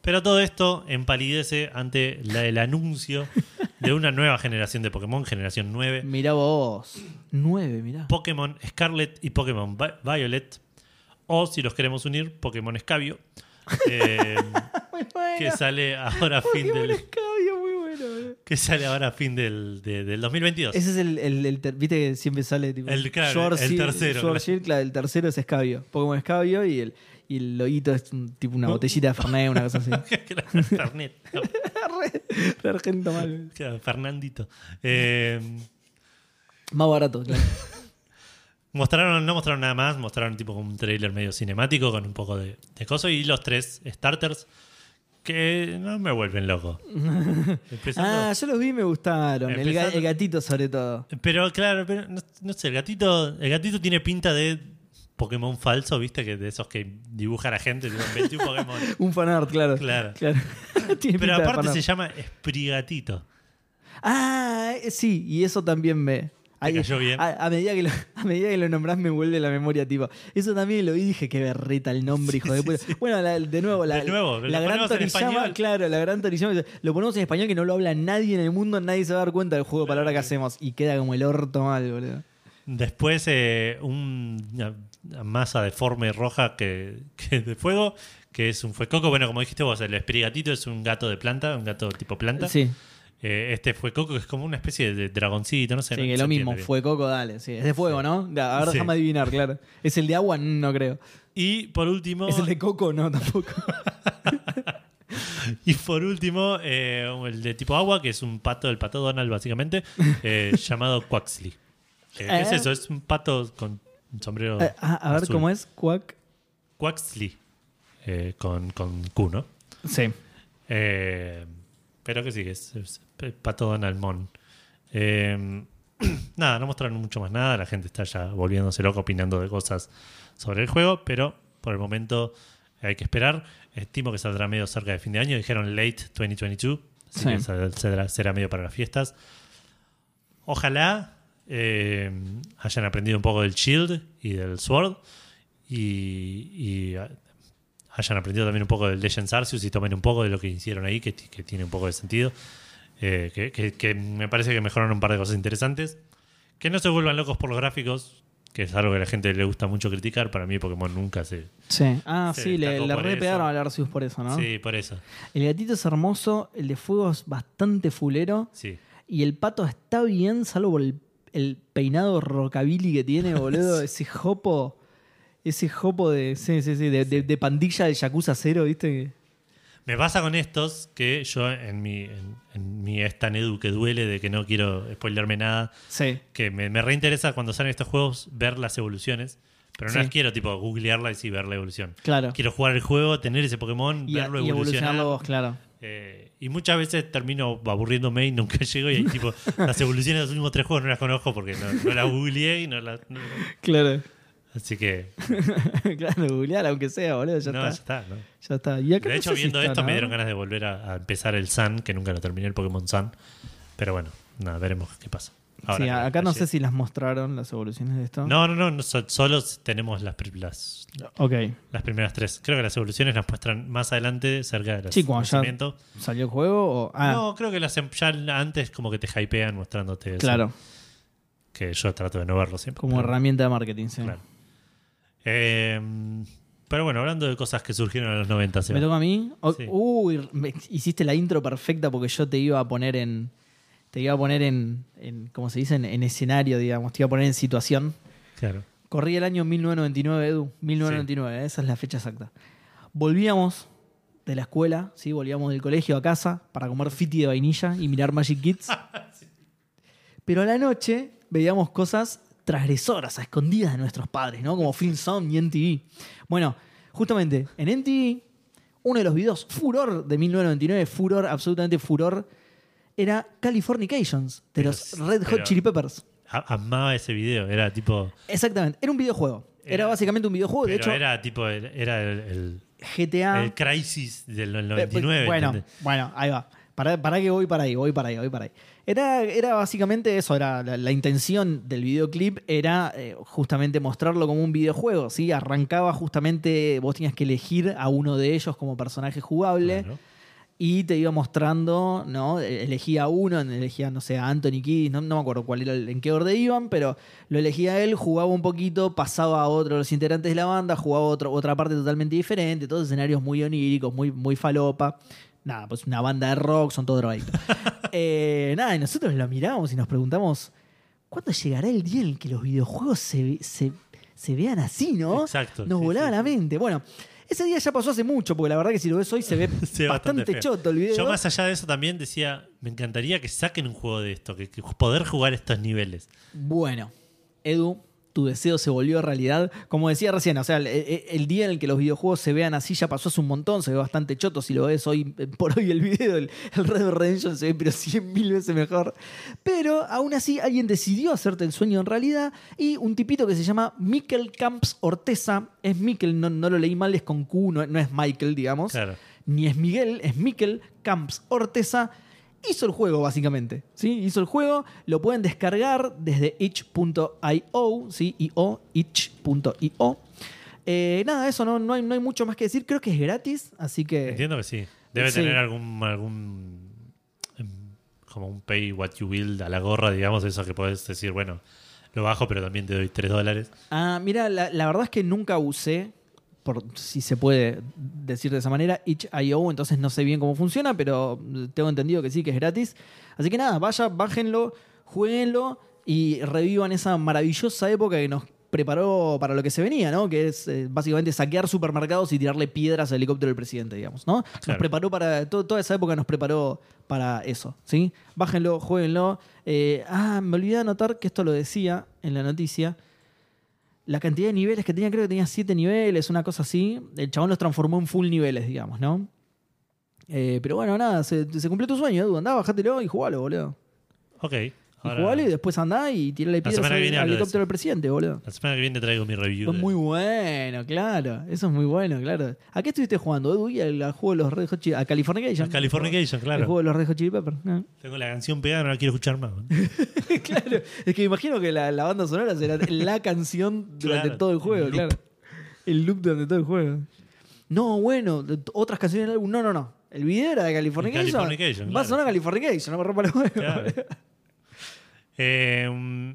Pero todo esto empalidece ante la- el anuncio de una nueva generación de Pokémon, generación 9. Mirá vos. Nueve, mirá. Pokémon Scarlet y Pokémon Vi- Violet. O si los queremos unir, Pokémon Escabio. eh, Muy bueno. que sale ahora a fin Pokémon del, Escabio, muy bueno. que sale ahora a fin del, de- del 2022. Ese es el, el, el ter- viste que siempre sale tipo El- claro, el tercero, claro. El tercero es Escabio. Pokémon Escabio y el, y el loguito es un- tipo una botellita de Fernet, una cosa así. Fernet. Re- re argento mal. Claro, Fernandito. Eh, Más barato, claro. mostraron, no mostraron nada más, mostraron tipo como un trailer medio cinemático con un poco de, de coso y los tres starters que no me vuelven loco. Ah, yo los vi y me gustaron. El, ga- Empezando- el gatito sobre todo. pero claro, pero no, no sé, el gatito, el gatito tiene pinta de Pokémon falso, viste, que de esos que dibujan a gente, tipo, 21 Pokémon. Un fanart, claro. Claro. Tiene Pero aparte se llama Sprigatito. Ah, eh, sí, y eso también me. Ahí- cayó bien. A, a medida que lo, a medida que lo nombrás me vuelve la memoria, tipo. Eso también lo vi y dije que berreta el nombre, hijo de puta. Bueno, la- de nuevo, la, De nuevo, lo la gran Toriyama, claro, la gran Toriyama, lo ponemos en español que no lo habla nadie en el mundo, nadie se va a dar cuenta del juego de palabras que hacemos y queda como el orto mal, boludo. Después eh, un- una, una masa deforme roja que, que de fuego, que es un fuecoco. Bueno, como dijiste vos, el espirigatito es un gato de planta, un gato tipo planta. Sí, Eh, este fuecoco que es como una especie de dragoncito, no sé. sí, no que lo mismo, bien. fue Coco, dale, sí. Es de fuego, ¿no? A ver, Sí. déjame adivinar, claro. ¿Es el de agua? No creo. Y por último, ¿Es el de Coco? No, tampoco. y por último eh, el de tipo agua, que es un pato, el pato Donald básicamente, eh, llamado Quaxley. ¿Qué es eso? Es un pato con un sombrero. Ah, a ver azul. cómo es, Quack. Quaxley. con, con Q, ¿no? Sí. Eh, pero que sí, es, es Pato Mon. Eh, nada, no mostraron mucho más nada. La gente está ya volviéndose loca opinando de cosas sobre el juego, pero por el momento hay que esperar. Estimo que saldrá medio cerca de fin de año. Dijeron late 2022, así Sí. que sal- será, medio para las fiestas. Ojalá eh, hayan aprendido un poco del Shield y del Sword y, y, hayan aprendido también un poco del Legends Arceus y tomen un poco de lo que hicieron ahí, que, que tiene un poco de sentido. Eh, que, que- que me parece que mejoraron un par de cosas interesantes. Que no se vuelvan locos por los gráficos, que es algo que a la gente le gusta mucho criticar. Para mí Pokémon nunca se... Sí. Ah, Se sí, le, le por re eso. pegaron al Arceus por eso, ¿no? Sí, por eso. El gatito es hermoso, el de fuego es bastante fulero Sí. y el pato está bien, salvo por el, el peinado rockabilly que tiene, boludo. Ese jopo, ese jopo de, sí, sí, sí, de, de- de pandilla de Yakuza Cero, ¿viste? Me pasa con estos que yo en mi, en, en mi esta Nedu que duele de que no quiero spoilerme nada, Sí. que me, me reinteresa cuando salen estos juegos ver las evoluciones, pero no Sí. las quiero tipo googlearlas y ver la evolución. Claro. Quiero jugar el juego, tener ese Pokémon, Y, verlo y evolucionar. evolucionarlo vos, claro. Eh, y muchas veces termino aburriéndome y nunca llego y ahí tipo las evoluciones de los últimos tres juegos no las conozco porque no, no las googleé y no las... no- Claro. Así que claro, googlear aunque sea, boludo, ya no, ya está. está. ¿no? Ya está. Y acá De no hecho, si viendo esto me dieron ganas de volver a, a empezar el Sun, que nunca lo terminé, el Pokémon Sun. Pero bueno, nada, veremos qué pasa. Ahora Sí, acá no ayer- sé si las mostraron las evoluciones de esto. No, no, no, no, so- solo tenemos las, las, Ok. las primeras tres. Creo que las evoluciones las muestran más adelante, cerca del Sí, cuando ya- lanzamiento. ¿Salió el juego? O... Ah, No, creo que las em- ya antes como que te hypean mostrándote eso. claro. Que yo trato de no verlo siempre. Como pero- herramienta de marketing, sí. Claro. Eh, pero bueno, hablando de cosas que surgieron en los 90, ¿Me Seba. toca a mí? Sí. Uy, me- hiciste la intro perfecta porque yo te iba a poner en. Te iba a poner en. en ¿Cómo se dice? En, en escenario, digamos. Te iba a poner en situación. Claro. Corría el año 1999, Edu. 1999, esa es la fecha exacta. Volvíamos de la escuela, ¿sí? Volvíamos del colegio a casa para comer fiti de vainilla y mirar Magic Kids. Pero a la noche veíamos cosas transgresoras, a escondidas de nuestros padres, ¿no? Como Film Sound y NTV. Bueno, justamente en NTV, uno de los videos furor de 1999, furor, absolutamente furor, era Californications, de Pero los Red Hot Chili Peppers. Amaba ese video, era tipo... Exactamente, era un videojuego. Era, Era- básicamente un videojuego, de hecho, era tipo, el- era el, el, GTA. el Crisis del Eh, 99. bueno, ¿entendés? bueno, ahí va. Para, para que voy para ahí, voy para ahí, voy para ahí. Era, era básicamente eso, era la, la intención del videoclip era eh, justamente mostrarlo como un videojuego, ¿sí? Arrancaba justamente, vos tenías que elegir a uno de ellos como personaje jugable Claro. y te iba mostrando, ¿no? Eh, Elegía uno, elegía, no sé, a Anthony Kiddis, no, no me acuerdo cuál era, en qué orden iban, pero lo elegía él, jugaba un poquito, pasaba a otro de los integrantes de la banda, jugaba otro, otra parte totalmente diferente, todos escenarios muy oníricos, muy, muy falopa. Nada, pues una banda de rock, son todos drogadictos. Eh, nada, y nosotros lo miramos y nos preguntamos, ¿cuándo llegará el día en el que los videojuegos se, se, se vean así, no? Exacto, Nos sí, volaba sí, la mente. Bueno, ese día ya pasó hace mucho, porque la verdad que si lo ves hoy se ve bastante, choto el video. Yo más allá de eso también decía, me encantaría que saquen un juego de esto, que, que poder jugar estos niveles. Bueno, Edu, tu deseo se volvió realidad. Como decía recién, o sea, el, día en el que los videojuegos se vean así ya pasó hace un montón, se ve bastante choto. Si lo ves hoy, eh, por hoy el video, el, el Red Dead Redemption se ve pero 100 mil veces mejor. Pero aún así alguien decidió hacerte el sueño en realidad y un tipito que se llama Mikkel Camps Orteza, es Mikkel, no, no lo leí mal, es con Q, no, no es Michael, digamos Claro. ni es Miguel, es Miquel Camps Orteza, hizo el juego, básicamente. ¿sí? Hizo el juego, lo pueden descargar desde itch.io, ¿sí? IO, itch.io. Eh, nada, eso no, no, hay, no hay mucho más que decir. Creo que es gratis, así que. Entiendo que sí. Debe Sí. tener algún, algún em, como un pay what you will a la gorra, digamos, eso que podés decir, bueno, lo bajo, pero también te doy 3 dólares. Ah, mira, la, la verdad es que nunca usé, por si se puede decir de esa manera, itch.io, entonces no sé bien cómo funciona, pero tengo entendido que sí, que es gratis. Así que nada, vaya, bájenlo, jueguenlo y revivan esa maravillosa época que nos preparó para lo que se venía, ¿no? Que es eh, básicamente saquear supermercados y tirarle piedras al helicóptero del presidente, digamos, ¿no? Nos preparó para. to- toda esa época nos preparó para eso, ¿sí? Bájenlo, jueguenlo. Eh, ah, me olvidé de anotar que esto lo decía en la noticia. La cantidad de niveles que tenía, creo que tenía siete niveles, una cosa así. El chabón los transformó en full niveles, digamos, ¿no? Eh, pero bueno, nada, se, cumplió tu sueño, Edu. Andá, bajátelo y jugalo, boludo. Ok. Y ahora- jugalo y después andá y tirale La piedras semana al, que viene al hablo de helicóptero del presidente, boludo. La semana que viene traigo mi review. Es de- muy bueno, claro. Eso es muy bueno, claro. ¿A qué estuviste jugando, Edu? Y al, al juego de los Red Hot Chili A Californication. Californication, El claro. juego de los Red Hot Chili Peppers. ¿no? Tengo la canción pegada, no la quiero escuchar más. ¿no? claro. Es que me imagino que la, la banda sonora será la canción durante Claro, todo el juego, el loop. claro. El loop durante todo el juego. No, bueno, de- otras canciones del álbum. No, no, no. El video era de Californication. Californication, Va a claro. sonar Californication, no me rompa los huevos. Claro. Eh, mm,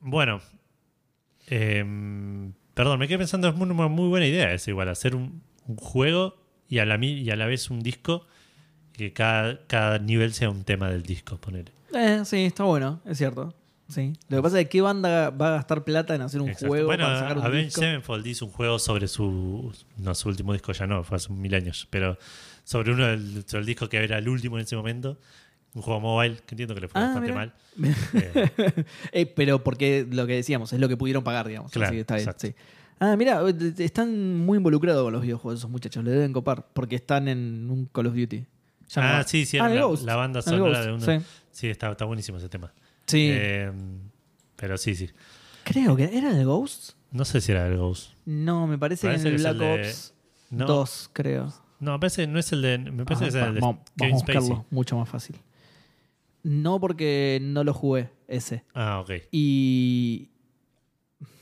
bueno. Eh, perdón, me quedé pensando, es muy, muy buena idea esa igual, hacer un, un juego y a, la, y a la vez un disco que cada, cada nivel sea un tema del disco, poner. Eh, sí, está bueno, es cierto. Sí. Lo que pasa es que qué banda va a gastar plata en hacer un juego Bueno, para sacar un Avenged disco. Sevenfold hizo un juego sobre su. No, su último disco ya no, fue hace mil años. Pero sobre uno del, sobre el disco que era el último en ese momento. Un juego mobile, que entiendo que le fue Ah, bastante mal. Eh, Eh, pero porque lo que decíamos, es lo que pudieron pagar, digamos. Claro, Así que está bien, exacto. sí. Ah, mira, están muy involucrados con los videojuegos esos muchachos, le deben copar, porque están en un Call of Duty. Ah, sí, sí, Ah, la, banda El sonora de uno. Sí. Sí, está, está buenísimo ese tema. Sí. Eh, pero sí, sí. Creo que era el Ghost. No sé si era el Ghost. No, me parece, Parece que en que el Black el de- Ops No, 2, creo. no, me parece no es el de. Me parece Ah, que es el de Kevin Spacey. mucho más fácil. No porque no lo jugué, ese. Ah, ok. Y.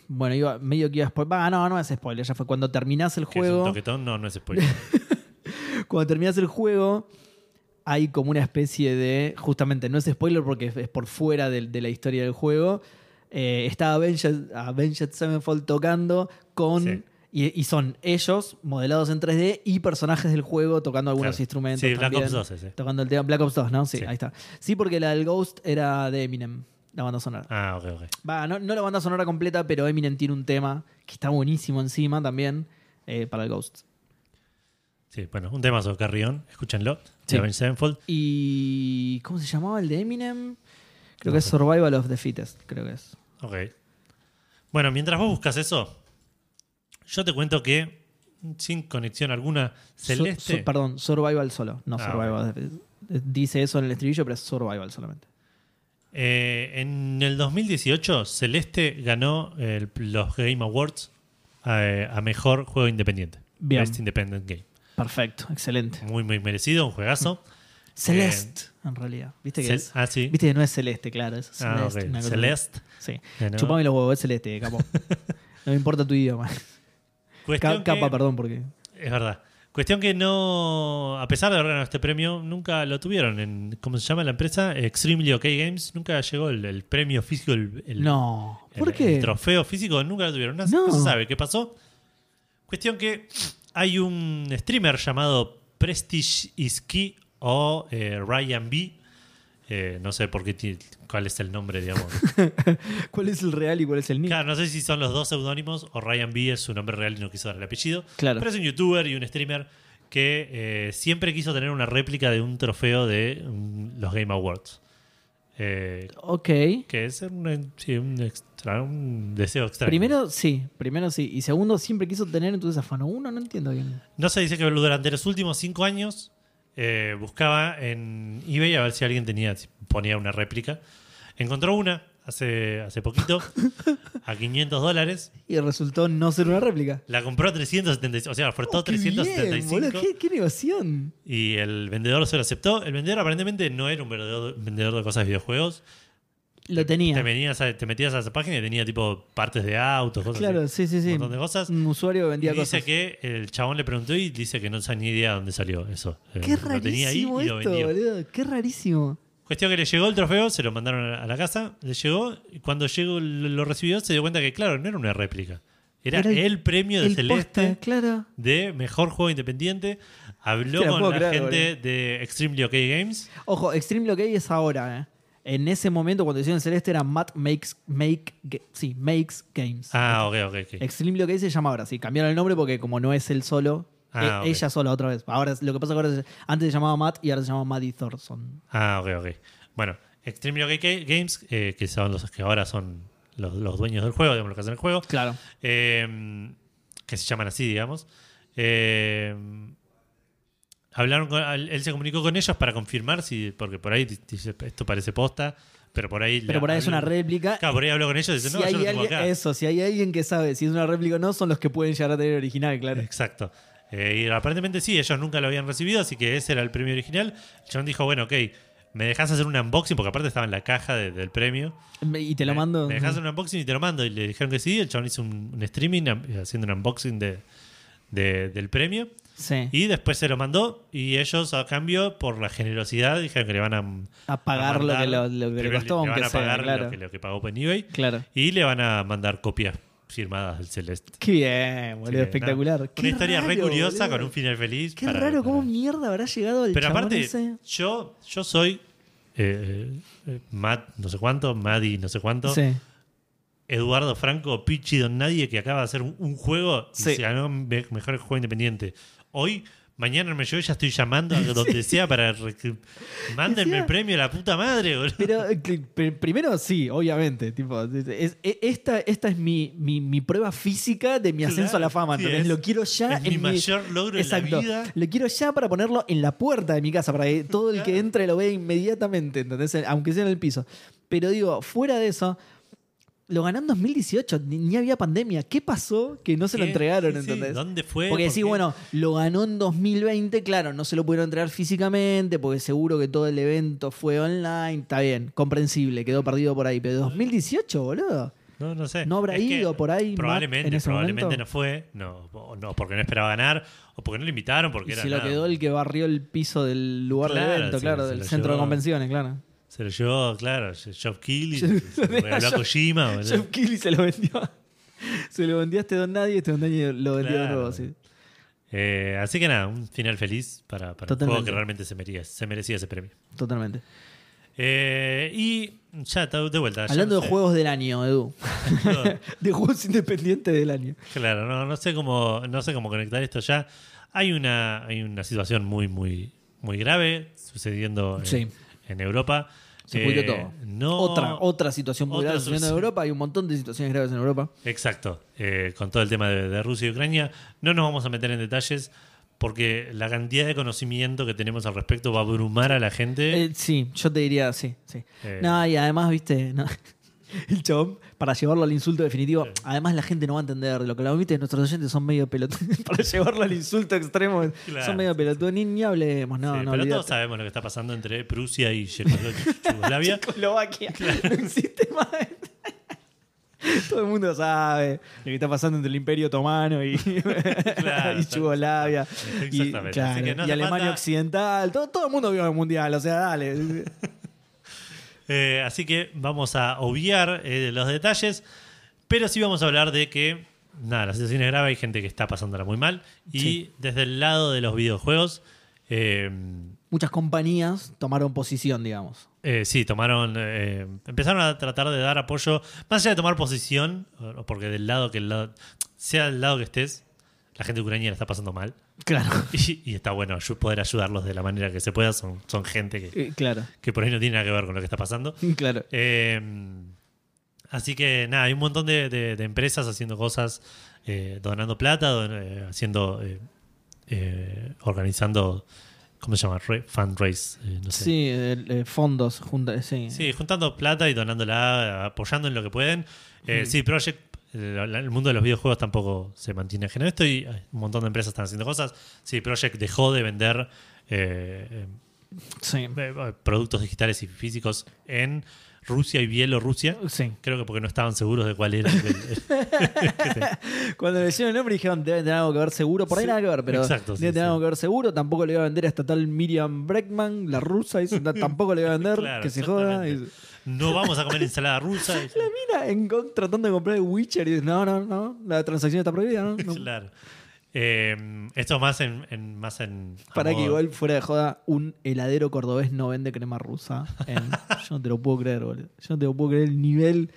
Bueno, iba, medio que iba a spoiler. Va, no, no es spoiler. Ya fue cuando terminás el Que es un juego. toquetón, no, no es spoiler. Cuando terminás el juego, hay como una especie de. Justamente, no es spoiler porque es, es por fuera de, de la historia del juego. Eh, está Avenged, Avenged Sevenfold tocando con. Sí. Y, y son ellos modelados en 3D y personajes del juego tocando algunos Claro. instrumentos. Sí, Black. Ops 2 ese. Tocando el tema Black Ops 2, ¿no? Sí, Sí. ahí está. Sí, porque la del Ghost era de Eminem, la banda sonora. Ah, ok, ok. Va, no, no la banda sonora completa, pero Eminem tiene un tema que está buenísimo encima también eh, para el Ghost. Sí, bueno, un tema sobre Carrión, escúchenlo. Sí. Sevenfold. ¿Y cómo se llamaba el de Eminem? Creo No que es. Survival of the Fittest, creo que es. Ok. Bueno, mientras vos buscas eso, yo te cuento que sin conexión alguna, Celeste. su- perdón, Survival solo, no Ah, Survival. Fittest. Dice eso en el estribillo, pero es Survival solamente. eh, en el 2018, Celeste ganó los Game Awards eh, a mejor juego independiente. Bien. Best Independent Game. Perfecto, excelente. Muy, muy merecido, un juegazo. Celeste, en realidad. ¿Viste que es? ah, sí. Viste que no es celeste, claro, es Ah, celeste. Celeste. Sí. Chupame los huevos, es celeste, capo. no me importa tu idioma. Cuestión Capa, que- perdón, porque. Es verdad. Cuestión que no, a pesar de haber ganado este premio, nunca lo tuvieron en, ¿cómo se llama la empresa? Extremely OK Games. Nunca llegó el, el premio físico, el, el- No. el- ¿Por el qué? trofeo físico, nunca lo tuvieron. No, No. no se sabe qué pasó. Cuestión que hay un streamer llamado Prestige is Key o eh, Ryan B. Eh, no sé por qué, cuál es el nombre, digamos. ¿Cuál es el real y cuál es el nick? Claro, no sé si son los dos seudónimos o Ryan B es su nombre real y no quiso dar el apellido. Claro. Pero es un youtuber y un streamer que eh, siempre quiso tener una réplica de un trofeo de mm, los Game Awards. Eh, Ok. que es un, sí, un, extra- un deseo extraño. Primero, sí. Primero, sí. Y segundo, siempre quiso tener entonces afano uno. No entiendo bien. No se dice que durante los últimos cinco años eh, buscaba en eBay a ver si alguien tenía, si ponía una réplica. Encontró una hace, hace poquito a 500 dólares. Y resultó no ser una réplica. La compró a 375, o sea, ofertó Oh, qué bien, 375 boludo, ¿Qué, qué y el vendedor se lo aceptó. El vendedor aparentemente no era un vendedor, vendedor de cosas de videojuegos. Lo tenía. Te, venías a- te metías a esa página y tenía tipo partes de autos, cosas Claro, así, sí, sí, sí. un montón de cosas. Un usuario que Y vendía dice cosas. que el chabón le preguntó y dice que no tenía ni idea de dónde salió eso. Eh, Qué lo tenía ahí rarísimo y lo esto, vendió. boludo. Qué rarísimo. Cuestión que le llegó el trofeo, se lo mandaron a la casa, le llegó, y cuando llegó, lo recibió, se dio cuenta que, claro, no era una réplica. Era, Era el- el, premio de El Celeste posta, claro. de mejor juego independiente. Habló Te la con puedo la creer, gente de Extremely OK Games. Ojo, Extreme Locate es ahora, ¿eh? En ese momento, cuando hicieron Celeste, era Matt Makes, make, sí, makes Games. Ah, ok, ok. ok. Extreme Locate se llama ahora, sí. Cambiaron el nombre porque como no es él solo, Ah, e- ella sola otra vez. Ahora lo que pasa es que ahora antes se llamaba Matt y ahora se llama Maddie Thorson. Ah, ok, ok. Bueno, Extremely OK Games, eh, que son los que ahora son los, los dueños del juego, digamos, los que hacen el juego, Claro. eh, que se llaman así, digamos. eh, hablaron con- él se comunicó con ellos para confirmar si, porque por ahí dice, esto parece posta, pero por ahí. Pero por ahí es una réplica. Claro, por ahí habló con ellos y dice, si no, yo hay lo tengo alguien, acá. eso, si hay alguien que sabe si es una réplica o no, son los que pueden llegar a tener el original, claro. Exacto. Eh, y aparentemente sí, ellos nunca lo habían recibido, así que ese era el premio original. El chabón dijo, bueno, ok, me dejas hacer un unboxing, porque aparte estaba en la caja de- del premio. Y te lo mando. Me dejas hacer un unboxing y te lo mando. Y le dijeron que sí, el chabón hizo un, un streaming am- haciendo un unboxing de, de- del premio. Sí. Y después se lo mandó y ellos a cambio, por la generosidad, dijeron que le van a... A pagar lo que, mandar- lo, lo que le costó, le van a sea, pagar claro. lo, que, lo que pagó en eBay. Claro. Y le van a mandar copias firmadas del Celeste. Qué bien, boludo, Sí, espectacular. Qué Una historia re curiosa boludo. con un final feliz. Qué para- raro, cómo mierda habrá llegado el Pero aparte, ese. yo, yo soy eh, eh, Matt no sé cuánto, Maddy no sé cuánto, Sí. Eduardo Franco, Pichi Don Nadie, que acaba de hacer un, un juego y Sí. se ganó me- mejor juego independiente. Hoy, mañana me yo ya estoy llamando a donde sea para mándenme el premio a la puta madre, boludo. Pero primero sí, obviamente. Tipo, es- es- esta, esta es mi, mi, mi prueba física de mi ascenso Claro, a la fama. sí, ¿entendés? es- lo quiero ya es mi mayor logro en la vida. Lo quiero ya para ponerlo en la puerta de mi casa, para que todo el que entre lo vea inmediatamente, ¿entendés? Aunque sea en el piso. Pero digo, fuera de eso, lo ganó en 2018, ni, ni había pandemia. ¿Qué pasó que no se lo entregaron, Sí, sí, ¿entendés? ¿Dónde fue? Porque ¿Por sí, qué? bueno, lo ganó en 2020, claro, no se lo pudieron entregar físicamente, porque seguro que todo el evento fue online, está bien, comprensible, quedó perdido por ahí. Pero 2018, boludo. No, no sé. ¿No habrá Es ido por ahí Probablemente, en ese probablemente momento? no fue. No, o no, porque no esperaba ganar, o porque no lo invitaron, porque Y era se lo nada. quedó el que barrió el piso del lugar Claro, del evento, claro, del centro de convenciones, claro. Se lo llevó, claro, Geoff Keighley, Se- se lo regaló a Kojima, boludo. Jeff Keighley se lo vendió. Se lo vendió a este Don Nadie, este Don Nadie lo vendió de Claro. nuevo, sí. Eh, así que nada, un final feliz para, para un juego que realmente se merecía, se merecía ese premio. Totalmente. Eh, y ya de vuelta. Hablando no de sé. juegos del año, Edu. de juegos independientes del año. Claro, no, no sé cómo, no sé cómo conectar esto ya. Hay una, hay una situación muy, muy, muy grave sucediendo en, Sí. en Europa. Se pudrió Eh, todo. No, Otra, otra situación muy grave en. Europa. Hay un montón de situaciones graves en Europa. Exacto, eh, con todo el tema de, de Rusia y Ucrania. No nos vamos a meter en detalles porque la cantidad de conocimiento que tenemos al respecto va a abrumar a la gente. Eh, sí, yo te diría, sí, sí. No, y además, viste, no. el chabón, para llevarlo al insulto definitivo, además la gente no va a entender de lo que lo viste, nuestros oyentes son medio pelotudos. para llevarlo al insulto extremo, Claro. son medio pelotudos. Ni, ni hablemos, no, Sí, no, pero todos sabemos lo que está pasando entre Prusia y. Checoslovaquia. No existe más. Todo el mundo sabe lo que está pasando entre el Imperio Otomano y, y Yugoslavia. Y, Exactamente. claro, Así que no y Alemania falta- Occidental. Todo, todo el mundo vio el Mundial, o sea, dale. Eh, así que vamos a obviar eh, los detalles, pero sí vamos a hablar de que, nada, la situación es grave, hay gente que está pasándola muy mal. Y Sí. desde el lado de los videojuegos, eh, Muchas compañías tomaron posición, digamos. eh, sí, tomaron, eh, empezaron a tratar de dar apoyo, más allá de tomar posición, o- porque del lado que el lado, sea del lado que estés, la gente ucraniana está pasando mal. Claro. Y, y está bueno poder ayudarlos de la manera que se pueda. Son, son gente que, Eh, claro, que por ahí no tiene nada que ver con lo que está pasando. claro. Eh, así que nada, hay un montón de, de- de empresas haciendo cosas, eh, donando plata, don- haciendo, organizando ¿cómo se llama? Re- fundraise, eh, no sé. Sí, eh, fondos, junta, sí. Sí, juntando plata y donándola, apoyando en lo que pueden. Eh, Sí, Project, el mundo de los videojuegos tampoco se mantiene ajeno a esto y un montón de empresas están haciendo cosas. Sí, Project dejó de vender eh, Sí. eh, eh, productos digitales y físicos en Rusia y Bielorrusia. Sí. Creo que porque no estaban seguros de cuál era. el- el- Cuando le hicieron el nombre dijeron debe tener algo que ver seguro. Por ahí Sí, nada que ver, pero exacto, sí, tener algo que ver seguro. Tampoco le iba a vender a esta tal Miriam Breckman, la rusa. Dice, "No, tampoco le iba a vender, Claro, que se joda. Y no vamos a comer ensalada rusa. la mina en- tratando de comprar el Witcher y dice, no, no, no, la transacción está prohibida, ¿no? No. Claro. Eh, esto más en, en- más en Para que igual fuera de joda, un heladero cordobés no vende crema rusa. en- yo no te lo puedo creer, boludo. Yo no te lo puedo creer el nivel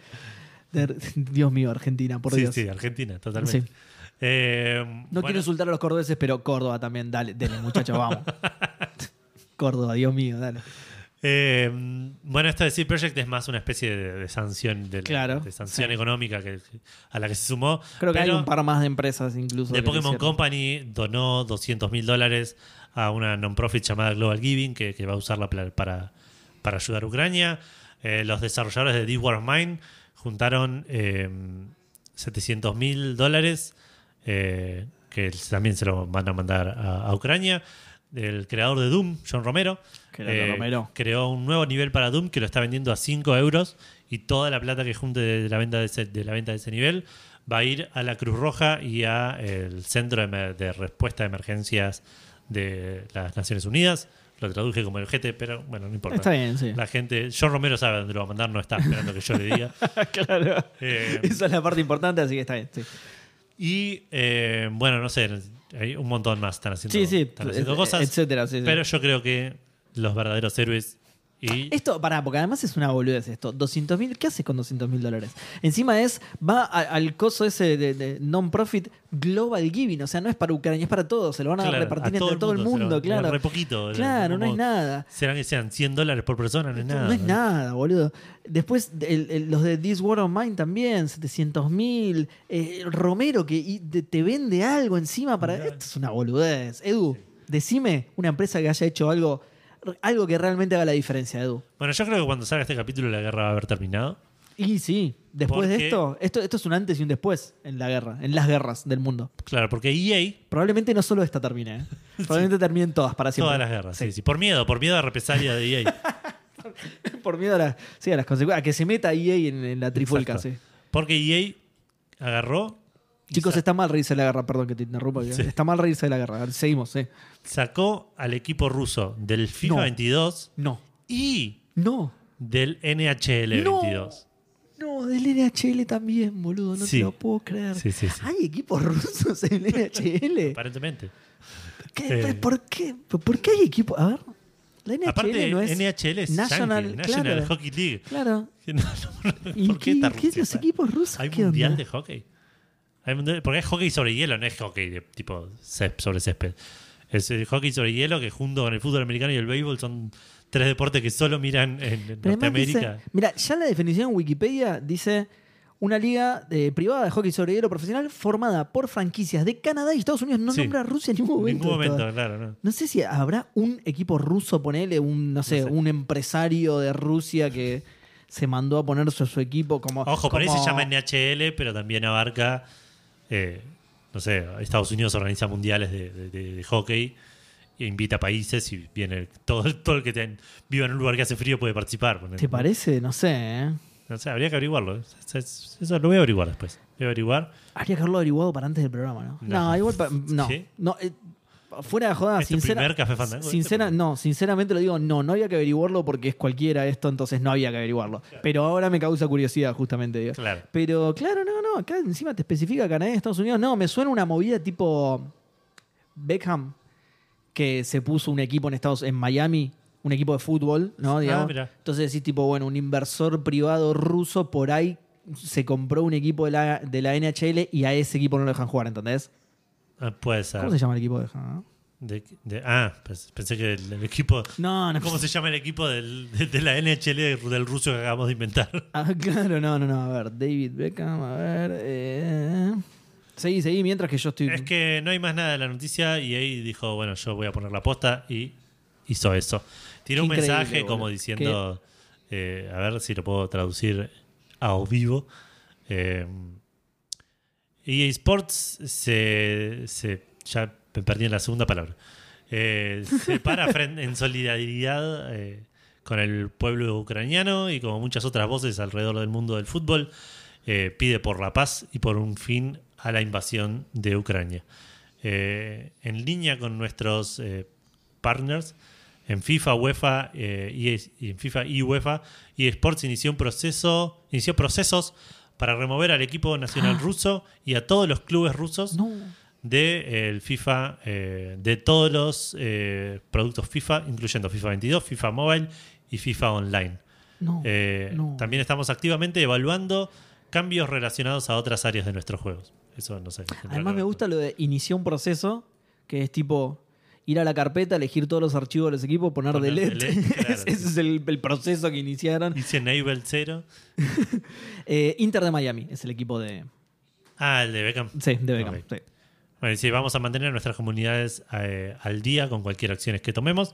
de... Dios mío, Argentina, por sí, Dios. sí, Argentina, totalmente. Sí. Eh, No bueno, quiero insultar a los cordobeses, pero Córdoba también, dale, dale, muchachos, vamos. Córdoba, Dios mío, dale. Eh, bueno, esto de CD Projekt es más una especie de, de sanción, del- Claro, de sanción sí. económica que, a la que se sumó. Creo que hay un par más de empresas incluso. lo Pokémon. Company donó 200 mil dólares a una non-profit llamada Global Giving que, que va a usarla para, para ayudar a Ucrania. Eh, los desarrolladores de Deep War of Mine juntaron eh, 700 mil dólares eh, que también se lo van a mandar a, a Ucrania. El creador de Doom, John Romero, Grande, Romero. creó un nuevo nivel para Doom que lo está vendiendo a 5 euros y toda la plata que junte de la venta de ese, de la venta de ese nivel va a ir a la Cruz Roja y a el Centro de, Respuesta a Emergencias de las Naciones Unidas. Lo traduje como el GT, pero bueno, no importa. Está bien, sí. La gente, John Romero sabe dónde lo va a mandar, no está esperando que yo le diga. claro. Eh, Esa es la parte importante, así que está bien. Sí, y eh, bueno, no sé, hay un montón más están haciendo, sí, sí, están haciendo cosas. etcétera. sí. Pero yo creo que los verdaderos héroes y Esto, pará, porque además es una boludez esto. 200 mil, ¿qué haces con 200 mil dólares? Encima es, va a- al coso ese de, de non-profit Global Giving, o sea, no es para Ucrania, es para todos, se lo van a Claro, repartir a entre todo el mundo, claro. Re poquito. Claro, no es nada. Serán que sean 100 dólares por persona, no es nada. No es nada, boludo. Después, el- el- los de This War of Mine también, 700 mil. Romero que y te, vende algo encima para. Esto es una boludez. Edu, decime una empresa que haya hecho algo, algo que realmente haga la diferencia, Edu. Bueno, yo creo que cuando salga este capítulo la guerra va a haber terminado. Y sí, después de esto, esto, esto es un antes y un después en la guerra, en las guerras del mundo. Claro, porque EA, Probablemente no solo esta termine, ¿eh? probablemente terminen todas para siempre. todas las guerras, sí. sí. Por miedo, por miedo a represalia de EA. Por miedo a, la- sí, a las consecuencias, a que se meta EA en, en la trifulca, sí. Porque EA agarró. Chicos, está mal reírse de la guerra, perdón que te interrumpa. Sí. Está mal reírse de la guerra. Seguimos, ¿eh? sacó al equipo ruso del FIFA No. 22 No. y No. del NHL No. 22. No, del NHL también, boludo. No Sí. te lo puedo creer. Sí, sí, sí. ¿Hay equipos rusos en el NHL? Aparentemente. ¿Qué? Eh. ¿Por qué? ¿Por qué hay equipos? A ver. La NHL Aparte, no es. NHL es National- National claro. Hockey League. Claro. No, no, ¿Y ¿Por qué, qué, los equipos rusos? ¿Hay ¿Qué mundial onda? de hockey? Porque es hockey sobre hielo, no es hockey de tipo sobre césped. Es el hockey sobre hielo que junto con el fútbol americano y el béisbol son tres deportes que solo miran en, en Pero además dice- Norteamérica. mira, ya la definición en Wikipedia dice una liga eh, privada de hockey sobre hielo profesional formada por franquicias de Canadá y Estados Unidos. No Sí. nombra a Rusia en ningún En momento. ningún momento, claro. ¿no? No sé si habrá un equipo ruso, ponele, un, no sé, No sé. un empresario de Rusia que se mandó a poner su, su equipo como. Ojo, por ahí como- se llama NHL, pero también abarca, eh, no sé, Estados Unidos organiza mundiales de, de- de- de hockey e invita a países y viene todo, todo el que ten- viva en un lugar que hace frío puede participar. ¿Te parece? No sé, ¿eh? No sé, habría que averiguarlo. Eso lo voy a averiguar después. Voy a averiguar. Habría que haberlo averiguado para antes del programa, ¿no? No, No. igual. pa- no. ¿Sí? no eh, fuera de joda, ¿Es tu sincera- primer Café Fandango? sincera- Este, no, sinceramente lo digo, no, no había que averiguarlo porque es cualquiera esto, entonces no había que averiguarlo. Pero ahora me causa curiosidad, justamente. Digo. Claro. Pero claro, no, no, acá encima te especifica Canadá y Estados Unidos. No, me suena una movida tipo Beckham, que se puso un equipo en Estados en Miami, un equipo de fútbol, ¿no? Digamos. Ah. Entonces decís tipo, bueno, un inversor privado ruso por ahí se compró un equipo de la, de la NHL y a ese equipo no lo dejan jugar, ¿entendés? Ah, puede ser. ¿Cómo se llama el equipo de de- ah, pues, pensé que el, el equipo. No, no. ¿Cómo se llama el equipo del- de, de la NHL del ruso que acabamos de inventar? Ah, claro, no, no, no. A ver, David Beckham, a ver. Eh... Seguí, seguí, mientras que yo estoy. Es que no hay más nada de la noticia y ahí dijo, bueno, yo voy a poner la posta y hizo eso. Tiene un mensaje como diciendo, eh, a ver si lo puedo traducir a vivo. Eh, EA Sports se, se- ya me perdí en la segunda palabra. Eh, se para fren- en solidaridad eh, con el pueblo ucraniano y como muchas otras voces alrededor del mundo del fútbol, eh, pide por la paz y por un fin a la invasión de Ucrania. En línea con nuestros partners, en FIFA, UEFA y en FIFA y UEFA, y Sports inició un proceso, inició procesos para remover al equipo nacional ruso y a todos los clubes rusos No. de eh, FIFA, eh, de todos los eh, productos FIFA, incluyendo FIFA 22, FIFA Mobile y FIFA Online. No. Eh, no. También estamos activamente evaluando cambios relacionados a otras áreas de nuestros juegos. Eso no sé. Además me gusta lo de iniciar un proceso que es tipo ir a la carpeta, elegir todos los archivos de los equipos, poner Poner delete. delete, claro, Ese sí. es el, el proceso que iniciaron. Dice Enable 0. Eh, Inter de Miami es el equipo de... Ah, el de Beckham. Sí, de Beckham. Sí. Bueno, sí, vamos a mantener nuestras comunidades eh, al día con cualquier acciones que tomemos.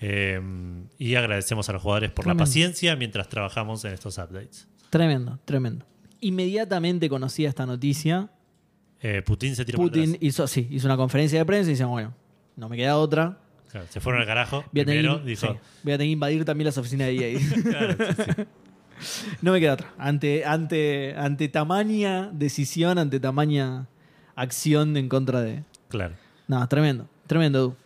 Eh, y agradecemos a los jugadores por la paciencia mientras trabajamos en estos updates. Tremendo, tremendo. Inmediatamente conocía esta noticia. Eh, Putin se tiró Putin hizo, sí, hizo una conferencia de prensa y dice, bueno, no me queda otra. Claro, se fueron al carajo. Voy a, tener, Primero que- dijo. sí, voy a tener que invadir también las oficinas de EA. Claro, sí, sí. no me queda otra. Ante, ante, ante tamaña decisión, ante tamaña acción en contra de... claro. No, tremendo, tremendo.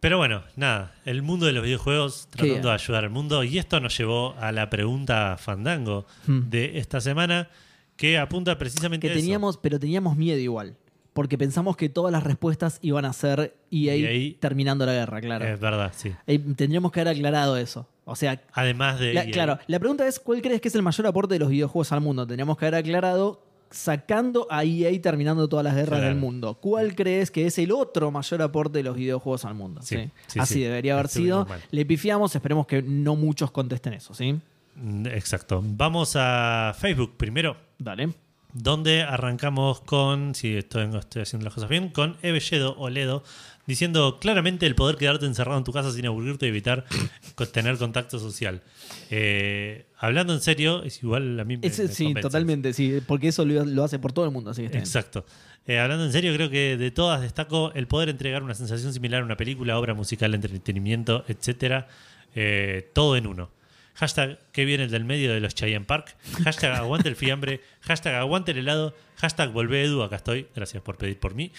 Pero bueno, nada, el mundo de los videojuegos tratando de ayudar al mundo. Y esto nos llevó a la pregunta fandango Hmm. de esta semana, que apunta precisamente Que a eso. teníamos, pero teníamos miedo igual. Porque pensamos que todas las respuestas iban a ser EA, EA. terminando la guerra, claro. Es verdad, sí. Eh, tendríamos que haber aclarado eso. O sea, Además de. la- EA. claro, la pregunta es: ¿cuál crees que es el mayor aporte de los videojuegos al mundo? Tendríamos que haber aclarado sacando a EA terminando todas las guerras Claro. del mundo. ¿Cuál crees que es el otro mayor aporte de los videojuegos al mundo? Sí, ¿Sí? sí, Así sí. debería haber sido. Le pifiamos, esperemos que no muchos contesten eso, ¿sí? Mm, Exacto. Vamos a Facebook primero, Dale. Donde arrancamos con, si estoy, estoy haciendo las cosas bien, con Ebelledo Oledo, diciendo claramente el poder quedarte encerrado en tu casa sin aburrirte y evitar tener contacto social. Eh, hablando en serio, es igual a mí me, me sí, totalmente, sí. Porque eso lo, lo hace por todo el mundo, así que. Exacto. Eh, hablando en serio, creo que de todas destaco el poder entregar una sensación similar a una película, obra musical, entretenimiento, etcétera, eh, todo en uno. Hashtag que viene el del medio de los Cheyenne Park. Hashtag aguante el fiambre. Hashtag aguante el helado. Hashtag volvé Edu, acá estoy. Gracias por pedir por mí.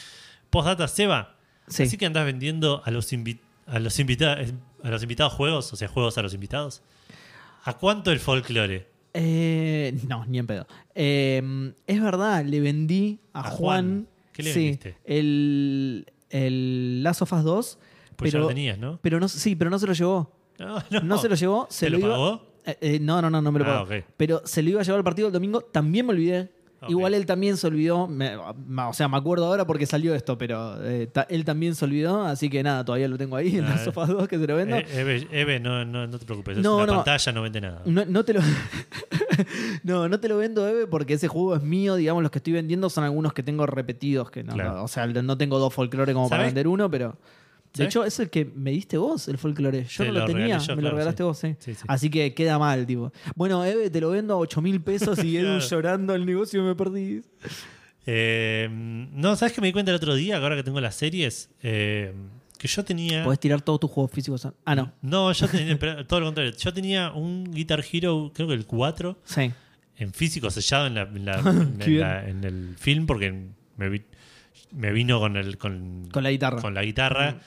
Postdata Seba. Sí. Así que andás vendiendo a los, invi- a, los invita- a los invitados juegos, o sea, juegos a los invitados. ¿A cuánto el folclore? Eh, no, ni en pedo. Eh, es verdad, le vendí a, A Juan. Juan. ¿Qué le sí, vendiste? El, el Last of Us 2. Pues ya pero, lo tenías, ¿no? pero no, sí, pero no se lo llevó. No, No, se lo llevó. Se ¿Te lo iba- pagó? Eh, eh, no, no, no, no me lo Ah, pagó. Pero se lo iba a llevar al partido el domingo. También me olvidé. Igual él también se olvidó. me- o sea, me acuerdo ahora porque salió esto, pero eh, ta- él también se olvidó. Así que nada, todavía lo tengo ahí en Ah, Us 2 que se lo vendo. Eh, Eve, Eve, no, no, no te preocupes. Es No, no. pantalla, no vende nada. No, no te lo. no, no te lo vendo, Eve, porque ese juego es mío. Digamos, los que estoy vendiendo son algunos que tengo repetidos. Que no, Claro. no, o sea, no tengo dos folclore como para vender uno, pero. De hecho, es el que me diste vos, el folclore. Yo Te no lo, tenía, yo, me lo regalaste vos, sí. Así que queda mal, tipo. Bueno, Eve, te lo vendo a 8 mil pesos y Edu llorando el negocio me perdí. Eh, no, ¿sabes que me di cuenta el otro día, ahora que tengo las series? Eh, que yo tenía. Podés tirar todos tus juegos físicos. Ah, no. No, yo tenía. todo lo contrario. Yo tenía un Guitar Hero, creo que el 4, Sí. en físico sellado en, la, en, la- en Qué la- en el film, porque me, vi- me vino con, el, con, Con la guitarra. con la guitarra,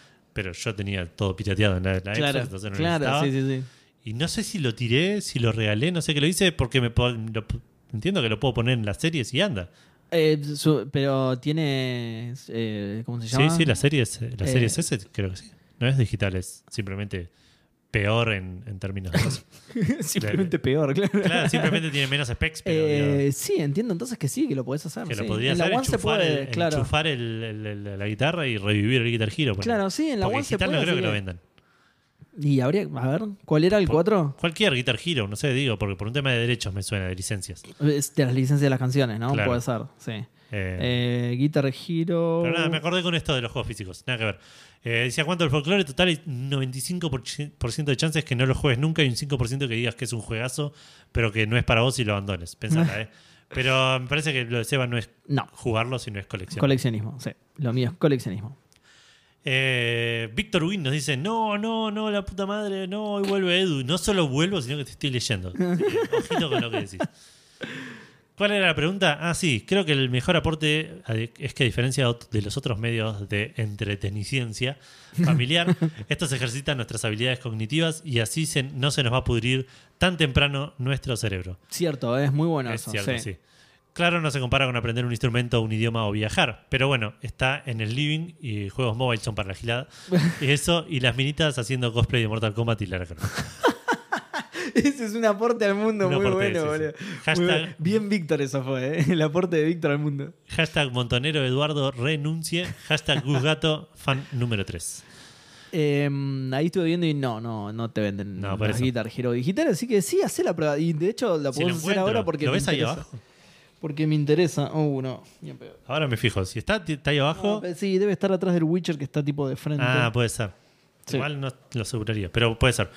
pero yo tenía todo pirateado en la, la claro, Xbox, entonces no claro, sí, sí, sí. Y no sé si lo tiré, si lo regalé, no sé qué lo hice, porque me lo- entiendo que lo puedo poner en las series y anda. Eh, su- pero tiene. eh, ¿Cómo se Sí, llama? sí, las series, las Eh, series S creo que sí. No es digital, es simplemente peor en, en términos de. Simplemente peor, claro. Claro, simplemente tiene menos specs, pero Eh, digo, sí, entiendo entonces que sí, que lo podés hacer. que lo sí. podría en la hacer, One se puede, el, claro. enchufar el- la guitarra y revivir el Guitar Hero. Claro, sí, en la Porque One se puede. no creo que lo vendan. Y habría, a ver, ¿cuál era el Por- 4? Cualquier Guitar Hero, no sé, digo, porque por un tema de derechos me suena, de licencias. Es de las licencias de las canciones, ¿no? Claro. Puede ser, sí. Eh, Eh, Guitar Hero. pero nada, me acordé con esto de los juegos físicos. Nada que ver. Eh, decía cuánto el folclore total hay 95% de chances que no lo juegues nunca y un 5% que digas que es un juegazo, pero que no es para vos y lo abandones. Pensala, ¿eh? Pero me parece que lo de Seba no es No, jugarlo, sino es colección. coleccionismo. Sí, lo mío es coleccionismo. Eh, Víctor Win nos dice: No, no, no, la puta madre, no, hoy vuelve Edu. No solo vuelvo, sino que te estoy leyendo. Así que, ojito con lo que decís. ¿Cuál era la pregunta? Ah, sí, creo que el mejor aporte es que a diferencia de los otros medios de entreteniciencia familiar, estos ejercitan nuestras habilidades cognitivas y así se- no se nos va a pudrir tan temprano nuestro cerebro. Cierto, es muy bueno Es eso. cierto, sí. sí. Claro, no se compara con aprender un instrumento, un idioma o viajar. Pero bueno, está en el living y juegos móviles son para la gilada. Y eso, y las minitas haciendo cosplay de Mortal Kombat y Lara Croft. Ese es un aporte al mundo Un muy bueno, boludo. Hashtag- Muy bueno. Bien Víctor eso fue, ¿eh? el aporte de Víctor al mundo. Hashtag Montonero Eduardo renuncie. Hashtag Guzgato fan número 3. Eh, ahí estuve viendo y no, no, no te venden No, las. Guitar Hero digital, así que sí, hacé la prueba. Y de hecho la Si lo podés hacer ahora porque ¿Lo me ves ahí interesa. abajo? Porque me interesa. Oh, no. Ahora me fijo. Si está, está ahí abajo. No, sí, debe estar atrás del Witcher que está tipo de frente. Ah, puede ser. Sí. Igual no lo aseguraría, pero puede ser.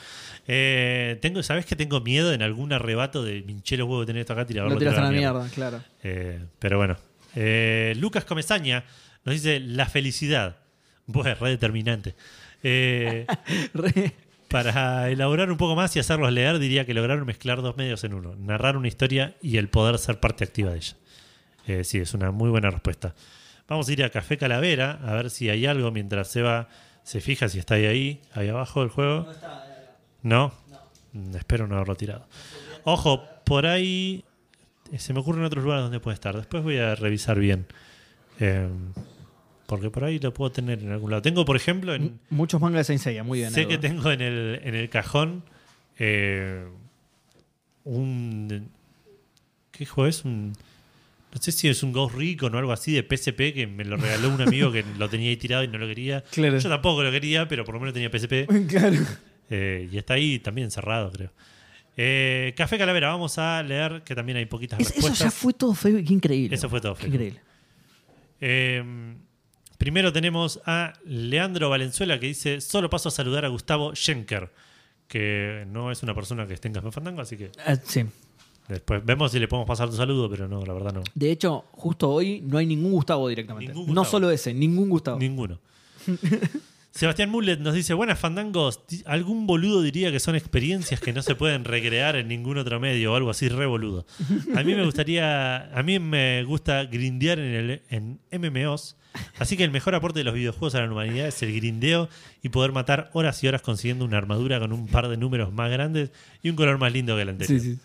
Eh, tengo, ¿Sabes que tengo miedo en algún arrebato de minché los huevos de tener esto acá? Tirarlo Lo tiras a la mierda, claro. Eh, pero bueno. Eh, Lucas Comezaña nos dice la felicidad. Bueno, re determinante. Eh, Re- para elaborar un poco más y hacerlos leer, diría que lograron mezclar dos medios en uno: narrar una historia y el poder ser parte activa de ella. Eh, sí, es una muy buena respuesta. Vamos a ir a Café Calavera a ver si hay algo mientras Seba se fija si está ahí, ahí, ahí abajo del juego. ¿No? Mm, Espero no haberlo tirado. Ojo, por ahí eh, se me ocurren otros lugares donde puede estar. Después voy a revisar bien. Eh, porque por ahí lo puedo tener en algún lado. Tengo, por ejemplo, en, Muchos mangas de Saint Seiya, muy bien. Sé que tengo en el, en el cajón eh, un. ¿Qué juego es? Un, no sé si es un Ghost Recon o algo así de PSP que me lo regaló un amigo que lo tenía ahí tirado y no lo quería. Claro. Yo tampoco lo quería, pero por lo menos tenía PSP. claro. Eh, y está ahí también cerrado, creo. Eh, Café Calavera, vamos a leer que también hay poquitas Es- eso respuestas. ya fue todo qué increíble. Eso fue todo increíble. Eh, primero tenemos a Leandro Valenzuela que dice: Solo paso a saludar a Gustavo Schenker, que no es una persona que esté en Café Fandango, así que Ah, sí. después vemos si le podemos pasar tu saludo, pero no, la verdad no. De hecho, justo hoy no hay ningún Gustavo directamente. Ningún No solo ese, ningún Gustavo. Ninguno. Sebastián Mullet nos dice: Buenas Fandangos, algún boludo diría que son experiencias que no se pueden recrear en ningún otro medio o algo así re boludo. A mí me gustaría, a mí me gusta grindear en, el, en MMOs, así que el mejor aporte de los videojuegos a la humanidad es el grindeo y poder matar horas y horas consiguiendo una armadura con un par de números más grandes y un color más lindo que el anterior. Sí, sí.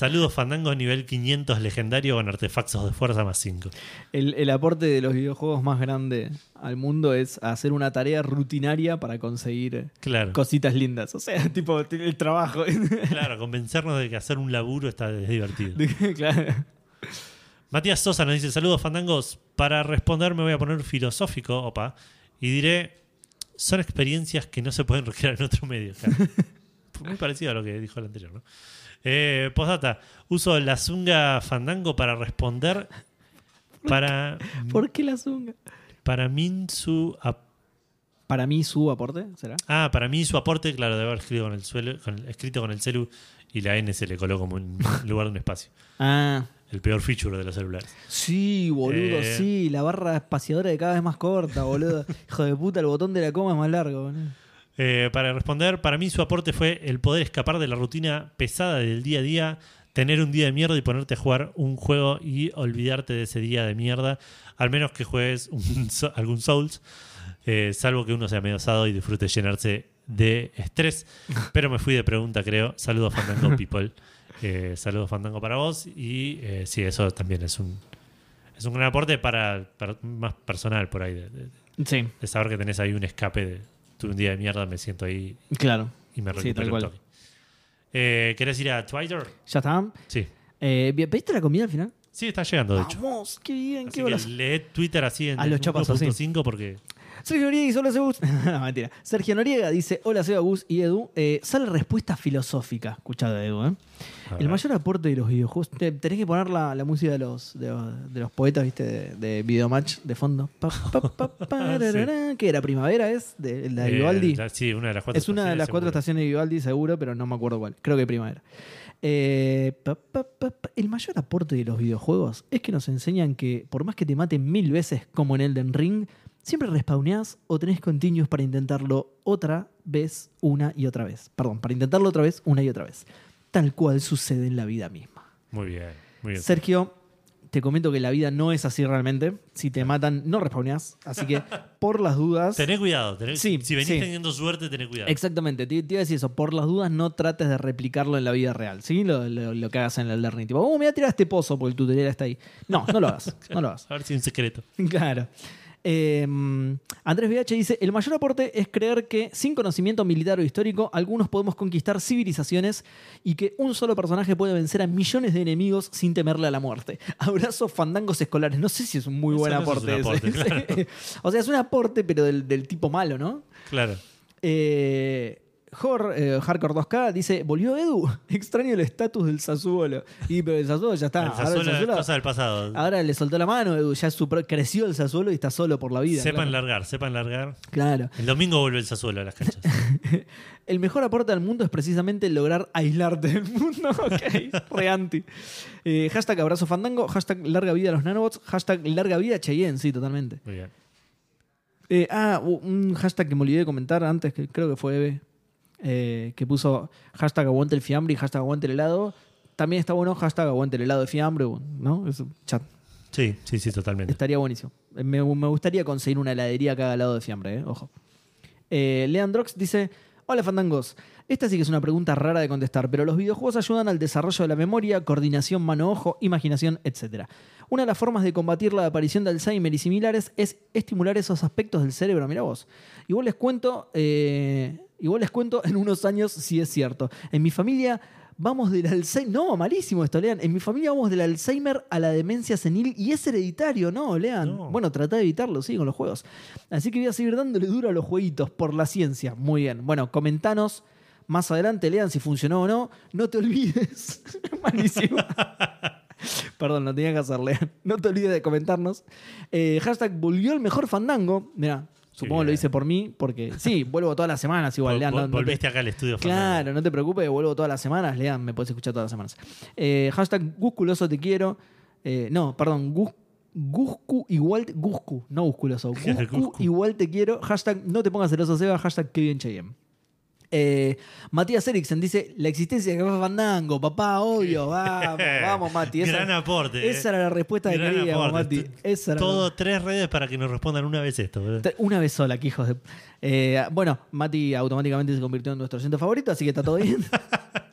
Saludos Fandangos nivel 500 legendario con artefactos de fuerza más 5. El, el aporte de los videojuegos más grande al mundo es hacer una tarea rutinaria para conseguir Claro. cositas lindas. O sea, tipo el trabajo. Claro, convencernos de que hacer un laburo está es divertido. claro. Matías Sosa nos dice: Saludos, fandangos. Para responder, me voy a poner filosófico, opa, y diré: Son experiencias que no se pueden recrear en otro medio. Claro. Muy parecido a lo que dijo el anterior, ¿no? Eh, postdata: Uso la zunga fandango para responder. Para, ¿Por qué la zunga? para Minsu. ap- Para mí su aporte, ¿será? Ah, para mí su aporte, claro, de haber escrito con el, suelo, con- escrito con el celu y la N se le coló como en lugar de un espacio. Ah, El peor feature de los celulares. sí, boludo, Eh. sí. La barra espaciadora de cada vez más corta, boludo. Hijo de puta, el botón de la coma es más largo, boludo. Eh, para responder, para mí su aporte fue el poder escapar de la rutina pesada del día a día, tener un día de mierda y ponerte a jugar un juego y olvidarte de ese día de mierda, al menos que juegues un algún Souls, eh, salvo que uno sea osado y disfrute llenarse de estrés. Pero me fui de pregunta, creo. Saludos Fandango People. Eh, saludos Fandango para vos y eh, sí, eso también es un es un gran aporte para, para- más personal por ahí, de, de- Sí, de saber que tenés ahí un escape de tuve un día de mierda, me siento ahí claro. y me Sí, recupero tal un cual. toque. Eh, ¿Querés ir a Twitter? ¿Ya está? Sí. Eh, ¿Pediste la comida al final? Sí, está llegando, de hecho. Vamos, qué bien, Así qué que lee Twitter así en A los chapazos, sí. 1.5 porque Sergio Noriega dice: Hola, Sebus. no, mentira. Sergio Noriega dice: Hola, Seba, Gus y Edu. Eh, sale respuesta filosófica. Escuchado, Edu, ¿eh? El mayor aporte de los videojuegos. te- tenés que poner la, la música de los, de, de los poetas, ¿viste? De, de Videomatch de fondo. Pa, pa, pa, pararara. ¿Qué era? ¿Primavera es? De, la de Eh, Vivaldi. la- sí, una de las cuatro Es una de las cuatro estaciones de Vivaldi, seguro, pero no me acuerdo cuál. Creo que primavera. Eh, pa, pa, pa, pa. El mayor aporte de los videojuegos es que nos enseñan que, por más que te maten mil veces como en Elden Ring, siempre respawneás o tenés continuos para intentarlo otra vez, una y otra vez. Perdón, para intentarlo otra vez, una y otra vez. Tal cual sucede en la vida misma. Muy bien, muy bien. Sergio, te comento que la vida no es así realmente. Si te matan, no respawneás. Así que, por las dudas. Tené cuidado. tené- Sí, si venís sí. teniendo suerte, tené cuidado. Exactamente, te, te iba a decir eso. Por las dudas, no trates de replicarlo en la vida real. ¿Sí? Lo, lo- lo que hagas en el learning. Tipo, oh, me voy a tirar este pozo porque el tutorial está ahí. No, no lo hagas. no lo hagas. A ver si es un secreto. Claro. Eh, Andrés VH dice: El mayor aporte es creer que sin conocimiento militar o histórico, algunos podemos conquistar civilizaciones y que un solo personaje puede vencer a millones de enemigos sin temerle a la muerte. Abrazos fandangos escolares. No sé si es un muy Eso buen no es un aporte. claro. O sea, es un aporte, pero del, del tipo malo, ¿no? Claro. Eh, Hor, eh, Hardcore 2K dice: ¿Volvió Edu? Extraño el estatus del Sassuolo. Y pero el Sassuolo ya está. el Ahora, el Sassuolo es Sassuolo- cosa del pasado. ahora le soltó la mano, Edu. Ya super- creció el Sassuolo y está solo por la vida. sepan claro. largar, sepan largar. Claro. El domingo vuelve el Sassuolo a las canchas. El mejor aporte al mundo es precisamente lograr aislarte del mundo. Ok, re anti. Eh, hashtag abrazo fandango, hashtag larga vida a los nanobots, hashtag larga vida Cheyenne, sí, totalmente. Muy bien. Eh, ah, un hashtag que me olvidé de comentar antes, que creo que fue Eve, eh, que puso hashtag aguante el fiambre y hashtag aguante el helado. También está bueno hashtag aguante el helado de fiambre, ¿no? Es un chat. Sí, sí, sí, totalmente. Estaría buenísimo. Me, me gustaría conseguir una heladería haga helado de fiambre, ¿eh? ojo. Eh, Leandrox dice: Hola fandangos. Esta sí que es una pregunta rara de contestar, pero los videojuegos ayudan al desarrollo de la memoria, coordinación mano-ojo, imaginación, etc. Una de las formas de combatir la aparición de Alzheimer y similares es estimular esos aspectos del cerebro. Mira vos. Igual les cuento, eh, igual les cuento en unos años si es cierto. En mi familia vamos del Alzheimer. No, malísimo esto, lean. En mi familia vamos del Alzheimer a la demencia senil y es hereditario, ¿no? Lean. No. Bueno, trata de evitarlo, sí, con los juegos. Así que voy a seguir dándole duro a los jueguitos por la ciencia. Muy bien. Bueno, comentanos más adelante, lean si funcionó o no. No te olvides. Malísimo. Perdón, lo tenía que hacer, lean. No te olvides de comentarnos. Eh, hashtag volvió el mejor fandango. Mira, supongo bien. lo hice por mí, porque sí, vuelvo todas las semanas igual, Vol- lean. no- no volviste acá al estudio. Fernando. Claro, no te preocupes, vuelvo todas las semanas. Lean, me puedes escuchar todas las semanas. Eh, hashtag Gusculoso te quiero. Eh, no, perdón, Gus, Guscu igual Guscu, no Gusculoso. Guscu Guscu. igual te quiero. Hashtag no te pongas celoso, Seba. Hashtag que bien Cheyenne. Eh, Matías Eriksen dice: La existencia de Café Fandango, papá, obvio. Vamos, vamos, Mati. Esa, Gran aporte. esa era la respuesta que queríamos. Mati. Esa era la- Todo tres redes para que nos respondan una vez esto. ¿verdad? Una vez sola, que hijos de. Eh, bueno, Mati automáticamente se convirtió en nuestro oyente favorito, así que está todo bien.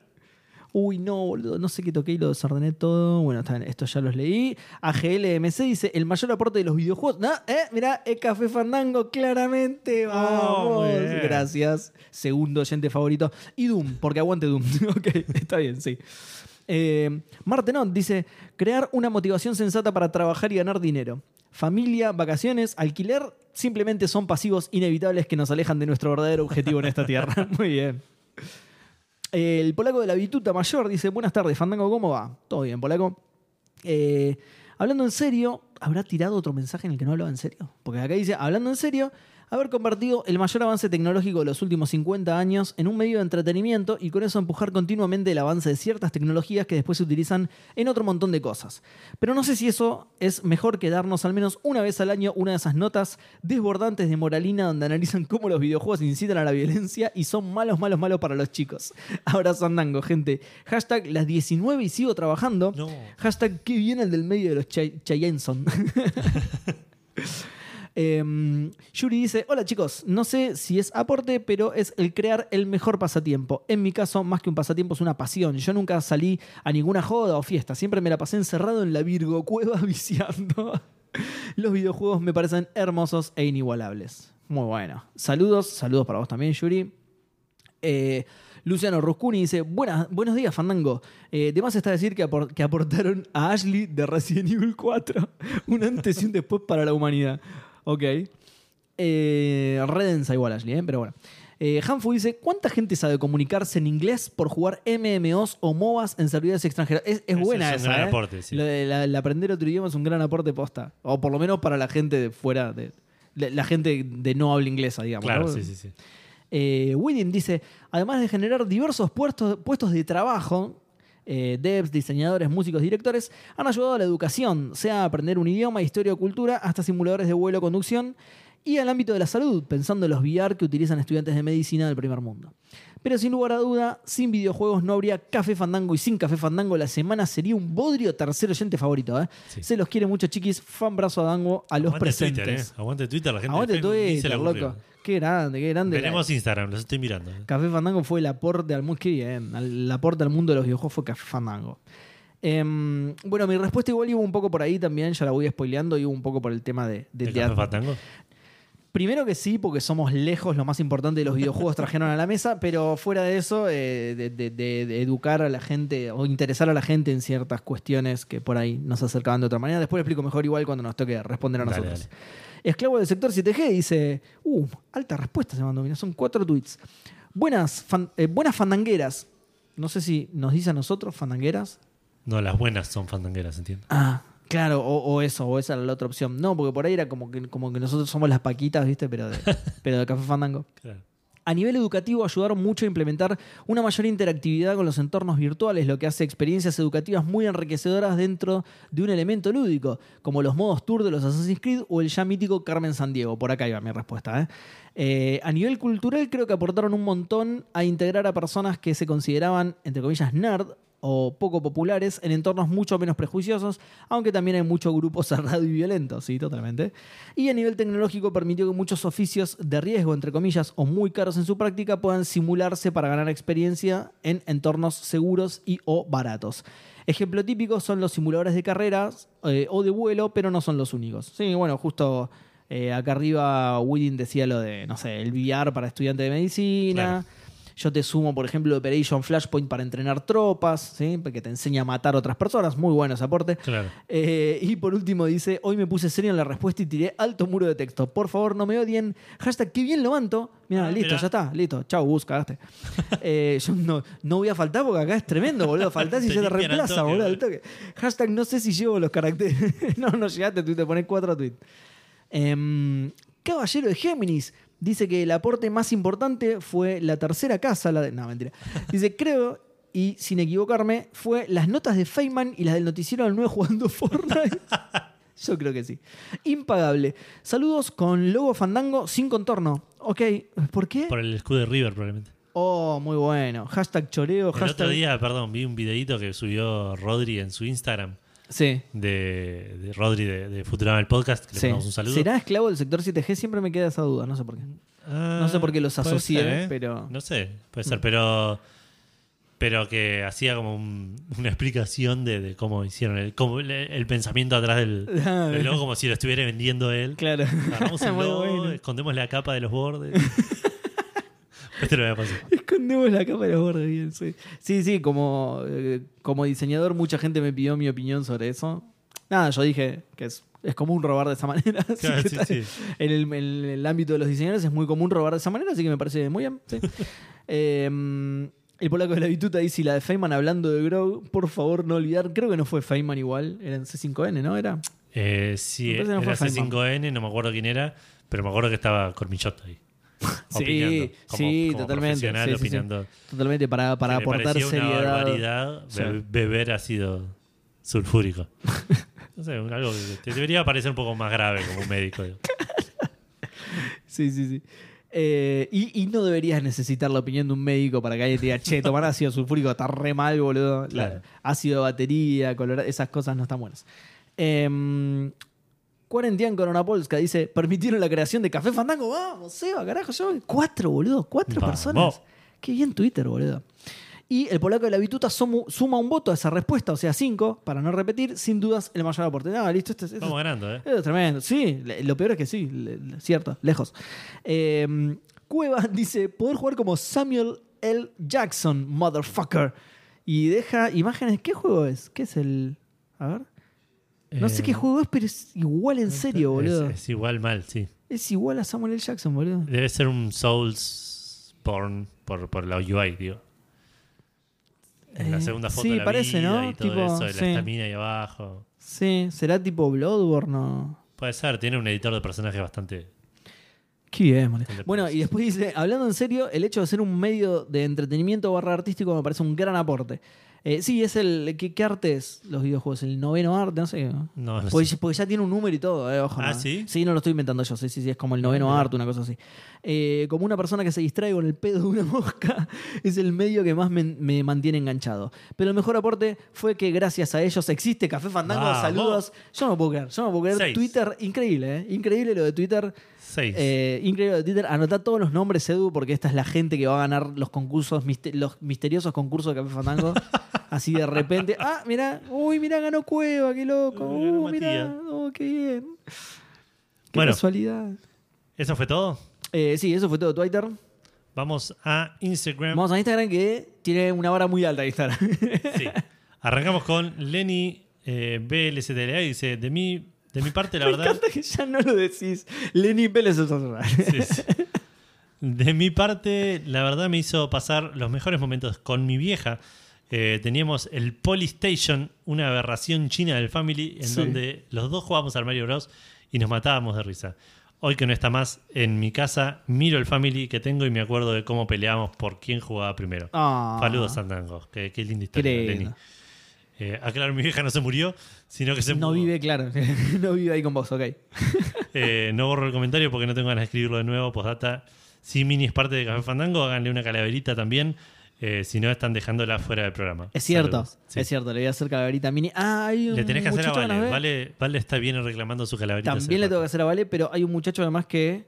Uy, no, boludo, no sé qué toqué y lo desordené todo. Bueno, está bien, esto ya los leí. AGLMC dice: el mayor aporte de los videojuegos. No, eh, mirá, es Café Fandango, claramente. Vamos. muy bien. Gracias. Segundo oyente favorito. Y Doom, porque aguante Doom. ok, está bien, sí. Eh, Martenot dice: crear una motivación sensata para trabajar y ganar dinero. Familia, vacaciones, alquiler, simplemente son pasivos inevitables que nos alejan de nuestro verdadero objetivo en esta tierra. Muy bien. El polaco de la Vituta Mayor dice: Buenas tardes, Fandango, ¿cómo va? Todo bien, polaco. Eh, hablando en serio, ¿habrá tirado otro mensaje en el que no hablaba en serio? Porque acá dice: Hablando en serio, haber convertido el mayor avance tecnológico de los últimos 50 años en un medio de entretenimiento y con eso empujar continuamente el avance de ciertas tecnologías que después se utilizan en otro montón de cosas. Pero no sé si eso es mejor que darnos al menos una vez al año una de esas notas desbordantes de moralina donde analizan cómo los videojuegos incitan a la violencia y son malos, malos, malos para los chicos. Abrazo andango, gente. Hashtag las 19 y sigo trabajando. No. Hashtag qué bien el del medio de los Chay- Chayenson. Em, Yuri dice: Hola chicos, no sé si es aporte, pero es el crear el mejor pasatiempo. En mi caso, más que un pasatiempo, es una pasión. Yo nunca salí a ninguna joda o fiesta, siempre me la pasé encerrado en la Virgo Cueva viciando. Los videojuegos me parecen hermosos e inigualables. Muy bueno. Saludos, saludos para vos también, Yuri. Eh, Luciano Ruscuni dice: Buenos días, Fandango. Eh, de más está decir que, que aportaron a Ashley de Resident Evil 4 un antes y un después para la humanidad. Ok. Eh, redensa igual, Ashley, ¿eh? pero bueno. Eh, Hanfu dice, ¿cuánta gente sabe comunicarse en inglés por jugar MMOs o MOBAs en servidores extranjeros? Es, es buena es un esa, gran ¿eh? aporte, sí. El aprender otro idioma es un gran aporte posta. O por lo menos para la gente de fuera, de, la, la gente de no habla inglesa, digamos. Claro, ¿no? sí, sí, sí. Eh, Widin dice, además de generar diversos puestos, puestos de trabajo, eh, devs, diseñadores, músicos, directores, han ayudado a la educación, sea aprender un idioma, historia o cultura, hasta simuladores de vuelo, conducción y al ámbito de la salud, pensando en los VR que utilizan estudiantes de medicina del primer mundo. Pero sin lugar a duda, sin videojuegos no habría Café Fandango y sin Café Fandango la semana sería un bodrio tercer oyente favorito. ¿eh? Sí. Se los quiere mucho, chiquis. Fan brazo a Dango a los Aguante presentes. Twitter, ¿eh? Aguante Twitter, la gente Aguante de se Twitter, loco. Qué grande, qué grande. Veremos Instagram, los estoy mirando. ¿eh? Café Fandango fue el aporte al mundo. Qué bien. El aporte al mundo de los videojuegos fue Café Fandango. Em, bueno, mi respuesta igual iba un poco por ahí también, ya la voy spoileando, iba un poco por el tema de, de ¿De teatro. Café Fandango? Primero que sí, porque somos lejos lo más importante de los videojuegos trajeron a la mesa, pero fuera de eso, eh, de, de- de- de educar a la gente o interesar a la gente en ciertas cuestiones que por ahí nos acercaban de otra manera. Después lo explico mejor igual cuando nos toque responder a Dale, nosotros. Esclavo del sector 7G dice, uh, alta respuesta se mandó, mira, son cuatro tweets. Buenas, fan- eh, buenas fandangueras. No sé si nos dice a nosotros fandangueras. No, las buenas son fandangueras, entiendo. Ah, claro, o, o eso, o esa era la otra opción. No, porque por ahí era como que, como que nosotros somos las paquitas, ¿viste? Pero de, pero de Café Fandango. Claro. A nivel educativo ayudaron mucho a implementar una mayor interactividad con los entornos virtuales, lo que hace experiencias educativas muy enriquecedoras dentro de un elemento lúdico, como los modos tour de los Assassin's Creed o el ya mítico Carmen Sandiego. Por acá iba mi respuesta. ¿eh? Eh, a nivel cultural creo que aportaron un montón a integrar a personas que se consideraban, entre comillas, nerd o poco populares en entornos mucho menos prejuiciosos, aunque también hay mucho grupo cerrado y violento, sí, totalmente. Y a nivel tecnológico permitió que muchos oficios de riesgo, entre comillas, o muy caros en su práctica, puedan simularse para ganar experiencia en entornos seguros y o baratos. Ejemplo típico son los simuladores de carreras eh, o de vuelo, pero no son los únicos. Sí, bueno, justo eh, acá arriba Widin decía lo de, no sé, el VR para estudiantes de medicina. Yo te sumo, por ejemplo, Operation Flashpoint para entrenar tropas, ¿sí? que te enseña a matar a otras personas. Muy bueno ese aporte. Claro. Eh, y por último dice, hoy me puse serio en la respuesta y tiré alto muro de texto. Por favor, no me odien. Hashtag, qué bien lo manto. Mira, Ah, listo, mirá. ya está, listo. Chau, bus, cagaste. Eh, yo no, no voy a faltar porque acá es tremendo, boludo. Faltás y se te reemplaza, toque, boludo, al boludo. toque. Hashtag, no sé si llevo los caracteres. no, no llegaste, tú te pones cuatro tweets. Em, Caballero de Géminis dice que el aporte más importante fue la tercera casa. La de, no, mentira. Dice, creo, y sin equivocarme, fue las notas de Feynman y las del noticiero del 9 jugando Fortnite. Yo creo que sí. Impagable. Saludos con logo fandango sin contorno. Ok, ¿por qué? Por el escudo de River, probablemente. Oh, muy bueno. Hashtag choreo, El hashtag. otro día, perdón, vi un videito que subió Rodri en su Instagram Sí. de, de Rodri de, de Futurama el podcast, que le sí. mandamos un saludo. ¿Será esclavo del sector 7G? Siempre me queda esa duda, no sé por qué. Ah, No sé por qué los asocié, ser, ¿eh? pero- No sé, puede ser, pero pero que hacía como un- una explicación de, de cómo hicieron el, cómo el, el pensamiento atrás del, Ah, del logo, como si lo estuviera vendiendo él. Claro. Agarramos el logo, bueno. escondemos la capa de los bordes. Este lo voy a pasar. Escondemos la los bordes bien, sí. Sí, sí, como, eh, como diseñador mucha gente me pidió mi opinión sobre eso. Nada, yo dije que es, es común robar de esa manera. así Claro, que sí, sí. En, el, en el ámbito de los diseñadores es muy común robar de esa manera, así que me parece muy bien. Eh, el polaco de la bituta dice, la de Feynman hablando de Grow, por favor no olvidar, creo que no fue Feynman igual, era en C5N, ¿no? Era... Eh, sí, Me no era fue Feynman. C5N, no me acuerdo quién era, pero me acuerdo que estaba Cormichot ahí. Sí, como- sí, como totalmente. sí, sí, sí. opinando. Totalmente, para, para aportar seriedad. Una barbaridad Sí. be- beber ácido sulfúrico. No sé, algo que te debería parecer un poco más grave como un médico. Sí, sí, sí. Eh, y, y no deberías necesitar la opinión de un médico para que alguien te diga, che, tomar ácido sulfúrico está re mal, boludo. La- ácido de batería, color, esas cosas no están buenas. Eh, Cuarentian Coronapolska dice, permitieron la creación de Café Fandango. Vamos, Seba, carajo, yo. Cuatro, boludo, cuatro Vamos. personas. Qué bien Twitter, boludo. Y el polaco de la bituta suma un voto a esa respuesta, o sea, cinco, para no repetir, sin dudas, el mayor aporte. No, listo, este, este- Estamos ganando, ¿eh? es tremendo, sí. Lo peor es que sí, cierto, lejos. Eh, Cueva dice: poder jugar como Samuel L. Jackson, motherfucker. Y deja imágenes. ¿Qué juego es? ¿Qué es el.? A ver. No sé Eh, qué juego es, pero es igual en serio, boludo. Es, igual mal, sí. Es igual a Samuel L. Jackson, boludo. Debe ser un Souls porn por, por la UI, digo. En la Eh, segunda foto sí, de la parece, vida ¿no? y todo Tipo, eso, de sí. la estamina ahí abajo. Sí, será tipo Bloodborne o. Puede ser, tiene un editor de personajes bastante. Qué bien. Bastante Bueno, y después dice, hablando en serio, el hecho de ser un medio de entretenimiento barra artístico me parece un gran aporte. Eh, sí, es el. ¿qué, qué arte es los videojuegos? ¿El noveno arte? No sé. No, no Porque, sé. porque ya tiene un número y todo, eh, ojo. Ah, no. ¿sí? Sí, no lo estoy inventando yo. Sí, sí, sí, es como el noveno arte, una cosa así. Eh, como una persona que se distrae con el pedo de una mosca, es el medio que más me, me mantiene enganchado. Pero el mejor aporte fue que gracias a ellos existe Café Fandango. Saludos. Yo no puedo creer, yo no puedo creer. Seis. Twitter, increíble, ¿eh? Increíble lo de Twitter. Seis. Eh, increíble Twitter. Anotá todos los nombres, Edu, porque esta es la gente que va a ganar los concursos, los misteriosos concursos de Café Fandango. Así de repente. Ah, mirá, uy, mirá, ganó Cueva, qué loco. Uh, mirá, oh, qué bien. Qué Bueno. casualidad. ¿Eso fue todo? Eh, sí, eso fue todo Twitter. Vamos a Instagram. Vamos a Instagram que tiene una vara muy alta Instagram. Sí. Arrancamos con Lenny eh, BLCTLA y dice: De mi, de mi parte, la Me verdad. encanta que ya no lo decís. Lenny Pérez es otro. Sí, sí. De mi parte, la verdad me hizo pasar los mejores momentos con mi vieja. Eh, teníamos el Polystation, una aberración china del Family, en Sí. donde los dos jugábamos al Mario Bros. y nos matábamos de risa. Hoy que no está más en mi casa, miro el Family que tengo y me acuerdo de cómo peleábamos por quién jugaba primero. Ah. Saludos, Sandango. Qué, qué linda historia, Lenny. Eh, aclaro, mi vieja no se murió, sino que se No vive, claro. no vive ahí con vos, ok. Eh, no borro el comentario porque no tengo ganas de escribirlo de nuevo. Postdata. Si Mini es parte de Café Fandango, háganle una calaverita también. eh, si no, están dejándola fuera del programa. Es cierto. Sí. es cierto. Le voy a hacer calaverita mini. Ah, hay un Le tenés que hacer a nos Vale. Vale. Vale está bien reclamando su calaverita. También le tengo que hacer a Vale, pero hay un muchacho además que.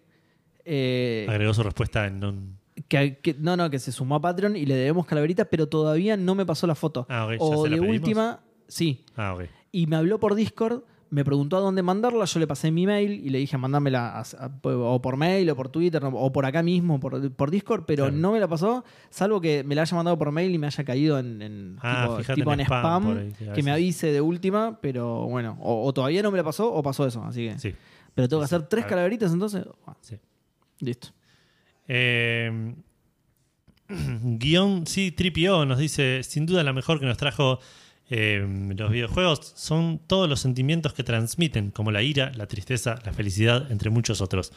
eh, Agregó su respuesta en un. Que, que- no, no, que se sumó a Patreon y le debemos calaverita, pero todavía no me pasó la foto. Ah, ok, ¿ya o se la de pedimos? última, sí. Ah, ok. Y me habló por Discord, me preguntó a dónde mandarla, yo le pasé mi mail y le dije a- a- o por mail o por Twitter o por acá mismo, por, por Discord, pero Claro. no me la pasó, salvo que me la haya mandado por mail y me haya caído en, en Ah, tipo, en en spam spam, por ahí, que me avise de última, pero bueno, o, o todavía no me la pasó o pasó eso, así que... Sí. Pero tengo que hacer tres calaveritas entonces. Sí. Listo. Eh, guion sí, Tripio nos dice: Sin duda, la mejor que nos trajo eh, los videojuegos son todos los sentimientos que transmiten, como la ira, la tristeza, la felicidad, entre muchos otros.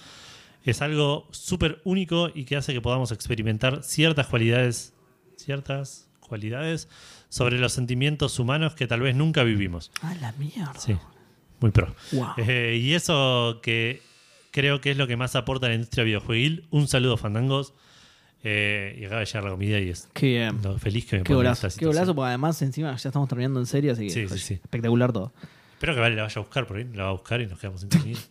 Es algo súper único y que hace que podamos experimentar ciertas cualidades, ciertas cualidades sobre los sentimientos humanos que tal vez nunca vivimos. Ah, la mierda. Sí, muy pro. Wow. Eh, y eso que creo que es lo que más aporta a la industria videojueguil. Un saludo, Fandangos. Eh, y acaba de llegar la comida y es Qué bien. lo feliz que me Qué pone golazo, esta qué golazo, porque además encima ya estamos terminando en serio, así que Sí, sí, sí. espectacular todo. Espero que Vale la vaya a buscar por ahí. La va a buscar y nos quedamos sin comida.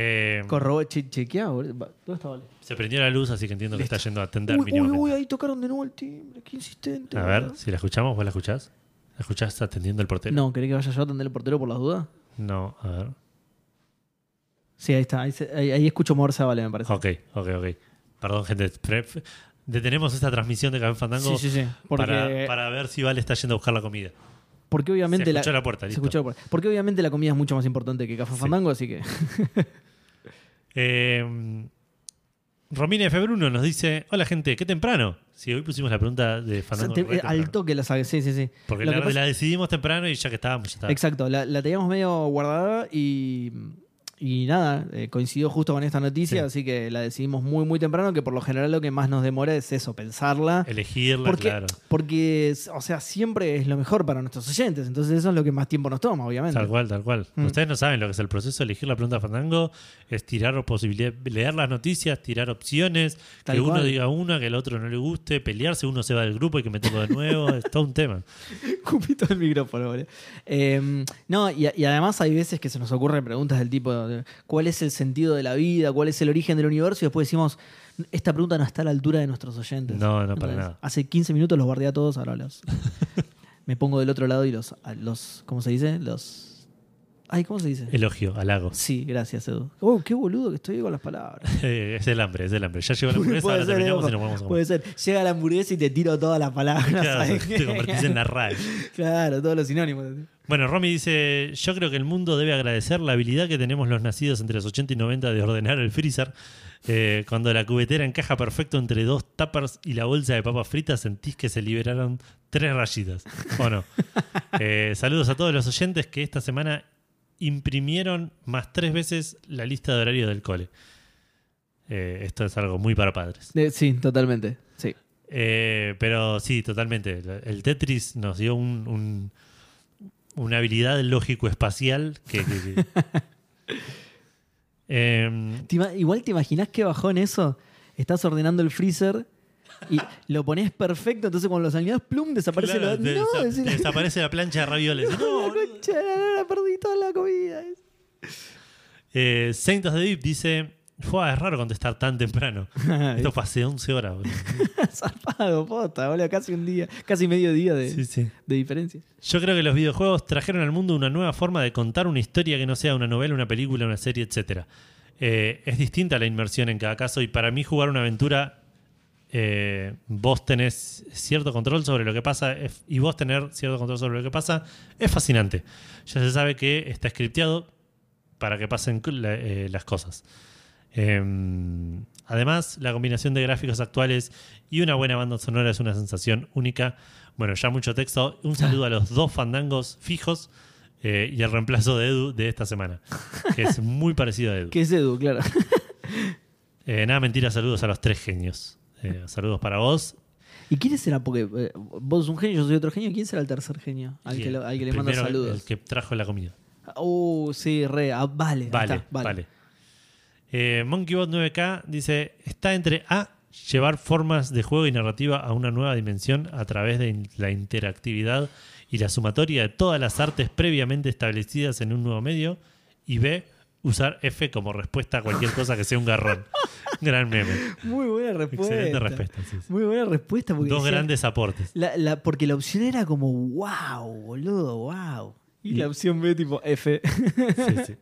Eh, Corro, che, chequea, boludo. Va, ¿Dónde está Vale? se prendió la luz, así que entiendo que está yendo a atender Uy, uy, mínimamente. uy, ahí tocaron de nuevo el timbre. Qué insistente. A ver, boludo. si la escuchamos, ¿vos la escuchás? ¿La escuchás atendiendo el portero? No, ¿querés que vaya yo a atender el portero por las dudas? No, a ver. Sí, ahí está. Ahí, se- ahí- ahí escucho Vale, me parece. Ok, ok, ok. Perdón, gente. Pre- Detenemos esta transmisión de Café Fandango Sí, sí, sí. Porque, para, para ver si Vale está yendo a buscar la comida. porque obviamente Se escuchó la puerta, se listo. escuchó la puerta. Porque obviamente la comida es mucho más importante que Café. Fandango, así que. Eh, Romina F. Bruno nos dice: Hola, gente, qué temprano. Sí, hoy pusimos la pregunta de Fandango. Te- re temprano. al toque la saqué, sí, sí, sí. Porque Lo la, que pasa- la decidimos temprano y ya que estábamos, ya está. Exacto, la, la teníamos medio guardada y, y nada, eh, coincidió justo con esta noticia, Sí. así que la decidimos muy, muy temprano, que por lo general lo que más nos demora es eso, pensarla. Elegirla, Porque, claro. porque, o sea, siempre es lo mejor para nuestros oyentes, entonces eso es lo que más tiempo nos toma, obviamente. Tal cual, tal cual. Mm. Ustedes no saben lo que es el proceso de elegir la pregunta de Fandango, es tirar posibilidades, leer las noticias, tirar opciones, Tal que uno diga una, que el otro no le guste, pelearse, uno se va del grupo y que meterlo de nuevo, es todo un tema. Cupito el micrófono, boludo. Eh, no, y, y además hay veces que se nos ocurren preguntas del tipo, ¿cuál es el sentido de la vida? ¿Cuál es el origen del universo? Y después decimos, esta pregunta no está a la altura de nuestros oyentes. No, no, para nada. Hace 15 minutos los guardé a todos, ahora los... me pongo del otro lado y los, los... ¿Cómo se dice? Los... Ay, ¿cómo se dice? Elogio, halago. Sí, gracias, Edu. Oh, qué boludo que estoy con las palabras. Es el hambre, es el hambre. Ya llegó la hamburguesa, ahora ser, terminamos Edu. y nos vamos a comer. Puede ser. Llega la hamburguesa y te tiro todas las palabras. Te convertís en la RAE. Claro, todos los sinónimos. Bueno, Romy dice, yo creo que el mundo debe agradecer la habilidad que tenemos los nacidos entre los 80 y 90 de ordenar el freezer. Eh, cuando la cubetera encaja perfecto entre dos tuppers y la bolsa de papas fritas, sentís que se liberaron tres rayitas. ¿O no? Eh, saludos a todos los oyentes que esta semana imprimieron más tres veces la lista de horario del cole. Eh, esto es algo muy para padres. Eh, sí, totalmente. Sí. Eh, pero sí, totalmente. El Tetris nos dio un, un- una habilidad lógico-espacial que... que- que- Em, ¿Te ima- igual te imaginas que bajó en eso. Estás ordenando el freezer y lo pones perfecto, entonces cuando los alineas, plum, desaparece claro, lo. No, desa- desaparece la plancha de ravioles. No, la concha de la lora, perdí toda la comida. Eh, Saint of the Deep dice: Fue es raro contestar tan temprano. Esto fue hace 11 horas. boludo. Zarpado, posta, boludo, casi un día, casi medio día de, Sí, sí. de diferencia. Yo creo que los videojuegos trajeron al mundo una nueva forma de contar una historia que no sea una novela, una película, una serie, etc. es distinta la inmersión en cada caso y para mí jugar una aventura, eh, vos tenés cierto control sobre lo que pasa es- y vos tener cierto control sobre lo que pasa es fascinante. Ya se sabe que está scripteado para que pasen la- eh, las cosas. Em, además, la combinación de gráficos actuales y una buena banda sonora es una sensación única. Bueno, ya mucho texto. Un saludo a los dos fandangos fijos eh, y el reemplazo de Edu de esta semana, que es muy parecido a Edu. Que es Edu, claro. Eh, nada, mentira, saludos a los tres genios. Eh, saludos para vos. ¿Y quién será? Porque eh, vos sos un genio, yo soy otro genio. ¿Quién será el tercer genio? Al que, el- lo- al que le manda primero, saludos. El que trajo la comida. Uh, sí, re. ah, vale, ahí Vale, está, vale. Eh, MonkeyBot 9K dice: Está entre A, llevar formas de juego y narrativa a una nueva dimensión a través de in- la interactividad y la sumatoria de todas las artes previamente establecidas en un nuevo medio, y B, usar F como respuesta a cualquier cosa que sea un garrón. Gran meme. Muy buena respuesta. Excelente respuesta. sí, sí. Muy buena respuesta. Porque Dos decía- grandes aportes. La, la- porque la opción era como, wow, boludo, wow. Y, Y- la opción B, tipo F. Sí, sí.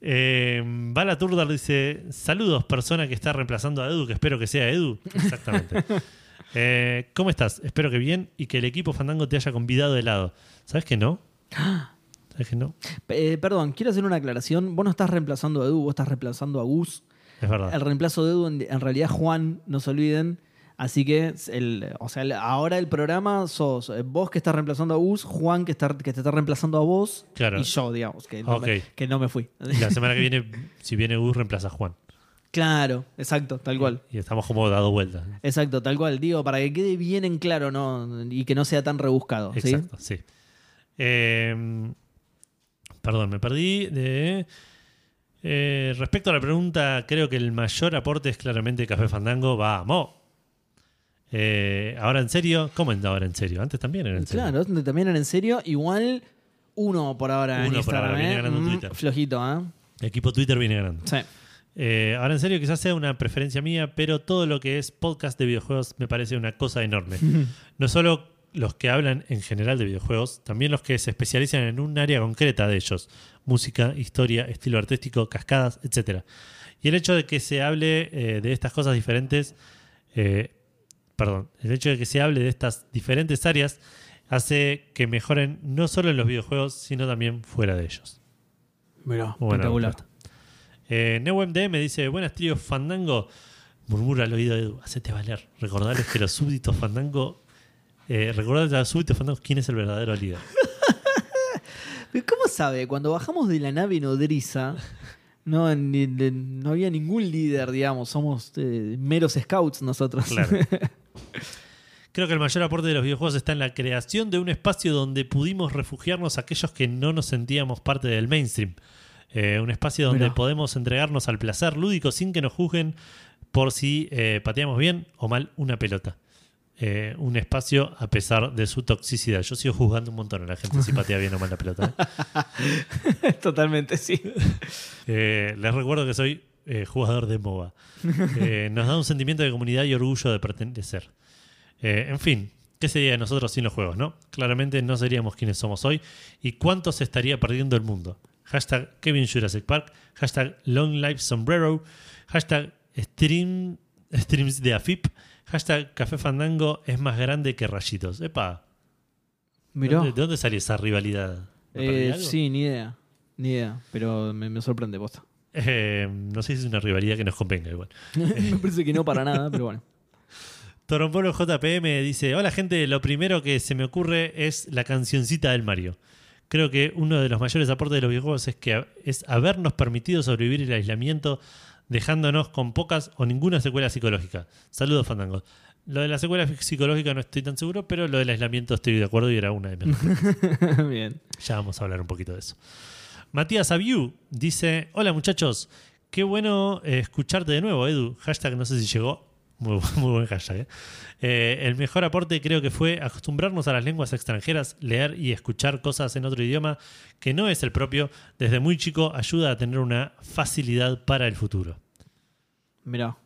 Eh, Bala Turdar dice: Saludos, persona que está reemplazando a Edu, que espero que sea Edu. Exactamente. Eh, ¿Cómo estás? Espero que bien y que el equipo Fandango te haya convidado de lado. ¿Sabes que no? ¿Sabes que no? Eh, perdón, quiero hacer una aclaración. Vos no estás reemplazando a Edu, vos estás reemplazando a Gus. Es verdad. El reemplazo de Edu, en, en realidad, Juan, no se olviden. Así que, el, o sea, el- ahora el programa sos eh, vos que estás reemplazando a Gus, Juan que, está, que te está reemplazando a vos Claro. y yo, digamos, que no, me, que no me fui. La semana que viene, si viene Gus, reemplaza a Juan. claro, exacto, tal cual. Y estamos como dado vueltas. Exacto, tal cual. Digo, para que quede bien en claro ¿no? y que no sea tan rebuscado. ¿sí? Exacto, sí. Eh, perdón, me perdí. De, eh, respecto a la pregunta, creo que el mayor aporte es claramente Café Fandango. Vamos. Eh, ahora en serio, ¿cómo en ahora en serio? Antes también era en serio. Claro, donde también eran en serio. Igual, uno por ahora en Uno por Instagram. ahora, viene ¿eh? ganando Mm, Twitter. Flojito, ¿eh? El equipo Twitter viene ganando. Sí. Eh, ahora en serio, quizás sea una preferencia mía, pero todo lo que es podcast de videojuegos me parece una cosa enorme. no solo los que hablan en general de videojuegos, también los que se especializan en un área concreta de ellos. Música, historia, estilo artístico, cascadas, etc. Y el hecho de que se hable eh, de estas cosas diferentes, eh, perdón, el hecho de que se hable de estas diferentes áreas hace que mejoren no solo en los videojuegos, sino también fuera de ellos. Buena espectacular. Eh, NeoMD me dice, buenas tríos Fandango. Murmura al oído de Edu, hacete valer. Recordarles que los súbditos Fandango... Eh, recordarles a los súbditos Fandango quién es el verdadero líder. Pero ¿Cómo sabe? Cuando bajamos de la nave nodriza, no, ni- de- no había ningún líder, digamos. Somos eh, meros scouts nosotros. Claro. Creo que el mayor aporte de los videojuegos está en la creación de un espacio donde pudimos refugiarnos aquellos que no nos sentíamos parte del mainstream. Eh, un espacio donde Mirá. podemos entregarnos al placer lúdico sin que nos juzguen por si eh, pateamos bien o mal una pelota. Eh, un espacio a pesar de su toxicidad. Yo sigo juzgando un montón a la gente si patea bien o mal la pelota. ¿eh? Totalmente, sí. Eh, les recuerdo que soy eh, jugador de MOBA. Eh, nos da un sentimiento de comunidad y orgullo de pertenecer. Eh, en fin, ¿qué sería de nosotros sin los juegos, no? Claramente no seríamos quienes somos hoy. ¿Y cuánto se estaría perdiendo el mundo? Hashtag Kevin Jurassic Park, hashtag Long Life Sombrero, hashtag stream, Streams de AFIP, hashtag Café Fandango es más grande que rayitos. Epa. ¿De, de dónde salió esa rivalidad? ¿Me perdí Eh, sí, ni idea. Ni idea. Pero me, me sorprende, posta. Eh, no sé si es una rivalidad que nos convenga igual. me parece que no para nada, pero bueno. Torompolo JPM dice: Hola gente, lo primero que se me ocurre es la cancioncita del Mario. Creo que uno de los mayores aportes de los videojuegos es que es habernos permitido sobrevivir el aislamiento, dejándonos con pocas o ninguna secuela psicológica. Saludos, Fandango. Lo de la secuela psicológica no estoy tan seguro, pero lo del aislamiento estoy de acuerdo y era una de mis. Bien. Ya vamos a hablar un poquito de eso. Matías Abiu dice: Hola muchachos, qué bueno eh, escucharte de nuevo, Edu. Hashtag no sé si llegó. Muy, muy buen hashtag. ¿eh? Eh, el mejor aporte creo que fue acostumbrarnos a las lenguas extranjeras, leer y escuchar cosas en otro idioma que no es el propio. Desde muy chico ayuda a tener una facilidad para el futuro. Mirá.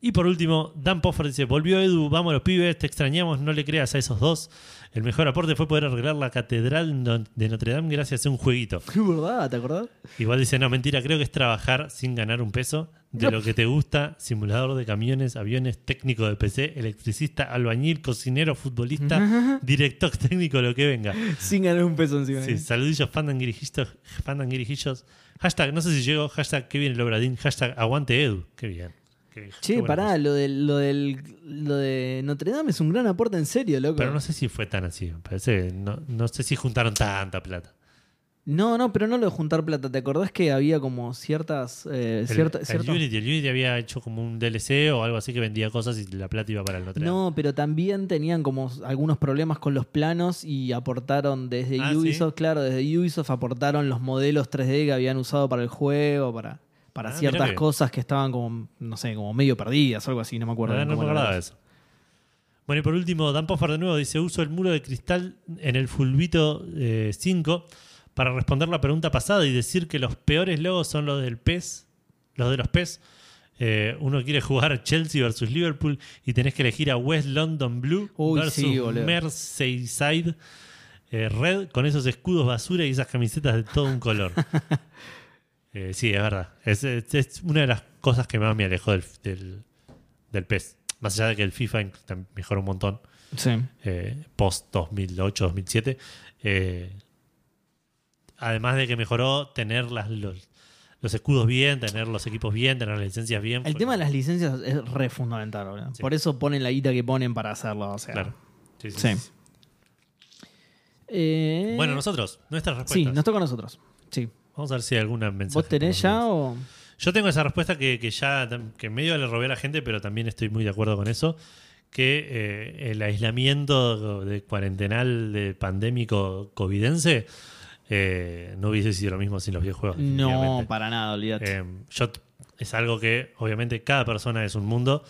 Y por último, Dan Poffer dice, volvió Edu, vamos los pibes, te extrañamos, no le creas a esos dos. El mejor aporte fue poder arreglar la catedral de Notre Dame gracias a un jueguito. ¿Verdad? ¿Te acordás? Igual dice, no, mentira, creo que es trabajar sin ganar un peso. De lo que te gusta, simulador de camiones, aviones, técnico de PC, electricista, albañil, cocinero, futbolista, director técnico, lo que venga. Sin ganar un peso encima. Sí, saludillos, fandanguirijillos, fandanguirijillos. Hashtag, no sé si llego, hashtag, que viene el obradín, hashtag, aguante Edu. Qué bien. Qué Che, pará, lo, del, lo, del, lo de Notre Dame es un gran aporte en serio, loco. Pero no sé si fue tan así. Parece, no, no sé si juntaron tanta plata. No, no, pero no lo de juntar plata. ¿Te acordás que había como ciertas. eh, El, cierta- el Unity, el Unity había hecho como un DLC o algo así que vendía cosas y la plata iba para el Notre Dame. No, pero también tenían como algunos problemas con los planos y aportaron desde Ah, ¿sí? Ubisoft, claro, desde Ubisoft aportaron los modelos 3D que habían usado para el juego, para, para Ah, ciertas cosas que estaban como, no sé, como medio perdidas algo así, no me acuerdo. Ah, bien no me acordaba eso. Bueno, y por último, Dan Poffer de nuevo dice: Uso el muro de cristal en el Fulvito eh, 5 para responder la pregunta pasada y decir que los peores logos son los del PES, los de los PES. Eh, uno quiere jugar Chelsea versus Liverpool y tenés que elegir a West London Blue Uy, versus sí. Merseyside eh, Red con esos escudos basura y esas camisetas de todo un color. Eh, sí, es verdad. Es, es- es una de las cosas que más me alejó del, del, del PES. Más allá de que el FIFA mejoró un montón Sí. eh, post 2008-2007. eh, además de que mejoró tener las, los, los escudos bien, tener los equipos bien, tener las licencias bien. El tema de las licencias es re fundamental. Sí. Por eso ponen la guita que ponen para hacerlo. O sea. Claro. Sí, sí, Sí. sí. Eh, Bueno, nosotros, nuestras Sí, respuestas. nos toca a nosotros. Sí. Vamos a ver si hay alguna mensaje. ¿Vos tenés ya o.? Yo tengo esa respuesta que, que ya, que medio le robé a la gente, pero también estoy muy de acuerdo con eso, que eh, el aislamiento de cuarentenal de pandémico covidense eh, no hubiese sido lo mismo sin los videojuegos. No, para nada, olvídate. Eh, yo t- es algo que obviamente cada persona es un mundo,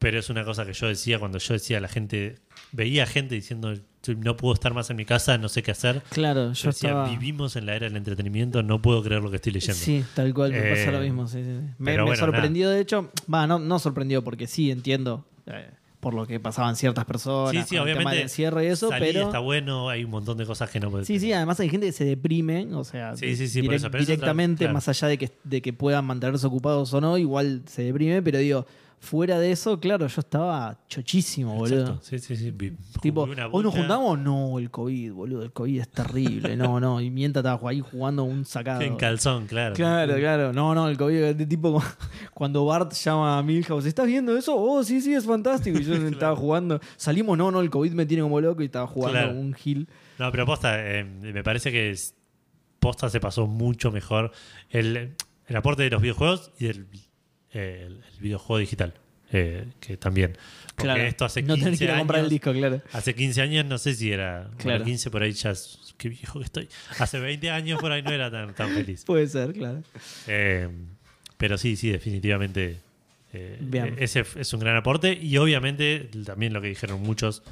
pero es una cosa que yo decía cuando yo decía a la gente, veía gente diciendo no puedo estar más en mi casa, no sé qué hacer. claro, Yo decía, estaba. vivimos en la era del entretenimiento, no puedo creer lo que estoy leyendo. Sí, tal cual, me pasa Eh, lo mismo. sí, sí, sí. Me, me bueno, sorprendió, de hecho. Va, no, no sorprendió, porque sí entiendo eh, por lo que pasaban ciertas personas. Sí, sí, con el tema obviamente. del cierre y eso, pero. está bueno, hay un montón de cosas que no Sí, sí, además hay gente que se deprime, o sea, Sí, sí, sí, por direct- eso, pero eso directamente, claro. más allá de que, de que puedan mantenerse ocupados o no, igual se deprime, pero digo, fuera de eso, claro, yo estaba chochísimo, boludo. Exacto, Sí, sí, sí. Vi- Tipo, jugué una ¿hoy nos bocha. juntamos? No, el COVID, boludo, el COVID es terrible. No, no, y mientras estaba ahí jugando un sacado. En calzón, claro. Claro, claro. No, no, el COVID, de tipo cuando Bart llama a Milhouse, ¿estás viendo eso? Oh, sí, sí, es fantástico. Y yo estaba jugando. Salimos, no, no, el COVID me tiene como loco y estaba jugando Claro. un Gil. No, pero posta, eh, me parece que es- posta se pasó mucho mejor el, el aporte de los videojuegos y del eh, el, el videojuego digital. eh, que también. Porque Claro. esto hace 15 no tenés que ir a comprar el años- disco, claro. Hace 15 años no sé si era. Claro. 15 por ahí ya. es- Qué viejo que estoy. Hace 20 años por ahí no era tan, tan feliz. Puede ser, claro. Eh, pero sí, sí, definitivamente. eh, ese es un gran aporte. Y obviamente también lo que dijeron muchos,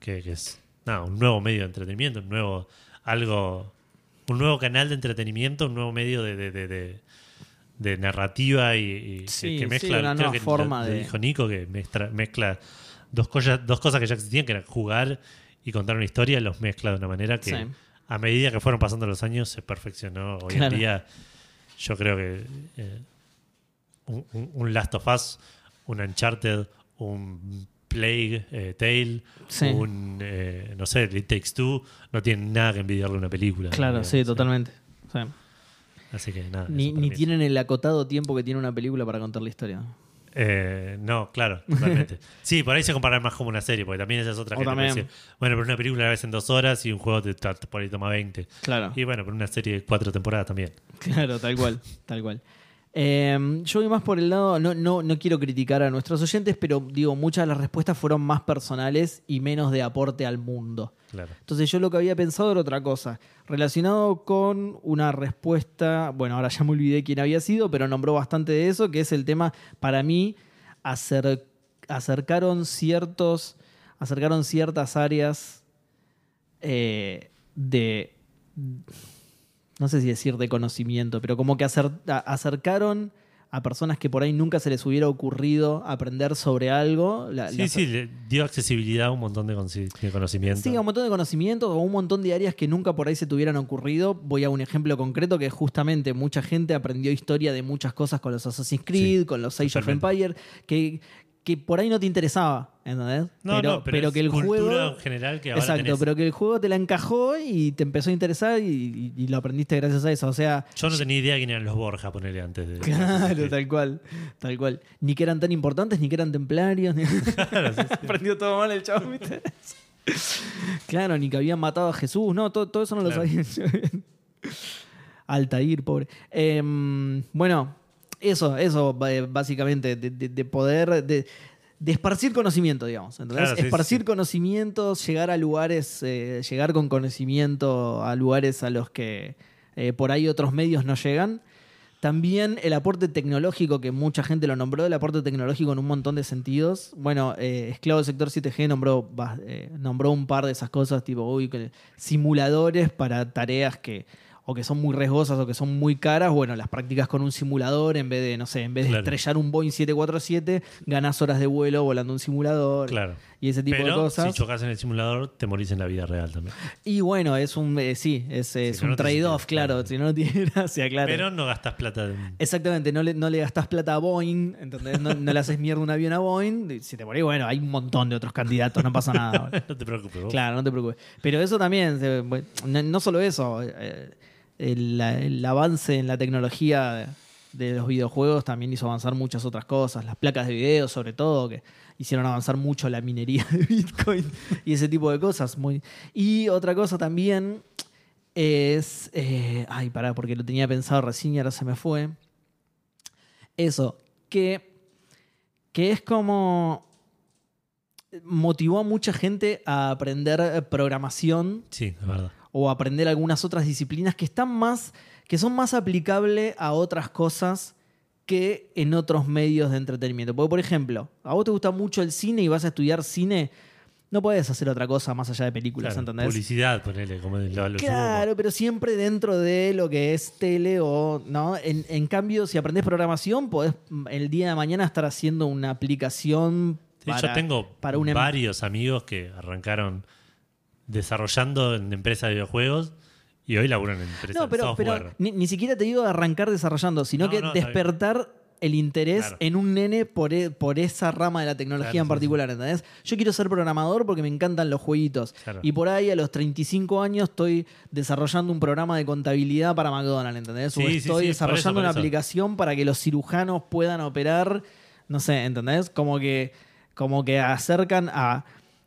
que, que es nada, un nuevo medio de entretenimiento, un nuevo. algo. un nuevo canal de entretenimiento, un nuevo medio de. de- de- de- de narrativa y, y que- Sí, que, sí, mezcla, una creo nueva que lo- forma lo, de- dijo Nico, que mezcla, mezcla dos, cosas, dos cosas que ya existían, que era jugar y contar una historia, los mezcla de una manera que Sí. a medida que fueron pasando los años se perfeccionó. Hoy Claro. en día yo creo que eh, un, Last of Us, un Uncharted, un Plague eh, Tale, Sí. un, eh, no sé, It Takes Two, no tienen nada que envidiarle a una película. Claro, sí, totalmente. Sí. Así que nada. Ni, ni tienen el acotado tiempo que tiene una película para contar la historia. Eh, no, claro, totalmente. sí, por ahí se compara más como una serie, porque también esa es otra O gente también. bueno, pero una película la ves en dos horas y un juego te, te- por ahí toma 20. Claro. Y bueno, pero una serie de cuatro temporadas también. Claro, tal cual, tal cual. Eh, yo voy más por el lado, no, no, no quiero criticar a nuestros oyentes, pero digo, muchas de las respuestas fueron más personales y menos de aporte al mundo. Claro. Entonces yo lo que había pensado era otra cosa, relacionado con una respuesta, bueno, ahora ya me olvidé quién había sido, pero nombró bastante de eso, que es el tema, para mí, acer- acercaron ciertos, acercaron ciertas áreas eh, de, no sé si decir de conocimiento, pero como que acer- a- acercaron a personas que por ahí nunca se les hubiera ocurrido aprender sobre algo. la- Sí, sí, le dio accesibilidad a un montón de, de conocimiento. Sí, a un montón de conocimientos o un montón de áreas que nunca por ahí se te hubieran ocurrido. Voy a un ejemplo concreto que justamente mucha gente aprendió historia de muchas cosas con los Assassin's Creed, Sí, con los Age of totalmente. Empire, que, que por ahí no te interesaba, ¿entendés? No, pero, no, pero, es que el juego... en general que ahora Exacto, tenés. pero que el juego te la encajó y te empezó a interesar y, y- y lo aprendiste gracias a eso. O sea, Yo no tenía idea quién eran los Borja, ponerle antes de. Claro, tal cual, tal cual. Ni que eran tan importantes, ni que eran templarios. ni- Aprendió todo mal el chavo, ¿viste? claro, ni que habían matado a Jesús. No, todo, todo eso no Claro. lo sabía. Altair, pobre. Em, bueno, eso, eso eh, básicamente, de, de- de poder, de, de esparcir conocimiento, digamos. ¿entendés? Claro, sí, esparcir sí. conocimientos, llegar a lugares, eh, llegar con conocimiento a lugares a los que eh, por ahí otros medios no llegan. También el aporte tecnológico, que mucha gente lo nombró, el aporte tecnológico en un montón de sentidos. Bueno, eh, Esclavo del Sector 7G nombró, nombró un par de esas cosas, tipo, uy, simuladores para tareas que o que son muy riesgosas o que son muy caras. Bueno, las prácticas con un simulador, en vez de, no sé, en vez de Claro. estrellar un Boeing 747, ganás horas de vuelo volando un simulador. Claro. Y ese tipo Pero de cosas. si chocas en el simulador, te morís en la vida real también. Y bueno, es un, eh, sí, es, es si no, un no trade-off, claro. Si no, no tiene gracia, claro. Pero no gastas plata. en- Exactamente, no le, no le gastás plata a Boeing, ¿entendés? No, no le haces mierda un avión a Boeing. Si te morís, bueno, hay un montón de otros candidatos, no pasa nada. no te preocupes. vos. Claro, no te preocupes. Pero eso también, no, solo eso, eh, el, el avance en la tecnología de, de los videojuegos también hizo avanzar muchas otras cosas. Las placas de video, sobre todo, que hicieron avanzar mucho la minería de Bitcoin y ese tipo de cosas. Muy... Y otra cosa también es. eh, ay, pará, porque lo tenía pensado recién y ahora se me fue. Eso, que, que es como motivó a mucha gente a aprender programación Sí, es verdad. o aprender algunas otras disciplinas que están más que son más aplicables a otras cosas que en otros medios de entretenimiento. Porque, por ejemplo, a vos te gusta mucho el cine y vas a estudiar cine, no puedes hacer otra cosa más allá de películas, Claro, ¿entendés? Publicidad, ponele, como lo, lo Claro, pero siempre dentro de lo que es tele o. ¿no? En, en cambio, si aprendés programación, podés mm, el día de mañana estar haciendo una aplicación. Sí, para, yo tengo para una em- varios amigos que arrancaron desarrollando en empresas de videojuegos y hoy laburan en empresas No, pero, de pero software. ni, ni siquiera te digo arrancar desarrollando, sino No, que no, despertar el interés Claro. en un nene por, e- por esa rama de la tecnología Claro, en sí, particular, ¿entendés? Yo quiero ser programador porque me encantan los jueguitos. Claro. Y por ahí a los 35 años estoy desarrollando un programa de contabilidad para McDonald's, ¿entendés? Sí, o sí, estoy sí, por desarrollando eso, por una eso. aplicación para que los cirujanos puedan operar, no sé, ¿entendés? Como que, como que acercan a,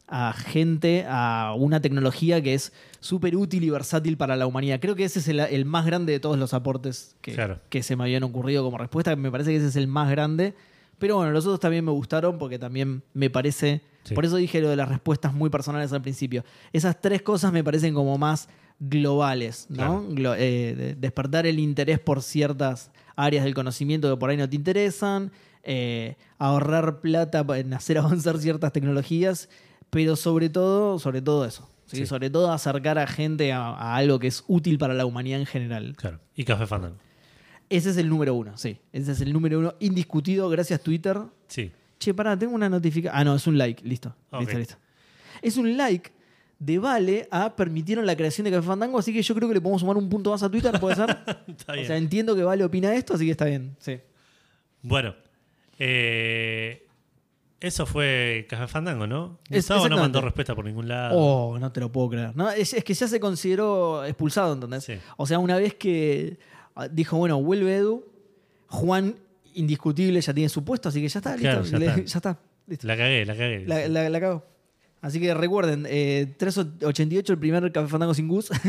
a gente a una tecnología que es súper útil y versátil para la humanidad. Creo que ese es el, el más grande de todos los aportes que, Claro. que se me habían ocurrido como respuesta. Me parece que ese es el más grande. Pero bueno, los otros también me gustaron porque también me parece... Sí. Por eso dije lo de las respuestas muy personales al principio. Esas tres cosas me parecen como más globales, ¿no? Claro. Eh, de- despertar el interés por ciertas áreas del conocimiento que por ahí no te interesan, eh, ahorrar plata en hacer avanzar ciertas tecnologías, pero sobre todo, sobre todo eso. ¿sí? Sí. Sobre todo acercar a gente a, a algo que es útil para la humanidad en general. Claro. Y Café Fandango. Ese es el número uno, sí. Ese es el número uno indiscutido. Gracias, Twitter. Sí. Che, pará, tengo una notificación. Ah, no, es un like. Listo. Listo, listo. Es un like de Vale a permitieron la creación de Café Fandango, así que yo creo que le podemos sumar un punto más a Twitter, ¿puede ser? Está o bien. sea, entiendo que Vale opina esto, así que está bien. Sí. Bueno, eh, Eso fue Café Fandango, ¿no? Es- Gustavo no mandó respuesta por ningún lado. Oh, no te lo puedo creer. No, es, es que ya se consideró expulsado, ¿entendés? Sí. O sea, una vez que ah, dijo, bueno, vuelve Edu, Juan, indiscutible, ya tiene su puesto, así que ya está, Claro, listo. ya Le- está. ya está, listo. La cagué, la cagué. La, la, la cago. Así que recuerden, eh, 388, el primer Café Fandango sin Gus.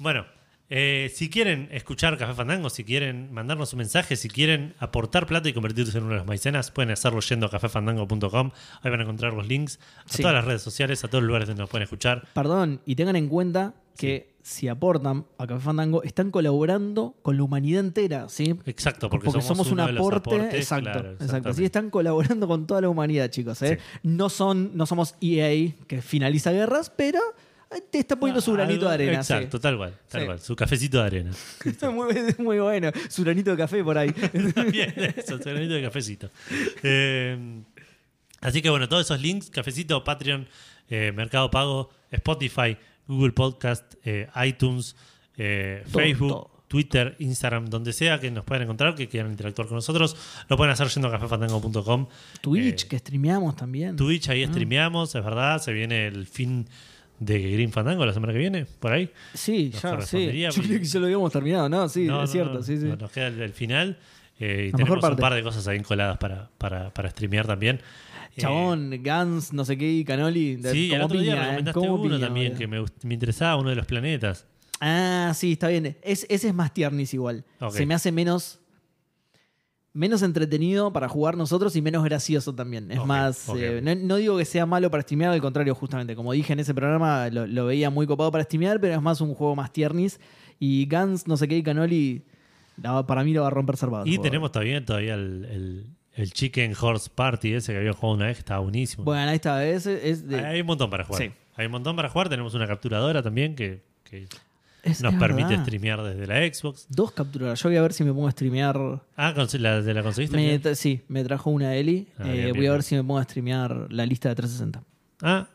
Bueno, eh, si quieren escuchar Café Fandango, si quieren mandarnos un mensaje, si quieren aportar plata y convertirse en uno de los maicenas, pueden hacerlo yendo a cafefandango.com. Ahí van a encontrar los links a Sí. todas las redes sociales, a todos los lugares donde nos pueden escuchar. Perdón, y tengan en cuenta que si aportan a Café Fandango, están colaborando con la humanidad entera, ¿sí? Exacto, porque, Porque, somos, un aporte. aportes, exacto, claro, exacto. Así están colaborando con toda la humanidad, chicos. ¿eh? No, son, no somos EA que finaliza guerras, pero te está poniendo su granito de arena. Exacto, tal cual, tal Sí. cual. Su cafecito de arena. sí. muy, muy bueno. Su granito de café por ahí. Bien, eso, su granito de cafecito. Eh, así que bueno, todos esos links, cafecito, Patreon, eh, Mercado Pago, Spotify, Google Podcast, eh, iTunes, eh, Todo, Facebook, todo. Twitter, Instagram, donde sea que nos puedan encontrar, que quieran interactuar con nosotros, lo pueden hacer yendo a cafefandango.com. Twitch, Eh, que streameamos también. Twitch, Ah. ahí streameamos, es verdad, se viene el fin de Green Fandango la semana que viene, por ahí. Sí, Nos ya, sí. Yo porque- creo que ya lo habíamos terminado, ¿no? Sí, No, es no, cierto, no, sí, sí. no, Nos queda el, el final. eh, y mejor tenemos un par de cosas ahí encoladas para, para, para streamear también. Eh, Chabón, Gans, no sé qué, y Canoli. de- sí, el otro día piña, ¿eh? recomendaste uno piña, también que me, me interesaba, uno de los planetas. Ah, sí, está bien. Es, ese es más tiernis igual. Se me hace menos. Menos entretenido para jugar nosotros y menos gracioso también. Es más. eh, no, no digo que sea malo para streamear, al contrario, justamente. Como dije en ese programa, lo, lo veía muy copado para streamear, pero es más un juego más tiernis. Y Gans, no sé qué, y Canoli, la- para mí lo va a romper cerrado. el Y tenemos todavía, todavía el, el- el Chicken Horse Party ese que había jugado una vez, que estaba buenísimo. Bueno, esta vez es de. hay un montón para jugar. Sí. Hay un montón para jugar. Tenemos una capturadora también que, que es- nos es permite verdad. streamear desde la Xbox. Dos capturadoras. Yo voy a ver si me pongo a streamear. Ah, ¿cons- la, ¿de la conseguiste? Me Miguel? tra- sí, me trajo una Eli. Ah, Eh, bien, voy bien, a ver bien. si me pongo a streamear la lista de 360. Ah,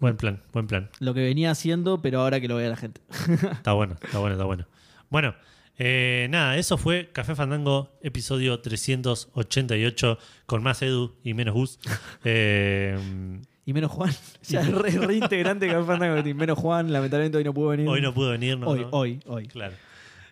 buen plan, buen plan. Lo que venía haciendo, pero ahora que lo vea la gente. Está bueno, está bueno, está bueno. Bueno, eh, nada, eso fue Café Fandango, episodio 388, con más Edu y menos Gus. Eh, Y menos Juan. Ya es re, reintegrante de Café Fandango. Menos Juan, lamentablemente hoy no pudo venir. hoy no pudo venir, ¿no? Hoy, ¿no? hoy, hoy. Claro.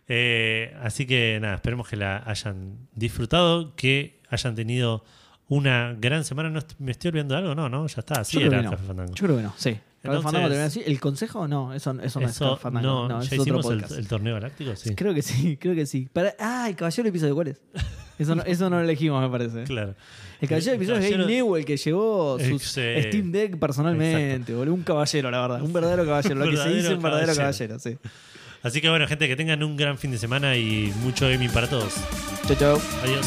Eh, así que nada, esperemos que la hayan disfrutado, que hayan tenido una gran semana. ¿No est- ¿Me estoy olvidando de algo? No, no, ya está. Así Yo creo era no. Café Fandango. Yo creo que no, sí. Entonces- Fandango termina así. ¿El consejo? No, eso, eso no es Eso, Café Fandango. no, No, ¿Ya es otro hicimos el, el torneo galáctico? Sí. Creo que sí, creo que sí. Para, ah, el caballero episodio, ¿cuál es? Eso no, eso no lo elegimos, me parece. Claro. El caballero episodio es Gabe Newell, que llevó Ex- Steam Deck personalmente. boludo. Un caballero, la verdad. Un verdadero caballero. Lo que se dice un verdadero caballero. caballero, sí. Así que bueno, gente, que tengan un gran fin de semana y mucho gaming para todos. Chau, chau. Adiós.